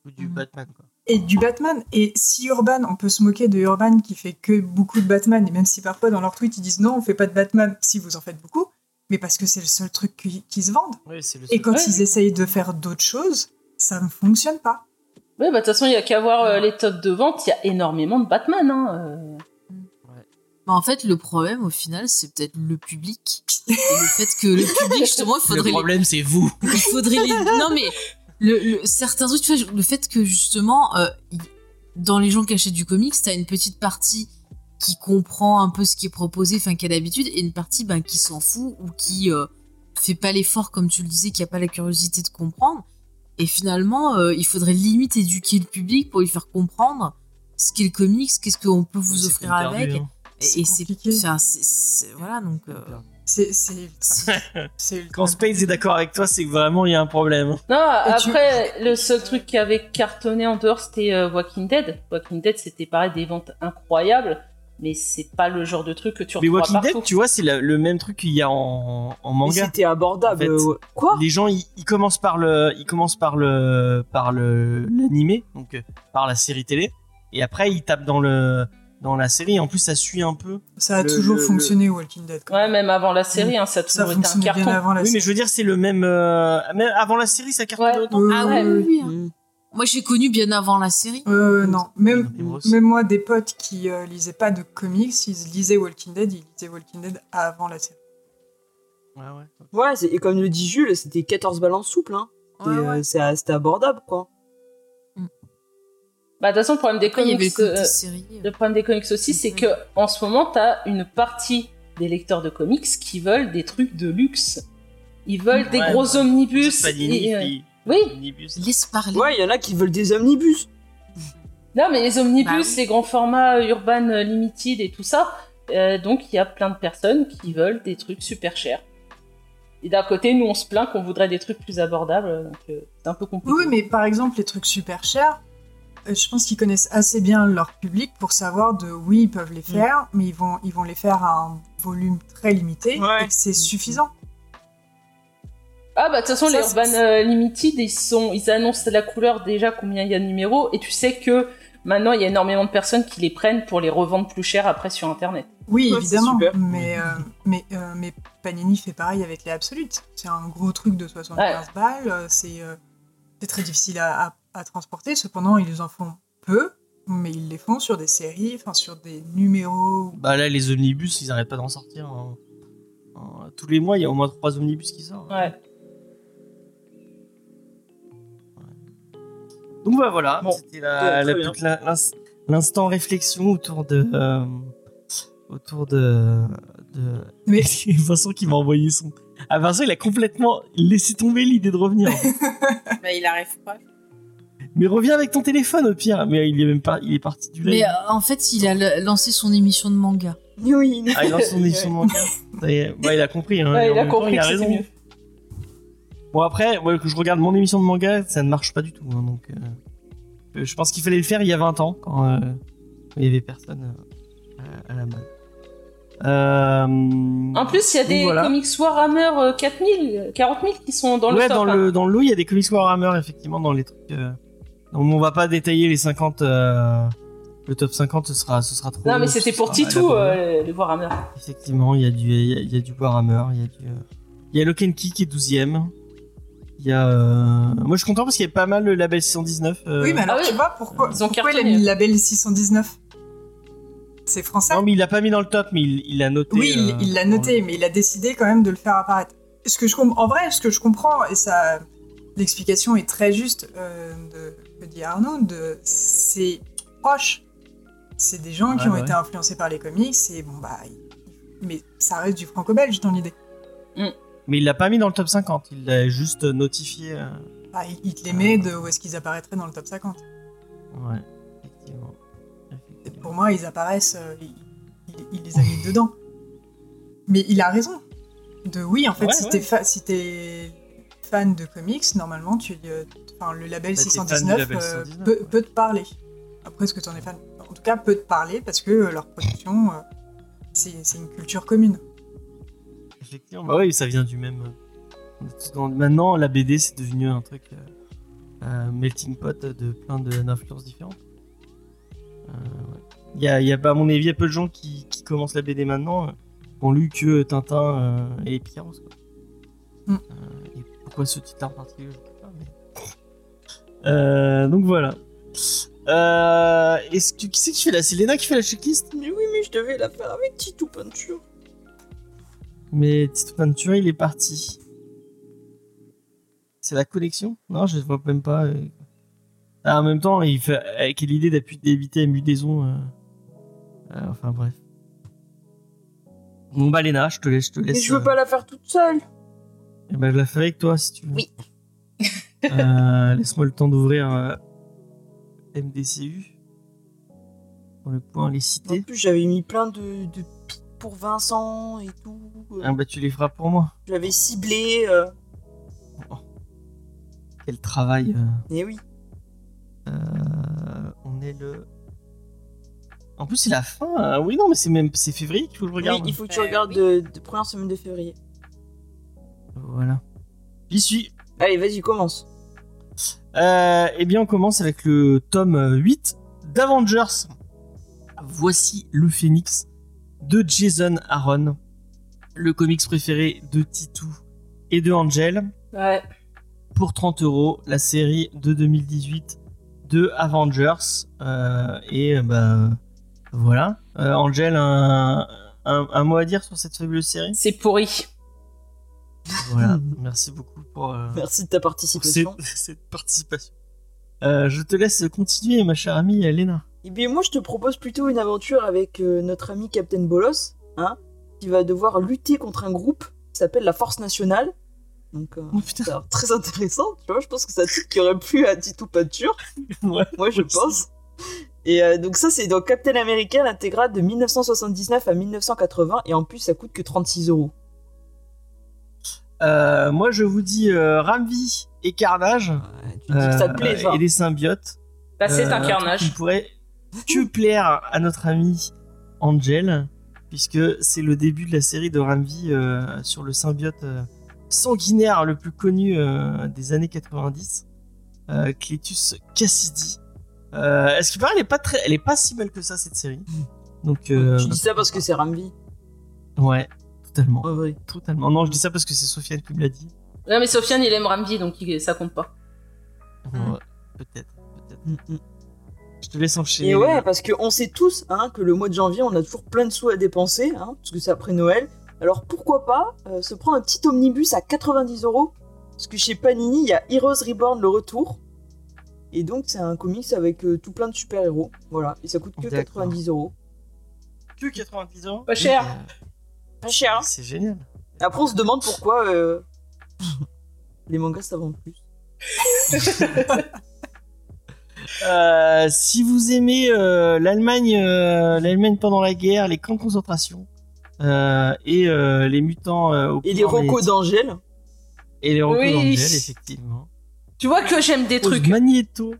Ou du Mhm. Batman, quoi. et du Batman. Et si Urban, on peut se moquer de Urban qui fait que beaucoup de Batman, et même si parfois dans leurs tweets ils disent non, on fait pas de Batman, si vous en faites beaucoup, mais parce que c'est le seul truc qui, qui se vendent. Oui, c'est le Et quand Ouais. ils essayent de faire d'autres choses, ça ne fonctionne pas. Oui, bah de toute façon, il y a qu'à voir euh, les tops de vente, il y a énormément de Batman. Hein, euh. Bah, en fait, le problème, au final, c'est peut-être le public. Et le fait que le public, justement, il Le faudrait les problème, c'est vous. il faudrait les non mais le, le- certains trucs tu vois le fait que justement euh, dans les gens qui achètent du comics t'as une petite partie qui comprend un peu ce qui est proposé enfin qui a l'habitude et une partie ben qui s'en fout ou qui euh, fait pas l'effort comme tu le disais qui a pas la curiosité de comprendre. Et finalement euh, il faudrait limite éduquer le public pour lui faire comprendre ce qu'est le comics qu'est-ce qu'on peut vous offrir avec. hein. et, c'est voilà donc euh, C'est Quand Space est d'accord avec toi, c'est que vraiment il y a un problème. Non, Et tu- après, le seul truc qui avait cartonné en dehors, c'était euh, Walking Dead. Walking Dead, c'était pareil, des ventes incroyables, mais c'est pas le genre de truc que tu Mais retrouves Walking partout. Dead, tu vois, c'est le même truc qu'il y a en, en Mais manga. c'était abordable. En fait. euh. Quoi Les gens, ils, ils commencent par le, ils commencent par le, par le l'animé, donc euh, par la série télé, et après ils tapent dans le, dans la série. En plus, ça suit un peu. Ça a Le- toujours le- fonctionné, Walking Dead. quand Ouais, même. avant la série, hein, ça a ça toujours été un fonctionnait bien carton. avant la oui, mais série. je veux dire, c'est le même. euh, même avant la série, ça cartonne Ouais. autant. Euh, ah ouais. oui, hein. Mm. moi j'ai connu bien avant la série Euh, non, même, Mais moi aussi. même moi, des potes qui euh, lisaient pas de comics, ils lisaient Walking Dead, ils lisaient Walking Dead avant la série. Ouais, ouais. Ouais, c'est- et comme le dit Jules, c'était 14 balances souples. Hein. C'était, Ouais, ouais. euh, c'est- C'était abordable, quoi. Bah, de toute façon, le problème des Après, comics, euh, série le problème des comics aussi, c'est que en ce moment, t'as une partie des lecteurs de comics qui veulent des trucs de luxe. Ils veulent des Ouais, gros ouais. omnibus. Panini, et, euh, oui. Omnibus. laisse parler Ouais, il y en a qui veulent des omnibus. Non, mais les omnibus, Bah oui. les grands formats Urban Limited et tout ça, euh, donc il y a plein de personnes qui veulent des trucs super chers. Et d'un côté, nous, on se plaint qu'on voudrait des trucs plus abordables, donc euh, c'est un peu compliqué. Oui, mais par exemple, les trucs super chers, je pense qu'ils connaissent assez bien leur public pour savoir de oui, ils peuvent les faire, mais ils vont, ils vont les faire à un volume très limité Ouais. et que c'est suffisant. Ah bah de toute façon, Ça, les Urban euh, Limited, ils, sont, ils annoncent la couleur déjà combien il y a de numéros, et tu sais que maintenant, il y a énormément de personnes qui les prennent pour les revendre plus cher après sur Internet. Oui, Ouais, évidemment, mais, euh, mais, euh, mais Panini fait pareil avec les absolutes. C'est un gros truc de 75 balles, euh, c'est euh, c'est très difficile à, à- à transporter, cependant ils en font peu, mais ils les font sur des séries, enfin sur des numéros. Bah là, les omnibus, ils arrêtent pas d'en sortir. hein. Tous les mois, il y a au moins trois omnibus qui sortent. Ouais. Donc bah voilà, Bon. c'était l'instant réflexion autour de euh, autour de de Mais- Vincent qui m'a envoyé son. Ah Vincent, il a complètement laissé tomber l'idée de revenir. bah, il arrive pas Mais reviens avec ton téléphone au pire. Mais il est même pas, il est parti du live. mais euh, en fait il a lancé son émission de manga Oui. Ah, il lance son émission de manga. Ça y est. Bah, il a compris. Hein. Ouais, il a temps, compris il a raison. mieux. Bon après, moi, que je regarde mon émission de manga, ça ne marche pas du tout. hein, donc, euh, je pense qu'il fallait le faire il y a 20 ans, quand euh, il y avait personne euh, à, à la mode. Euh, En plus, il y a des voilà. comics Warhammer euh, 4000, euh, 40 000 qui sont dans le ouais, top. dans hein. le dans le lot, il y a des comics Warhammer effectivement dans les trucs. Euh... On va pas détailler les 50. euh, Le top 50, ce sera ce sera trop. Non, mais c'était pour sera Titou, euh, les Warhammer. Effectivement, il y a du il y a, il y a du Warhammer, il y a du euh, il y a Lokenki qui est 12ème. Il y a euh, moi je suis content parce qu'il y a pas mal le label 619. euh, Oui, mais alors Ah oui. tu vois pourquoi, Ils ont pourquoi il a mis le label 619 C'est français? Non, mais il l'a pas mis dans le top, mais il il l'a noté. Oui, il- euh, il l'a noté, mais il a décidé quand même de le faire apparaître. Ce que je en vrai, ce que je comprends, et ça, l'explication est très juste euh, de, que dit Arnaud, de, c'est proche. C'est des gens qui ont ouais. été influencés par les comics, et bon bah, il- mais ça reste du franco-belge dans l'idée. Mais il l'a pas mis dans le top 50, il l'a juste notifié. euh, Bah, il, il te les met de où est-ce qu'ils apparaîtraient dans le top 50. Ouais, effectivement. Pour moi, ils apparaissent, euh, il, il- il les a mis dedans. Mais il a raison. De oui, en fait, Ouais, si ouais. t'es fa- si t'es fan de comics, normalement, tu, euh, enfin, le label Bah, t'es fan du 619, label euh, 619, peut, ouais. peut te parler. Après, est-ce que t'en es fan? En tout cas, peut te parler parce que euh, leur production, euh, c'est une culture commune. Effectivement, bah oui, ça vient du même. Maintenant, la BD c'est devenu un truc euh, euh, melting pot de plein de- d'influences différentes. Euh, ouais. Il y a, il y a, bah, à mon avis, il y a peu de gens qui, qui commencent la BD maintenant. euh, ont lu que Tintin euh, et Picaros. Quoi. Mm. Pourquoi ce titre en particulier, je sais pas. Mais... Euh, donc voilà. Euh, Est-ce que qui c'est qui fait la C'est Léna qui fait la checklist? Mais oui, mais je devais la faire avec Titou Peinture. Mais Tito Peinture, il est parti. C'est la connexion Non, je vois même pas. euh. Ah, en même temps, il fait avec l'idée d'appuyer d'éviter la mudaison. euh. Euh, enfin bref. Bon bah Léna, je te laisse, je te laisse. Mais je veux euh, pas la faire toute seule. Eh ben, je la ferai avec toi si tu veux. Oui. Euh, Laisse-moi le temps d'ouvrir euh, MDCU. Pour le point les En citer. plus, j'avais mis plein de, de pics pour Vincent et tout. Euh, Ah bah tu les feras pour moi. Je l'avais ciblé. euh, Quel travail. euh. Et oui. Euh, on est le. En plus, c'est la fin. hein. Oui, non, mais c'est même c'est février qu'il faut que je regarde. Oui, il faut que tu Euh, regardes oui. de, de première semaine de février. Voilà. J'y suis. Allez, vas-y, commence. Euh, eh bien, on commence avec le tome 8 d'Avengers. Voici le Phénix de Jason Aaron, le comics préféré de Titou et de Angel. Ouais. Pour 30 euros, la série de 2018 de Avengers. Euh, et euh, bah voilà. Euh, Angel, un, un, un mot à dire sur cette fabuleuse série? C'est pourri. Voilà. Merci beaucoup pour. euh, Merci de ta pour participation. cette, cette participation. Euh, je te laisse continuer, ma chère amie Léna. Eh bien, moi, je te propose plutôt une aventure avec euh, notre ami Captain Bolos, hein, qui va devoir lutter contre un groupe qui s'appelle la Force Nationale. Donc, euh, Oh putain, ça très intéressant, tu vois. Je pense que c'est un titre qui aurait plu à Titou Peinture. ouais. Moi, je aussi. pense. Et euh, donc, ça, c'est dans Captain America, l'intégrale de 1979 à 1980. Et en plus, ça coûte que 36 euros. Euh, moi, je vous dis euh, Ramvi et Carnage. Tu dis que ça te euh, plaît, ça. Et les symbiotes. Bah, c'est un carnage. Qui pourrait que plaire à notre ami Angel, puisque c'est le début de la série de Ramvi euh, sur le symbiote euh, sanguinaire le plus connu euh, des années 90, euh, Cletus Cassidy. Euh, Est-ce qu'il paraît, elle est pas très, elle est pas si mal que ça cette série. Donc, euh, Tu dis ça parce que c'est Ramvi. ouais, totalement. Non, je dis ça parce que c'est Sofiane qui me l'a dit. Ouais, mais Sofiane, il aime Ramvi, donc il- ça compte pas. Mm. Ouais, peut-être, peut-être. Je te laisse enchaîner. Et ouais, parce qu'on sait tous hein, que le mois de janvier, on a toujours plein de sous à dépenser, hein, parce que c'est après Noël. Alors pourquoi pas euh, se prendre un petit omnibus à 90 euros? Parce que chez Panini, il y a Heroes Reborn le retour. Et donc c'est un comics avec euh, tout plein de super-héros. Voilà, et ça coûte que D'accord. 90 euros. que 90 euros. Pas cher. Pas cher. hein. C'est génial. Après, on se demande pourquoi euh, les mangas ça vend plus. Euh, si vous aimez euh, l'Allemagne, euh, l'Allemagne pendant la guerre, les camps de concentration euh, et euh, les mutants euh, au Et les magnétique. d'Angèle. et les recos Oui. d'Angel, effectivement. Tu vois que j'aime des Pose trucs. Magneto,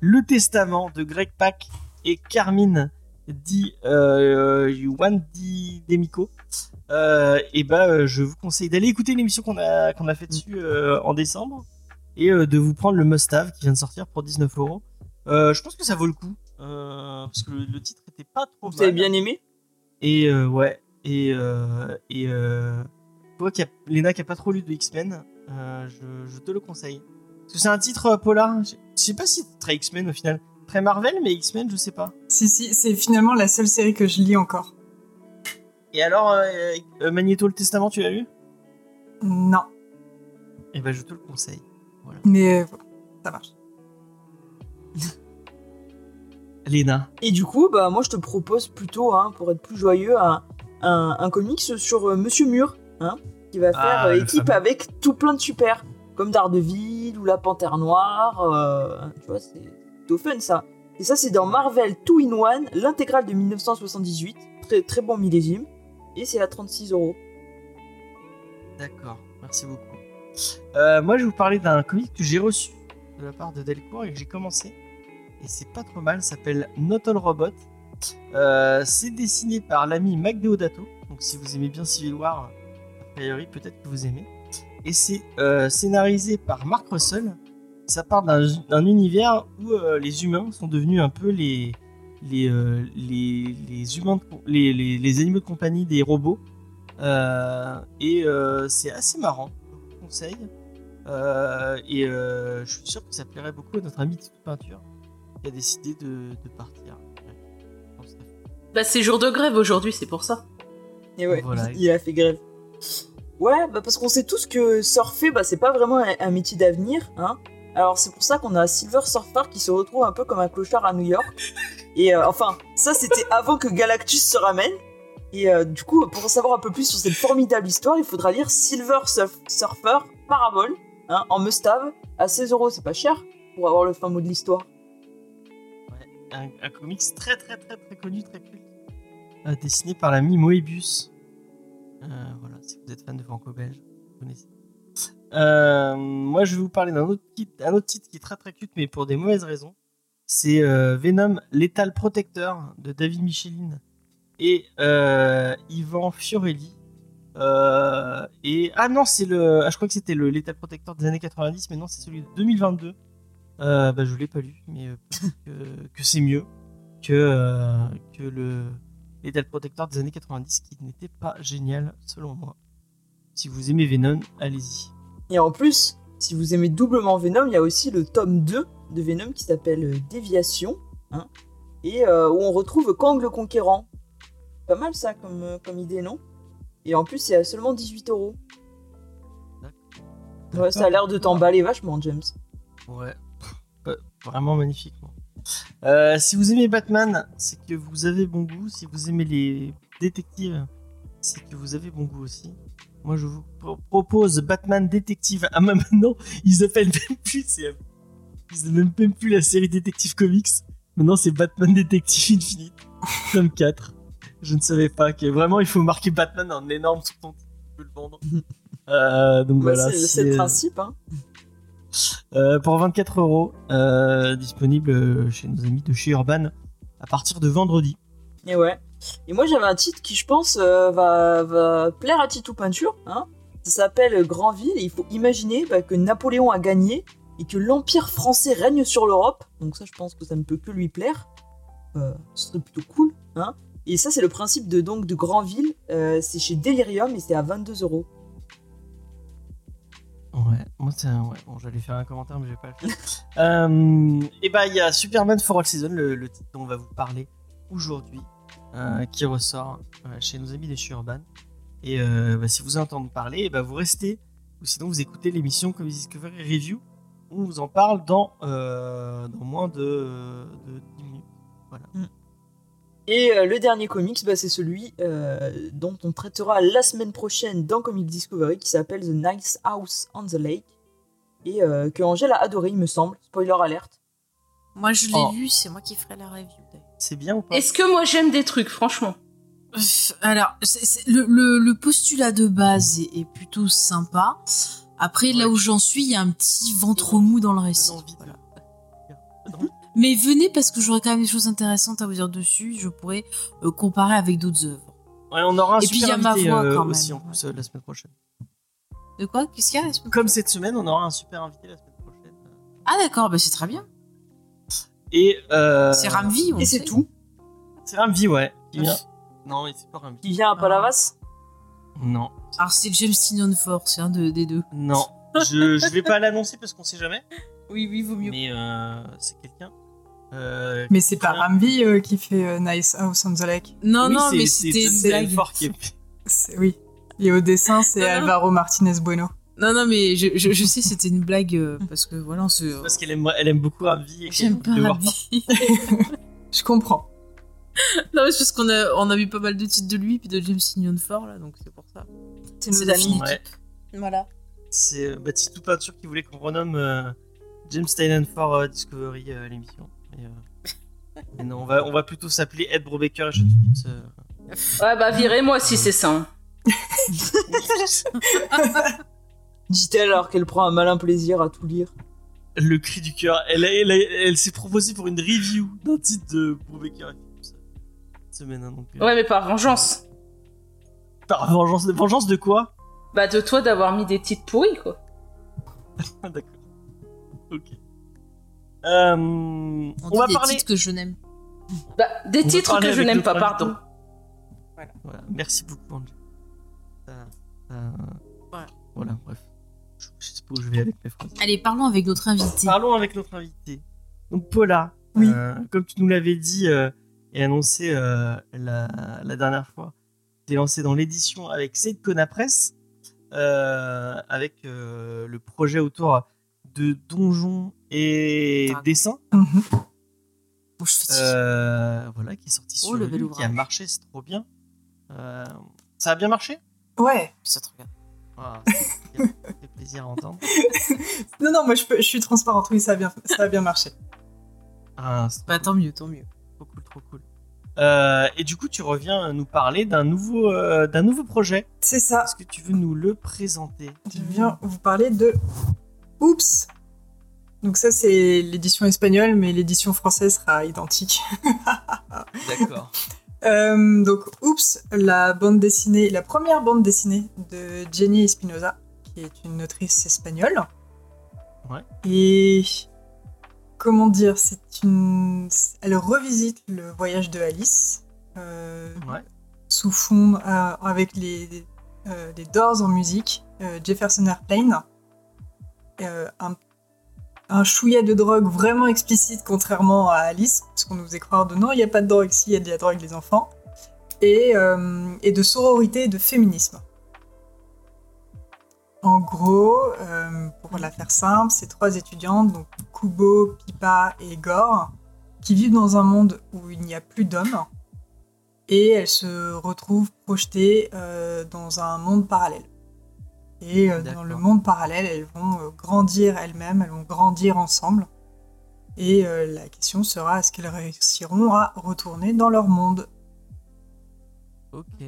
Le Testament de Greg Pak et Carmine Di euh, Juan Di Demico. Euh, et bah, euh, je vous conseille d'aller écouter l'émission qu'on a qu'on a fait dessus euh, en décembre et euh, de vous prendre le Must Have qui vient de sortir pour 19 euros. Je pense que ça vaut le coup euh, parce que le, le titre était pas trop Vous avez bien aimé? Et euh, ouais, et euh, et euh, toi qui a Lena qui a pas trop lu de X-Men, euh, je, je te le conseille. Parce que c'est un titre polar. Je je sais pas si c'est très X-Men au final, très Marvel, mais X-Men, je sais pas. Si, si, c'est finalement la seule série que je lis encore. Et alors, euh, euh, Magneto le Testament, tu l'as lu Non, Et ben je te le conseille. mais euh, ça marche. Lena. Et du coup, bah moi je te propose plutôt, hein, pour être plus joyeux, un, un, un comics sur euh, Monsieur Mur, hein, qui va faire Ah, euh, équipe fameux. avec tout plein de super, comme Daredevil ou la Panthère Noire. euh, tu vois, c'est plutôt fun ça. Et ça, c'est dans Marvel 2 in 1, l'intégrale de 1978, très très bon millésime, et c'est à 36 euros. D'accord, merci beaucoup. Euh, moi, je vais vous parler d'un comic que j'ai reçu de la part de Delcourt et que j'ai commencé. Et c'est pas trop mal, s'appelle Not All Robot. Euh, c'est dessiné par l'ami Mac Deodato. Donc, si vous aimez bien Civil War, a priori, peut-être que vous aimez. Et c'est euh, scénarisé par Mark Russell. Ça d'un- d'un univers où euh, les humains sont devenus un peu les, les, euh, les, les humains, de les, les, les animaux de compagnie des robots. Euh, et euh, c'est assez marrant, je vous conseille. Euh, et euh, je suis sûr que ça plairait beaucoup à notre ami Tito Peinture qui a décidé de, de partir. Ouais. Bah, c'est jour de grève aujourd'hui, c'est pour ça. Et ouais, Voilà. il a fait grève. Ouais, bah parce qu'on sait tous que surfer, bah c'est pas vraiment un, un métier d'avenir, hein. Alors c'est pour ça qu'on a Silver Surfer qui se retrouve un peu comme un clochard à New York. Et euh, enfin, ça c'était avant que Galactus se ramène. Et euh, du coup, pour en savoir un peu plus sur cette formidable histoire, il faudra lire Silver Surf- Surfer Parabole, hein, en mustave, à 16 euros, c'est pas cher pour avoir le fin mot de l'histoire. un, un comics très très très très connu, très culte, euh, dessiné par l'ami Moebius. Euh, voilà, si vous êtes fan de franco-belge, vous connaissez. Euh, moi, je vais vous parler d'un autre, titre- un autre titre qui est très très culte, mais pour des mauvaises raisons. C'est euh, Venom Lethal Protector de David Michelin et euh, Ivan Fiorelli. Euh, et ah non, c'est le. Ah, je crois que c'était le Lethal Protector des années 90, mais non, c'est celui de 2022. Euh, bah, je l'ai pas lu, mais que, que c'est mieux que, que le Lethal Protector des années 90 qui n'était pas génial selon moi. Si vous aimez Venom, allez-y. Et en plus, si vous aimez doublement Venom, il y a aussi le tome 2 de Venom qui s'appelle euh, Déviation, hein, et euh, où on retrouve Kang le Conquérant. Pas mal ça comme, euh, comme idée, non? Et en plus, c'est à seulement 18 euros. Ouais, ça a l'air de t'emballer vachement, James. Ouais, vraiment magnifiquement. Euh, si vous aimez Batman, c'est que vous avez bon goût. Si vous aimez les détectives, c'est que vous avez bon goût aussi. Moi, je vous pro- propose Batman Détective. Ah, maintenant, ils appellent même plus. Ils appellent même plus la série Détective Comics. Maintenant, c'est Batman Détective Infinite, tome 4. Je ne savais pas que vraiment, il faut marquer Batman en énorme peux le vendre. Euh, donc voilà. c'est le principe, hein. euh, pour 24 euros, euh, disponible euh, chez nos amis de chez Urban à partir de vendredi. Et ouais. Et moi, j'avais un titre qui, je pense, euh, va, plaire à Titou Peinture. Hein. Ça s'appelle Grandville et il faut imaginer bah, que Napoléon a gagné et que l'Empire français règne sur l'Europe. Donc ça, je pense que ça ne peut que lui plaire. Euh, ce serait plutôt cool. Hein. Et ça, c'est le principe de, donc, de Grandville. Euh, c'est chez Delirium et c'est à 22 euros. Ouais, moi c'est un- ouais, bon, j'allais faire un commentaire mais je vais pas le faire. et bah il y a Superman for All Season, le, le titre dont on va vous parler aujourd'hui, qui ressort euh, chez nos amis de chez Urban. Et euh, bah, si vous entendez parler, et bah, vous restez, ou sinon vous écoutez l'émission Comics Discovery Review, où on vous en parle dans, euh, dans moins de, de 10 minutes. Voilà. Et euh, le dernier comics, bah, c'est celui euh, dont on traitera la semaine prochaine dans Comic Discovery qui s'appelle The Nice House on the Lake. Et euh, que Angèle a adoré, il me semble. Spoiler alerte. Moi, je l'ai Oh. lu, c'est moi qui ferai la review. C'est bien ou pas Est-ce que moi j'aime des trucs, franchement Pff, Alors, le, le- le postulat de base est, est plutôt sympa. Après, là où j'en suis, il y a un petit ventre mou dans le récit. Voilà. Mais venez parce que j'aurai quand même des choses intéressantes à vous dire dessus. Je pourrais euh, comparer avec d'autres œuvres. Ouais, on aura un Et puis, super il y a ma invité voix, euh, quand même. aussi en plus euh, la semaine prochaine. De quoi? Qu'est-ce qu'il y a la semaine Comme cette semaine, on aura un super invité la semaine prochaine. Ah d'accord, bah c'est très bien. Et euh, C'est Ramvi, on Et c'est tout. C'est Ramvi, ouais. Qui vient. Non, mais c'est pas Ramvi. Qui vient à Palavas. Non, Alors c'est James Tynion Fort, c'est un de- des deux. non. je, je vais pas l'annoncer parce qu'on sait jamais. Oui, oui, vaut mieux. Mais euh, c'est quelqu'un. Euh, Mais c'est pas. Ramvi euh, qui fait euh, Nice House on the Lake. Non, oui, non, mais c'est c'était une blague. Fort qui est- Oui. Et au dessin, c'est. Alvaro Martinez Bueno. Non, non, mais je, je, je sais, c'était une blague euh, parce que voilà, on se. Parce qu'elle aime, elle aime beaucoup qu'elle J'aime pas Ramvi. Je comprends. non, mais c'est parce qu'on a, on a vu pas mal de titres de lui puis de James Tynion Fort là, donc c'est pour ça. C'est nos amis. Ouais. Voilà. C'est euh, Baptiste Peinture qui voulait qu'on renomme euh, James Tynan for euh, Discovery euh, l'émission. Mais, euh, non, on va, on va plutôt s'appeler Ed Brubaker et Sean Phillips. euh. Ouais, bah virez-moi si c'est ça. Dit-elle alors qu'elle prend un malin plaisir à tout lire. le cri du cœur. Elle, elle, a- elle s'est proposée pour une review d'un titre de euh, cette semaine. hein, donc, euh, Ouais, mais par vengeance. Par vengeance, vengeance de quoi? Bah de toi d'avoir mis des titres pourris, quoi. Ah, D'accord. Ok. Euh, On, on, va des parler. titres que je n'aime. Bah, des on titres que je n'aime pas, pardon. Voilà. Merci beaucoup, Angel. Voilà, bref. Je je sais pas où je vais avec mes phrases. Allez, parlons avec notre invité. Parlons avec notre invité. Donc Paula, Oui. euh, comme tu nous l'avais dit euh, et annoncé euh, la, la dernière fois, tu es lancé dans l'édition avec Seyd Kona Press, euh, avec euh, le projet autour de donjons et dessins, Mhm. Euh, voilà, qui est sorti Oh, sur le bel qui a marché, c'est trop bien. Euh, ça a bien marché? Ouais. Ça te regarde. Ah, plaisir à entendre. Non, non, moi je, peux- je suis transparente. Oui, ça a bien, ça a bien marché. Ah, Bah, tant mieux, tant mieux. Trop cool, trop cool. Euh, et du coup, tu reviens nous parler d'un nouveau, euh, d'un nouveau projet. C'est ça. Est-ce que tu veux nous le présenter? Je viens vous parler de Oups. Donc ça c'est l'édition espagnole, mais l'édition française sera identique. D'accord. Euh, donc Oups, la bande dessinée, la première bande dessinée de Jenny Espinosa, qui est une autrice espagnole. Ouais. Et comment dire, c'est une, elle revisite le voyage de Alice euh, Ouais. sous fond euh, avec les euh, les Doors en musique, euh, Jefferson Airplane, un un chouïa de drogue vraiment explicite, contrairement à Alice, parce qu'on nous faisait croire de non, il n'y a pas de drogue ici, il y a de la drogue, les enfants, et, et de sororité et de féminisme. En gros, euh, pour la faire simple, c'est trois étudiantes, donc Kubo, Pipa et Gore, qui vivent dans un monde où il n'y a plus d'hommes, et elles se retrouvent projetées euh, dans un monde parallèle. Et euh, dans le monde parallèle, elles vont grandir elles-mêmes, elles vont grandir ensemble. Et euh, la question sera est-ce qu'elles réussiront à retourner dans leur monde? Ok.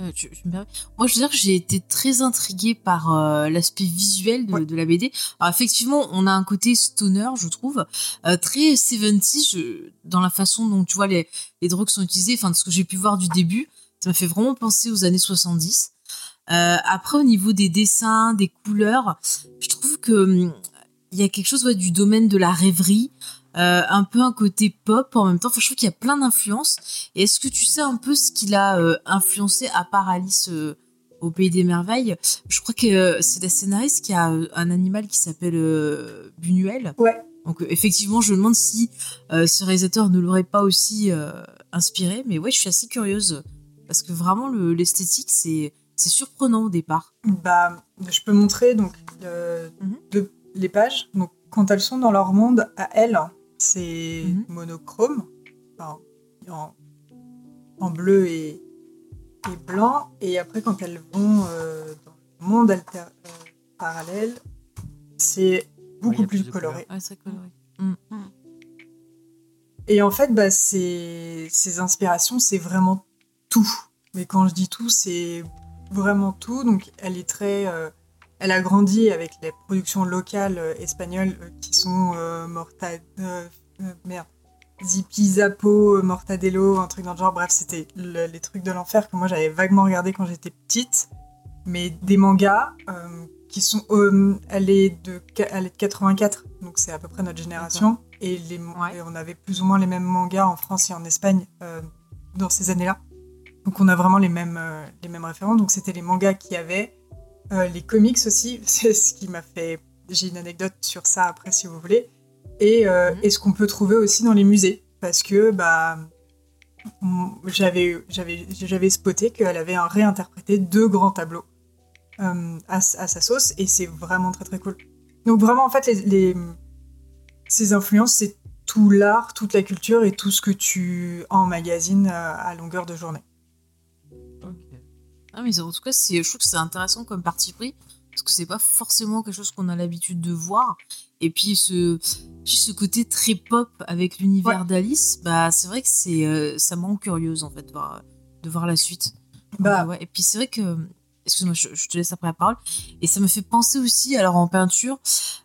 Euh, tu- tu me permets Moi, je veux dire que j'ai été très intriguée par euh, l'aspect visuel de, Ouais. de la BD. Alors, effectivement, on a un côté stoner, je trouve, euh, très 70 je- dans la façon dont, tu vois, les, les drogues sont utilisées. Enfin, de ce que j'ai pu voir du début, ça m'a fait vraiment penser aux années 70. Euh, après, au niveau des dessins, des couleurs, je trouve que hum, il y a quelque chose ouais, du domaine de la rêverie, euh, un peu un côté pop en même temps. Enfin, je trouve qu'il y a plein d'influences. Et est-ce que tu sais un peu ce qu'il a euh, influencé à part Alice euh, au Pays des Merveilles? Je crois que c'est la scénariste qui a un animal qui s'appelle Buñuel. Ouais. Donc effectivement, je me demande si ce réalisateur ne l'aurait pas aussi inspiré. Mais ouais, je suis assez curieuse parce que vraiment le- l'esthétique, c'est c'est surprenant au départ. Bah, je peux montrer donc Mhm. les pages. Donc, quand elles sont dans leur monde à elles, c'est Mhm. monochrome, enfin, en, en bleu et, et blanc. Et après, quand elles vont euh, dans le monde alter- euh, parallèle, c'est beaucoup plus, coloré. Ouais, c'est coloré. Et en fait, bah, ces, ces inspirations, c'est vraiment tout. Mais quand je dis tout, c'est vraiment tout. Donc, elle est très. euh, elle a grandi avec les productions locales euh, espagnoles euh, qui sont euh, Morta- euh, merde. Zipi Zappo, Mortadelo, un truc dans le genre. Bref, c'était le- les trucs de l'enfer que moi j'avais vaguement regardé quand j'étais petite. Mais des mangas euh, qui sont. euh, elle, est de, elle est de 84, donc c'est à peu près notre génération. Et, les, Ouais. et on avait plus ou moins les mêmes mangas en France et en Espagne euh, dans ces années-là. Donc on a vraiment les mêmes, les mêmes référents. Donc c'était les mangas qu'il y avait. Euh, les comics aussi, c'est ce qui m'a fait. J'ai une anecdote sur ça après si vous voulez. Et, euh, Mhm. et ce qu'on peut trouver aussi dans les musées. Parce que bah, j'avais j'avais- j'avais spoté qu'elle avait réinterprété deux grands tableaux euh, à, sa sauce. Et c'est vraiment très très cool. Donc vraiment en fait, les, les- ces influences, c'est tout l'art, toute la culture et tout ce que tu emmagasines à longueur de journée. Ah, mais en tout cas, je trouve que c'est intéressant comme parti pris, parce que c'est pas forcément quelque chose qu'on a l'habitude de voir. Et puis ce, puis ce côté très pop avec l'univers Ouais. d'Alice, bah c'est vrai que c'est, euh, ça me rend curieuse en fait de voir, de voir la suite. Bah. ouais. Et puis c'est vrai que, excuse-moi, je, je te laisse après la parole. Et ça me fait penser aussi, alors en peinture,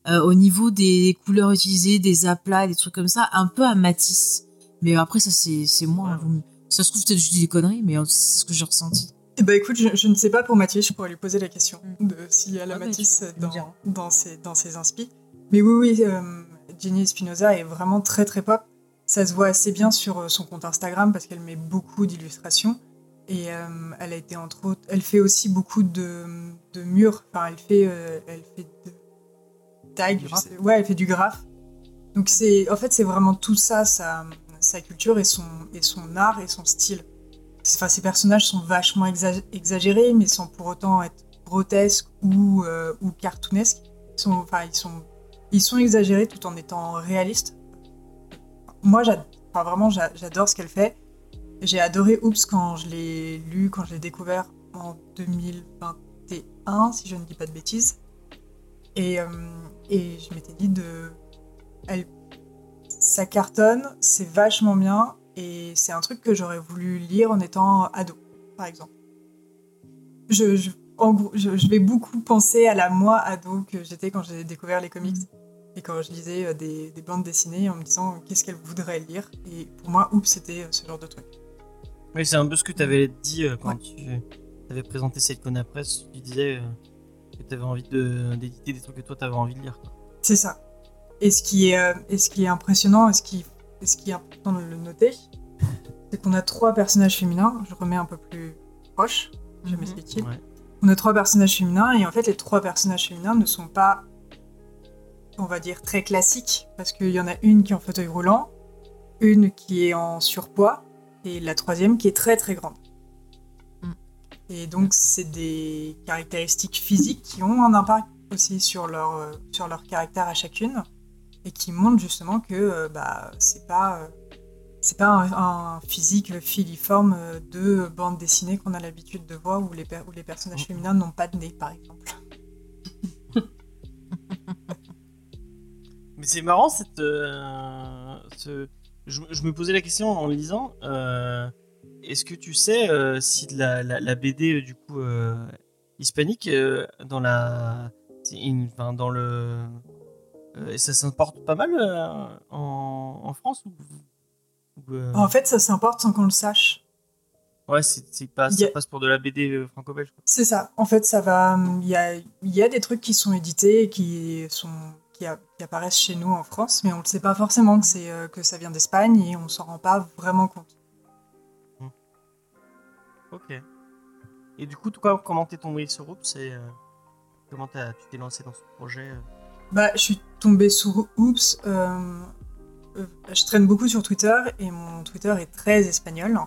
euh, au niveau des couleurs utilisées, des aplats, des trucs comme ça, un peu à Matisse. Mais après ça c'est, c'est moi. hein, ça se trouve peut-être que je dis des conneries, mais c'est ce que j'ai ressenti. Eh ben écoute, je, je ne sais pas pour Mathis, je pourrais lui poser la question Mm. de s'il y a la Ah Matisse dans, ses, dans ses inspi. Mais oui, oui, euh, Jenny Espinosa est vraiment très très pop. Ça se voit assez bien sur euh, son compte Instagram parce qu'elle met beaucoup d'illustrations. Et euh, elle a été entre autres, elle fait aussi beaucoup de, de murs. Enfin, elle fait, euh, elle fait de tag. Du je graphe. sais- Ouais, elle fait du graphe. Donc c'est, en fait, c'est vraiment tout ça, sa, sa culture et son, et son art et son style. Enfin, ses personnages sont vachement exa- exagérés, mais sans pour autant être grotesques ou, euh, ou cartoonesques. Ils sont, enfin, ils sont, ils sont exagérés tout en étant réalistes. Moi, enfin, vraiment, j'a- j'adore ce qu'elle fait. J'ai adoré Oops quand je l'ai lu, quand je l'ai découvert en 2021, si je ne dis pas de bêtises. Et, euh, et je m'étais dit de. Elle, ça cartonne, c'est vachement bien, et c'est un truc que j'aurais voulu lire en étant ado, par exemple. Je, je- en gros, je, je vais beaucoup penser à la moi ado que j'étais quand j'ai découvert les comics. Et quand je lisais euh, des, des bandes dessinées en me disant euh, qu'est-ce qu'elle voudrait lire? Et pour moi, oups, c'était euh, ce genre de truc. Oui, c'est un peu ce que tu avais dit euh, quand Ouais. tu avais présenté cette Kona Press. Tu disais euh, que tu avais envie de- d'éditer des trucs que toi tu avais envie de lire. C'est ça. Et ce qui est, euh, et ce qui est impressionnant et ce qui, et ce qui est important de le noter, c'est qu'on a trois personnages féminins. Je remets un peu plus proche, je Mhm. m'explique. Ouais. On a trois personnages féminins et en fait, les trois personnages féminins ne sont pas, on va dire, très classiques parce qu'il y en a une qui est en fauteuil roulant, une qui est en surpoids et la troisième qui est très très grande. Mm. Et donc, c'est des caractéristiques physiques qui ont un impact aussi sur leur, euh, sur leur caractère à chacune et qui montrent justement que euh, bah, c'est pas, euh, c'est pas un, un physique filiforme euh, de bande dessinée qu'on a l'habitude de voir où les, où les personnages féminins n'ont pas de nez, par exemple. Mais c'est marrant cette. euh, ce- Je, je me posais la question en lisant. euh, Est-ce que tu sais euh, si de la, la, la BD du coup hispanique dans la, c'est une- enfin, dans le, euh, ça s'importe pas mal euh, en, en France ou, ou, euh, En fait, ça s'importe sans qu'on le sache. Ouais, c'est c'est pas, ça a- passe pour de la BD franco-belge. C'est ça. En fait, ça va. Il y a, y a des trucs qui sont édités et qui sont qui, a- qui apparaissent chez nous en France, mais on ne sait pas forcément que c'est que ça vient d'Espagne et on s'en rend pas vraiment compte. Ok. Et du coup, toi, comment t'es tombé sur Oops et euh, comment t'as- tu t'es lancé dans ce projet euh? Bah, je suis tombée sur Oops. euh, euh, je traîne beaucoup sur Twitter et mon Twitter est très espagnol.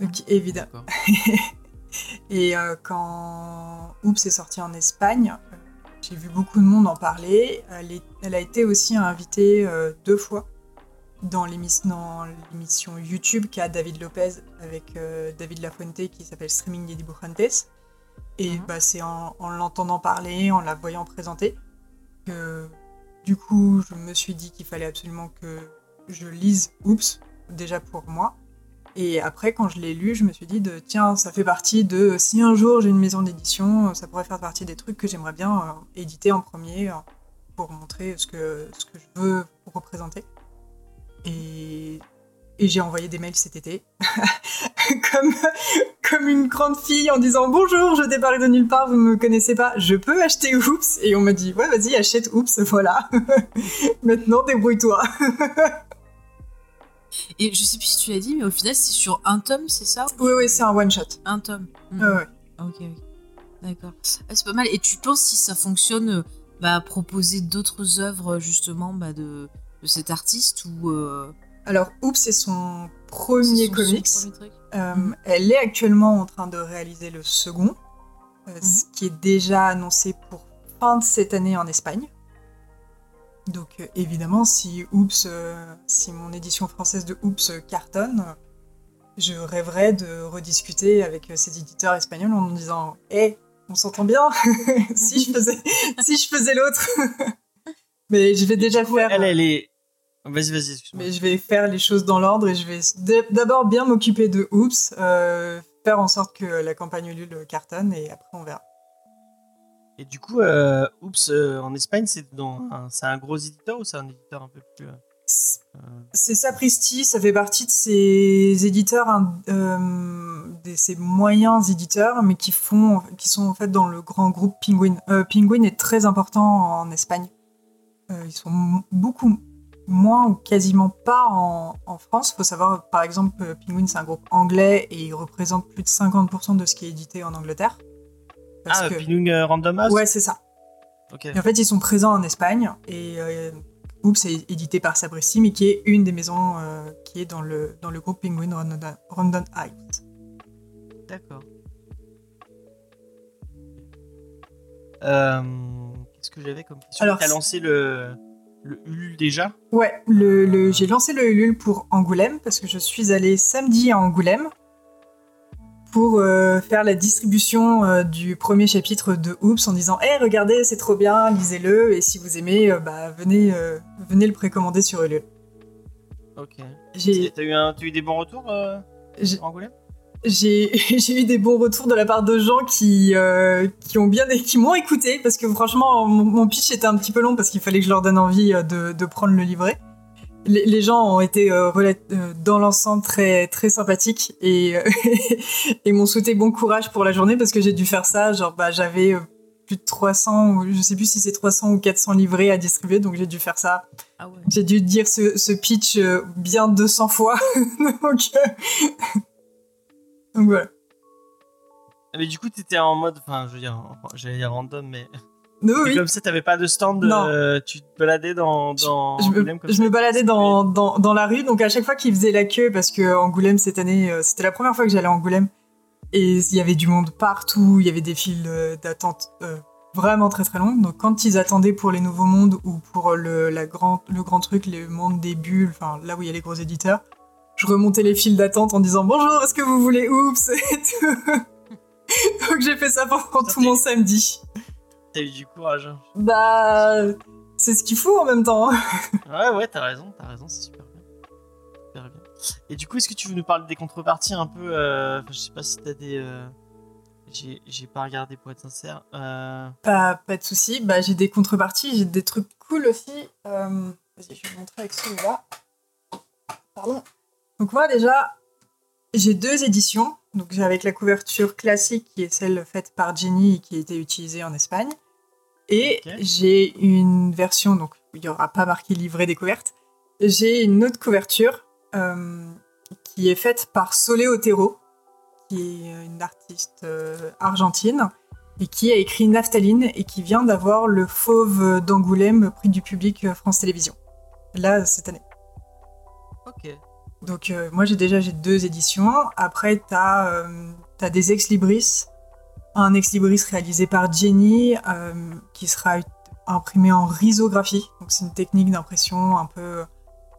Donc, évidemment. D'accord. Et euh, quand Oops est sorti en Espagne, j'ai vu beaucoup de monde en parler. Elle, est- elle a été aussi invitée euh, deux fois dans l'émis- dans l'émission YouTube qu'a David Lopez avec euh, David Lafuente qui s'appelle Streaming de Dibujantes. Et Mhm. bah, c'est en, en l'entendant parler, en la voyant présenter, que du coup je me suis dit qu'il fallait absolument que je lise Oops, déjà pour moi. Et après, quand je l'ai lu, je me suis dit de tiens, ça fait partie de si un jour j'ai une maison d'édition, ça pourrait faire partie des trucs que j'aimerais bien euh, éditer en premier euh, pour montrer ce que, ce que je veux représenter. Et, et j'ai envoyé des mails cet été, comme, comme une grande fille en disant bonjour, je débarque de nulle part, vous me connaissez pas, je peux acheter Oops Et on m'a dit ouais, vas-y, achète Oops, voilà. Maintenant, débrouille-toi. Et je sais plus si tu l'as dit, mais au final, c'est sur un tome, c'est ça? Oui, oui, c'est un one shot. Un tome. Mhm. Ouais, ouais. Ok. D'accord. Ah, c'est pas mal. Et tu penses si ça fonctionne, euh, bah, proposer d'autres œuvres justement bah, de, de cet artiste ou euh, Alors, Oops, c'est son premier son- son comics. premier Euh, Mhm. Elle est actuellement en train de réaliser le second, euh, Mhm. ce qui est déjà annoncé pour fin de cette année en Espagne. Donc euh, évidemment, si Oops, euh, si mon édition française de Oops euh, cartonne, je rêverais de rediscuter avec ces éditeurs espagnols en me disant Hé, on s'entend bien si je faisais, si je faisais l'autre Mais je vais déjà faire. Elle, elle est. Vas-y, vas-y, excuse-moi. Mais je vais faire les choses dans l'ordre et je vais d'abord bien m'occuper de Oops, euh, faire en sorte que la campagne Ulule cartonne et après on verra. Et du coup, euh, Oops, euh, en Espagne, c'est dans un, c'est un gros éditeur ou c'est un éditeur un peu plus. euh, C'est Sapristi, ça fait partie de ces éditeurs, de ces moyens éditeurs, mais qui font, qui sont en fait dans le grand groupe Penguin. Penguin est très important en Espagne. Ils sont beaucoup moins ou quasiment pas en, en France. Il faut savoir, par exemple, euh, Penguin, c'est un groupe anglais et il représente plus de 50% de ce qui est édité en Angleterre. Parce Ah, que- Pinung euh, Random House Ouais, c'est ça. Ok. Et en fait, ils sont présents en Espagne et euh, Oops est édité par Sabristi, mais qui est une des maisons euh, qui est dans le, dans le groupe Penguin Random, Random House. D'accord. Euh, Qu'est-ce que j'avais comme question? Alors, T'as c'est- lancé le, le Ulule déjà Ouais, le, le- j'ai lancé le Ulule pour Angoulême parce que je suis allée samedi à Angoulême pour euh, faire la distribution euh, du premier chapitre de Oops en disant Hé, regardez, c'est trop bien, lisez-le, et si vous aimez, euh, bah, venez, euh, venez le précommander sur Ulule. Ok. J'ai T'as eu, un- t'as eu des bons retours euh, Angoulême? J'ai j'ai eu des bons retours de la part de gens qui, euh, qui ont bien qui m'ont écouté parce que franchement mon, mon pitch était un petit peu long parce qu'il fallait que je leur donne envie euh, de, de prendre le livret. Les, les gens ont été euh, euh, dans l'ensemble très très sympathiques et euh, et m'ont souhaité bon courage pour la journée parce que j'ai dû faire ça genre bah j'avais plus de 300 ou je sais plus si c'est 300 ou 400 livrets à distribuer donc j'ai dû faire ça Ah ouais. j'ai dû dire ce, ce pitch bien 200 fois donc euh, donc voilà Ah, Mais du coup, t'étais en mode. Enfin, je veux dire, j'allais dire random, mais. Oui, comme ça, t'avais pas de stand, Non. euh, tu te baladais dans. dans je Angoulême me, je baladais dans, dans, dans la rue, donc à chaque fois qu'ils faisaient la queue, parce que Angoulême cette année, euh, c'était la première fois que j'allais à Angoulême, et il y avait du monde partout, il y avait des files euh, d'attente euh, vraiment très très longues. Donc quand ils attendaient pour les nouveaux mondes ou pour le, la grand, le grand truc, le monde des bulles, enfin là où il y a les gros éditeurs, je remontais les files d'attente en disant bonjour, est-ce que vous voulez oups et tout. Donc j'ai fait ça pendant tout mon samedi. T'as eu du courage. hein. Bah, c'est ce qu'il faut en même temps. hein. Ouais, ouais, t'as raison, t'as raison, c'est super bien. Super bien. Et du coup, est-ce que tu veux nous parler des contreparties un peu euh, Je sais pas si t'as des. euh, J'ai pas regardé pour être sincère. Euh, Pas, pas de souci. Bah, j'ai des contreparties, j'ai des trucs cool aussi. Vas-y, je vais vous montrer avec celui-là. Pardon. Donc moi déjà, j'ai deux éditions. Donc j'ai avec la couverture classique qui est celle faite par Jenny et qui a été utilisée en Espagne. Et j'ai une version, donc il n'y aura pas marqué livret découverte. J'ai une autre couverture euh, qui est faite par Sole Otero, qui est une artiste euh, argentine et qui a écrit Naphtaline et qui vient d'avoir le Fauve d'Angoulême prix du public euh, France Télévisions. Là, cette année. Ok. Donc euh, moi j'ai déjà j'ai deux éditions. Après t'as euh, t'as des ex libris, un ex libris réalisé par Jenny euh, qui sera imprimé en risographie. Donc c'est une technique d'impression un peu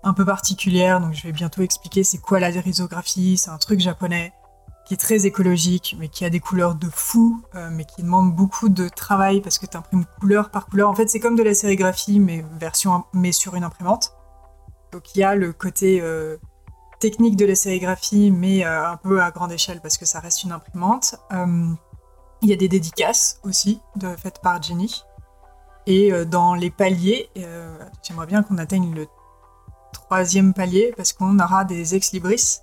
un peu particulière. Donc je vais bientôt expliquer c'est quoi la risographie. C'est un truc japonais qui est très écologique mais qui a des couleurs de fou, euh, mais qui demande beaucoup de travail parce que tu imprimes couleur par couleur. En fait c'est comme de la sérigraphie mais version mais sur une imprimante. Donc il y a le côté euh, technique de la sérigraphie, mais euh, un peu à grande échelle parce que ça reste une imprimante. Euh, Il y a des dédicaces aussi de, faites par Jenny. Et euh, dans les paliers, j'aimerais bien qu'on atteigne le troisième palier parce qu'on aura des ex-libris.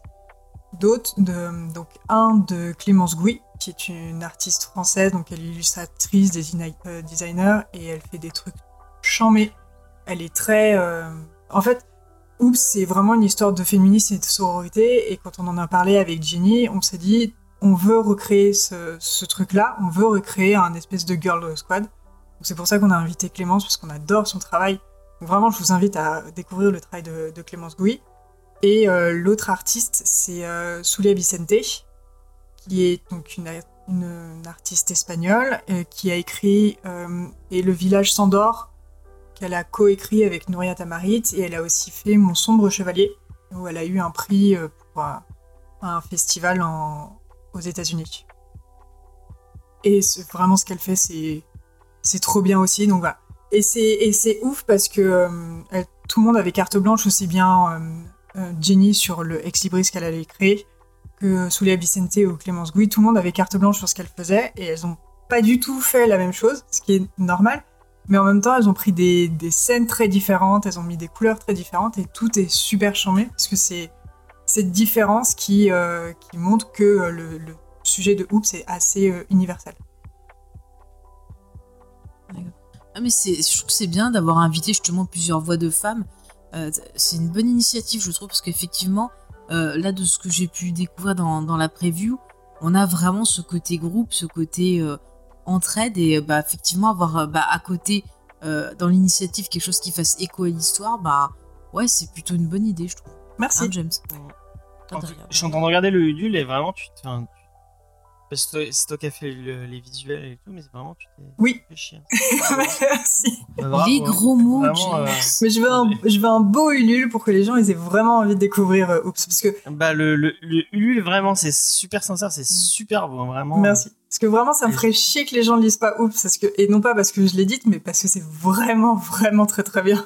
D'autres, de, donc un de Clémence Gouy, qui est une artiste française, donc elle est illustratrice, euh, designer, et elle fait des trucs chamés. Elle est très... En fait, Oups, c'est vraiment une histoire de féminisme et de sororité. Et quand on en a parlé avec Jenny, on s'est dit, on veut recréer ce, truc-là, on veut recréer un espèce de girl squad. C'est pour ça qu'on a invité Clémence, parce qu'on adore son travail. Donc vraiment, je vous invite à découvrir le travail de, Clémence Gouy. Et euh, l'autre artiste, c'est euh, Zulia Vicente, qui est donc une artiste espagnole, euh, qui a écrit euh, Et le village s'endort, qu'elle a coécrit avec Nouria Tamarit et elle a aussi fait Mon sombre chevalier où elle a eu un prix euh, pour un, festival aux États-Unis. Et vraiment ce qu'elle fait, c'est trop bien aussi. Donc voilà. Et c'est ouf parce que euh, elle- tout le monde avait carte blanche aussi bien euh, Jenny sur le ex libris qu'elle allait créer que Soulia Vicente ou Clémence Gouy. Tout le monde avait carte blanche sur ce qu'elle faisait et elles ont pas du tout fait la même chose, ce qui est normal. Mais en même temps, elles ont pris des, scènes très différentes, elles ont mis des couleurs très différentes et tout est super charmé parce que c'est cette différence qui, euh, montre que euh, le, sujet de Oops est assez euh, universel. Ah mais je trouve que c'est bien d'avoir invité justement plusieurs voix de femmes c'est une bonne initiative, je trouve, parce qu'effectivement, là, de ce que j'ai pu découvrir dans, la preview, on a vraiment ce côté groupe, ce côté entraide, et bah, effectivement, avoir euh, bah, à côté, euh, dans l'initiative, quelque chose qui fasse écho à l'histoire, bah ouais, c'est plutôt une bonne idée, je trouve. Merci. Hein, James? Toi, En. Je suis en train de regarder le Ulule et vraiment, tu te. enfin, tu- parce que c'est toi qui as fait le- les visuels et tout, mais c'est vraiment, tu t'es Oui. fait chier. Merci. Bah, bravo, Les hein. gros mots, Vraiment, euh, Mais je veux, un, je veux un beau Ulule pour que les gens ils aient vraiment envie de découvrir euh, Oops. Parce que, Bah, le, le, le Ulule, vraiment, c'est super sincère, c'est super beau, vraiment. merci. Parce que vraiment, ça me ferait chier que les gens ne lisent pas Oops. Parce que, et non pas parce que je l'ai dit, mais parce que c'est vraiment, vraiment très très bien.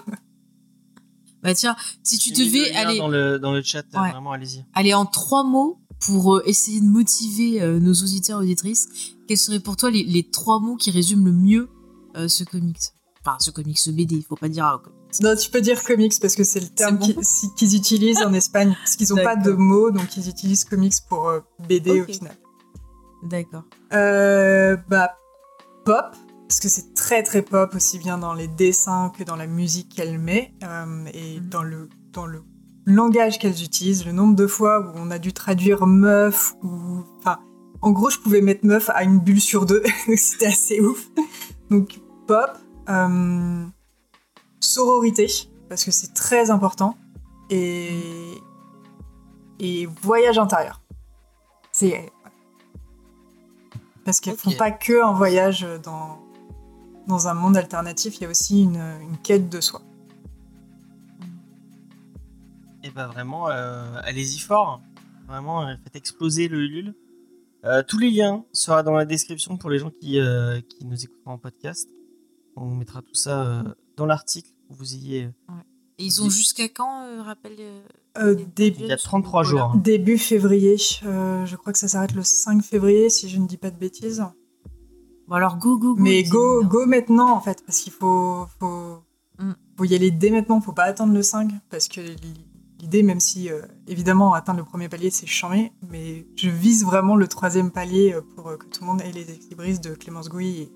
Bah tiens, si tu devais aller, Dans le, dans le chat, Ouais. vraiment, allez-y. aller en trois mots pour euh, essayer de motiver euh, nos auditeurs et auditrices, quels seraient pour toi les, les trois mots qui résument le mieux euh, ce comics? Enfin, ce comics, ce BD, il faut pas dire. comics. Non, tu peux dire comics parce que c'est le terme bon. qu'ils utilisent en Espagne. Parce qu'ils ont pas de mots, donc ils utilisent comics pour euh, BD au final. D'accord. Euh, bah, pop, parce que c'est très très pop, aussi bien dans les dessins que dans la musique qu'elle met, euh, et Mhm. dans, le, dans le langage qu'elles utilisent, le nombre de fois où on a dû traduire meuf, ou... Enfin, en gros, je pouvais mettre meuf à une bulle sur deux, c'était assez ouf. Donc, pop, euh, sororité, parce que c'est très important, et, et voyage intérieur. C'est parce qu'elles Ok. font pas que un voyage dans, dans un monde alternatif, il y a aussi une, une quête de soi. Et bah vraiment, euh, allez-y fort. Vraiment, euh, faites exploser le Ulule. Euh, tous les liens seront dans la description pour les gens qui, euh, qui nous écouteront en podcast. On vous mettra tout ça euh, dans l'article pour que vous ayez. Et ils ont jusqu'à quand, euh, rappelle euh, Euh, les début, Il y a 33 Voilà. jours. début février, euh, je crois que ça s'arrête le 5 février si je ne dis pas de bêtises. Bon alors go go go. Mais go, hein. go maintenant en fait, parce qu'il faut, faut, Mm. faut y aller dès maintenant, faut pas attendre le 5, parce que l'idée, même si euh, évidemment atteindre le premier palier c'est chambé, mais je vise vraiment le troisième palier euh, pour euh, que tout le monde ait les équilibristes de Clémence Gouy et,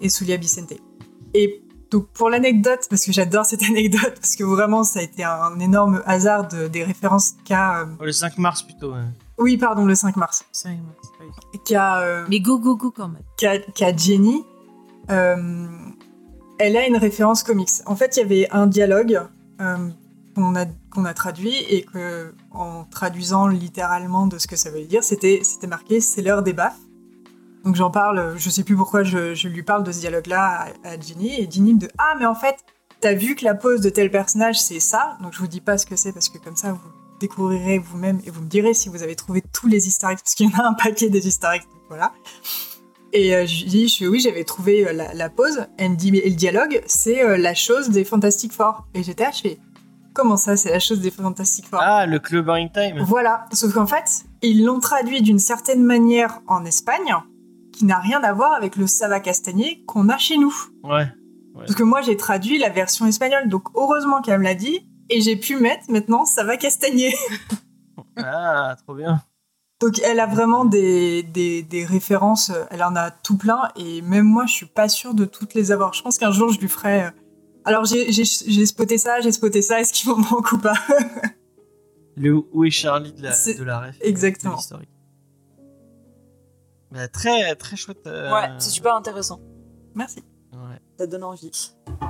et Soulia Vicente. Et donc pour l'anecdote, parce que j'adore cette anecdote, parce que vraiment ça a été un énorme hasard de- des références qu'a. euh, le 5 mars plutôt. ouais. oui, pardon, le 5 mars. C'est vrai, moi, c'est pas évident. Qu'a. euh, Mais go go go quand même. qu'a qu'a Jenny, euh, elle a une référence comics. En fait, il y avait un dialogue euh, qu'on a, traduit et que, en traduisant littéralement de ce que ça veut dire, c'était marqué c'est l'heure des baffes. Donc j'en parle, je sais plus pourquoi je, lui parle de ce dialogue-là à, Jenny et Jenny me dit ah mais en fait t'as vu que la pose de tel personnage c'est ça? Donc je vous dis pas ce que c'est parce que comme ça vous découvrirez vous-même et vous me direz si vous avez trouvé tous les easter eggs parce qu'il y en a un paquet des easter voilà et euh, je dis, je oui, j'avais trouvé euh, la, la pause. Elle me dit, mais et le dialogue, c'est euh, la chose des Fantastic Four. Et j'étais fais, comment ça, c'est la chose des Fantastic Four Ah, le Clubbering Time. Voilà. Sauf qu'en fait, ils l'ont traduit d'une certaine manière en Espagne, qui n'a rien à voir avec le Sava Castagnier qu'on a chez nous. Ouais. Parce que moi, j'ai traduit la version espagnole, donc heureusement qu'elle me l'a dit, et j'ai pu mettre maintenant Sava Castagnier. Ah, trop bien. Donc elle a vraiment des, des, des références, euh, elle en a tout plein, et même moi je suis pas sûre de toutes les avoir. Je pense qu'un jour je lui ferai... euh, Alors j'ai spoté ça, j'ai spoté ça, est-ce qu'il m'en manque ou pas Le Où est Charlie de la, C'est- de la ref. Exactement. de l'historique. Bah, très, très chouette. euh, Ouais, c'est super intéressant. Merci. Ouais. Ça donne envie.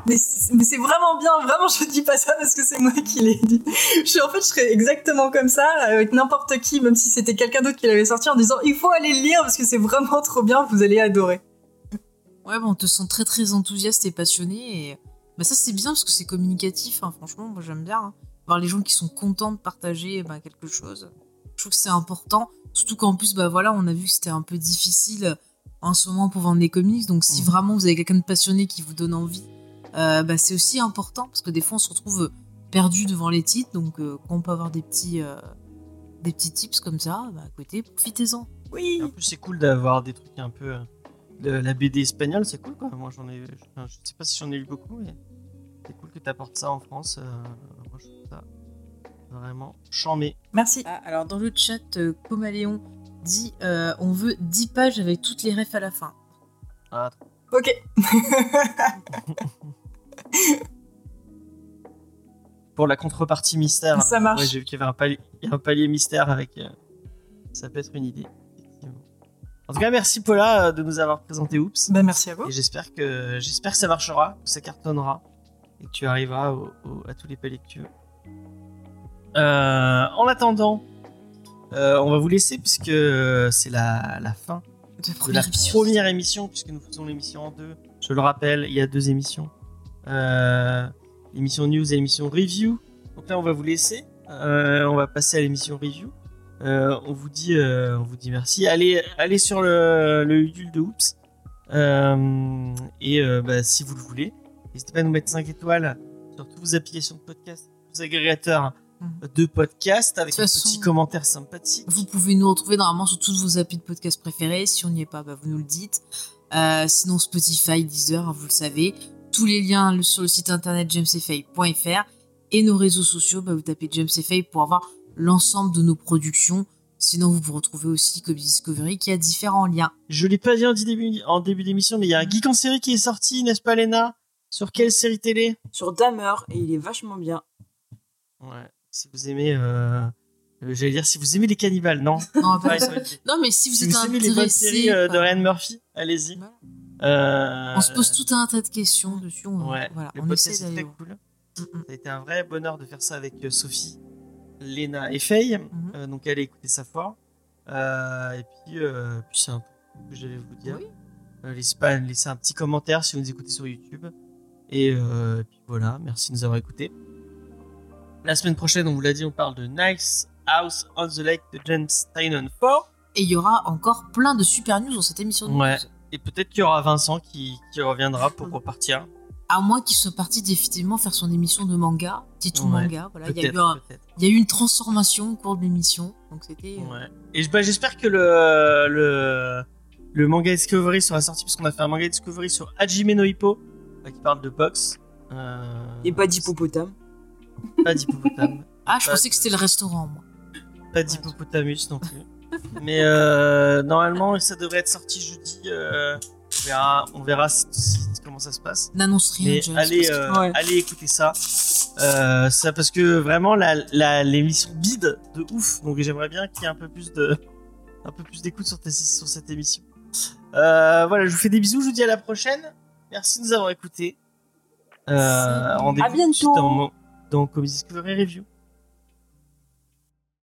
Mais c'est vraiment bien, vraiment je dis pas ça parce que c'est moi qui l'ai dit. Je suis, en fait je serais exactement comme ça avec n'importe qui, même si c'était quelqu'un d'autre qui l'avait sorti en disant il faut aller le lire parce que c'est vraiment trop bien, vous allez adorer. Ouais, bah, on te sent très très enthousiaste et passionné. Et bah, ça, c'est bien parce que c'est communicatif. hein, franchement, moi j'aime bien. hein. Voir les gens qui sont contents de partager bah, quelque chose. Je trouve que c'est important. Surtout qu'en plus, bah voilà, on a vu que c'était un peu difficile en ce moment pour vendre les comics. Donc si Mhm. vraiment vous avez quelqu'un de passionné qui vous donne envie, euh, bah, c'est aussi important parce que des fois on se retrouve perdu devant les titres. Donc euh, quand on peut avoir des petits, euh, des petits tips comme ça, bah, à côté, profitez-en. Oui. En plus, c'est cool d'avoir des trucs un peu. euh, la BD espagnole, c'est cool quoi. Moi, j'en ai. enfin, je sais pas si j'en ai eu beaucoup, mais c'est cool que tu apportes ça en France. euh, moi, je trouve ça vraiment chambé. Merci. Ah, alors dans le chat, euh, Comaléon dit euh, on veut 10 pages avec toutes les refs à la fin. Ah, Ok. pour la contrepartie mystère. Ça marche. Ouais, j'ai vu qu'il y avait un palier, un palier mystère avec. euh, ça peut être une idée. En tout cas, merci Paula euh, de nous avoir présenté Oops. Ben, merci à vous. Et j'espère que j'espère que ça marchera, que ça cartonnera et que tu arriveras au- au- à tous les paliers que tu veux. Euh, en attendant, euh, on va vous laisser puisque euh, c'est la, la fin De de la première émission. première émission, puisque nous faisons l'émission en deux. Je le rappelle, il y a deux émissions. Euh, l'émission news et l'émission review. Donc là, on va vous laisser. Euh, on va passer à l'émission review. Euh, on vous dit, euh, on vous dit merci. Allez, allez sur le, le Udul de Oops. Euh, et euh, bah, si vous le voulez, n'hésitez pas à nous mettre 5 étoiles sur toutes vos applications de podcast, vos agrégateurs Mhm. de podcast avec De un façon, petit commentaire sympathique. Vous pouvez nous retrouver normalement sur toutes vos applis de podcast préférés. Si on n'y est pas, bah, vous nous le dites. Euh, sinon, Spotify, Deezer, hein, vous le savez. Tous les liens sur le site internet jamesfay.fr et nos réseaux sociaux, bah, vous tapez jamesfay pour avoir l'ensemble de nos productions. Sinon, vous vous retrouvez aussi comme Discovery qui a différents liens. Je l'ai pas dit en début, en début d'émission, mais il y a un geek en série qui est sorti, n'est-ce pas, Léna? Sur quelle série télé? Sur Damer, et il est vachement bien. Ouais. Si vous aimez, euh, euh, j'allais dire, si vous aimez les cannibales, non? Non, pas- Ouais, non, mais si vous Si êtes vous aimez les bonnes intéressé, séries euh, de Ryan Murphy, allez-y. Voilà. Euh, on se pose tout un tas de questions dessus. On, Ouais, voilà, le on podcast essaie est d'aller très cool. Mm. Ça a été un vrai bonheur de faire ça avec Sophie, Léna et Faye. Mhm. Euh, donc allez écouter ça fort. Euh, et puis, euh, puis c'est un peu ce que j'allais vous dire. Oui. Euh, laissez, pas, laissez un petit commentaire si vous nous écoutez sur YouTube. Et, euh, et puis voilà, merci de nous avoir écoutés. La semaine prochaine, on vous l'a dit, on parle de Nice House on the Lake de James Tynan 4. Et il y aura encore plein de super news dans cette émission. de Ouais. news. Et peut-être qu'il y aura Vincent qui, qui reviendra pour repartir. À moins qu'il soit parti définitivement faire son émission de manga, Titou Ouais, Manga. Voilà, il y, a eu un- il y a eu une transformation au cours de l'émission. Donc c'était. euh, Ouais. Et bah, j'espère que le, le, le manga Discovery sera sorti, parce qu'on a fait un manga Discovery sur Hajime no Hippo, qui parle de boxe. Euh, Et pas d'hippopotame. Pas d'hippopotame. Ah, je Pas pensais que c'était le restaurant, moi. pas d'hippopotamus non plus. Mais euh, normalement, ça devrait être sorti jeudi. euh, on verra, on verra si- si- comment ça se passe. N'annonce rien, Mais allez, que- euh, Ouais. allez écouter ça. Euh, ça parce que vraiment la, la- l'émission bide de ouf. Donc j'aimerais bien qu'il y ait un peu plus de un peu plus d'écoute sur, sur cette émission. Euh, voilà, je vous fais des bisous. Je vous dis à la prochaine. Merci de nous avoir écoutés. Euh. Rendez-vous dans Comedy Discovery Review.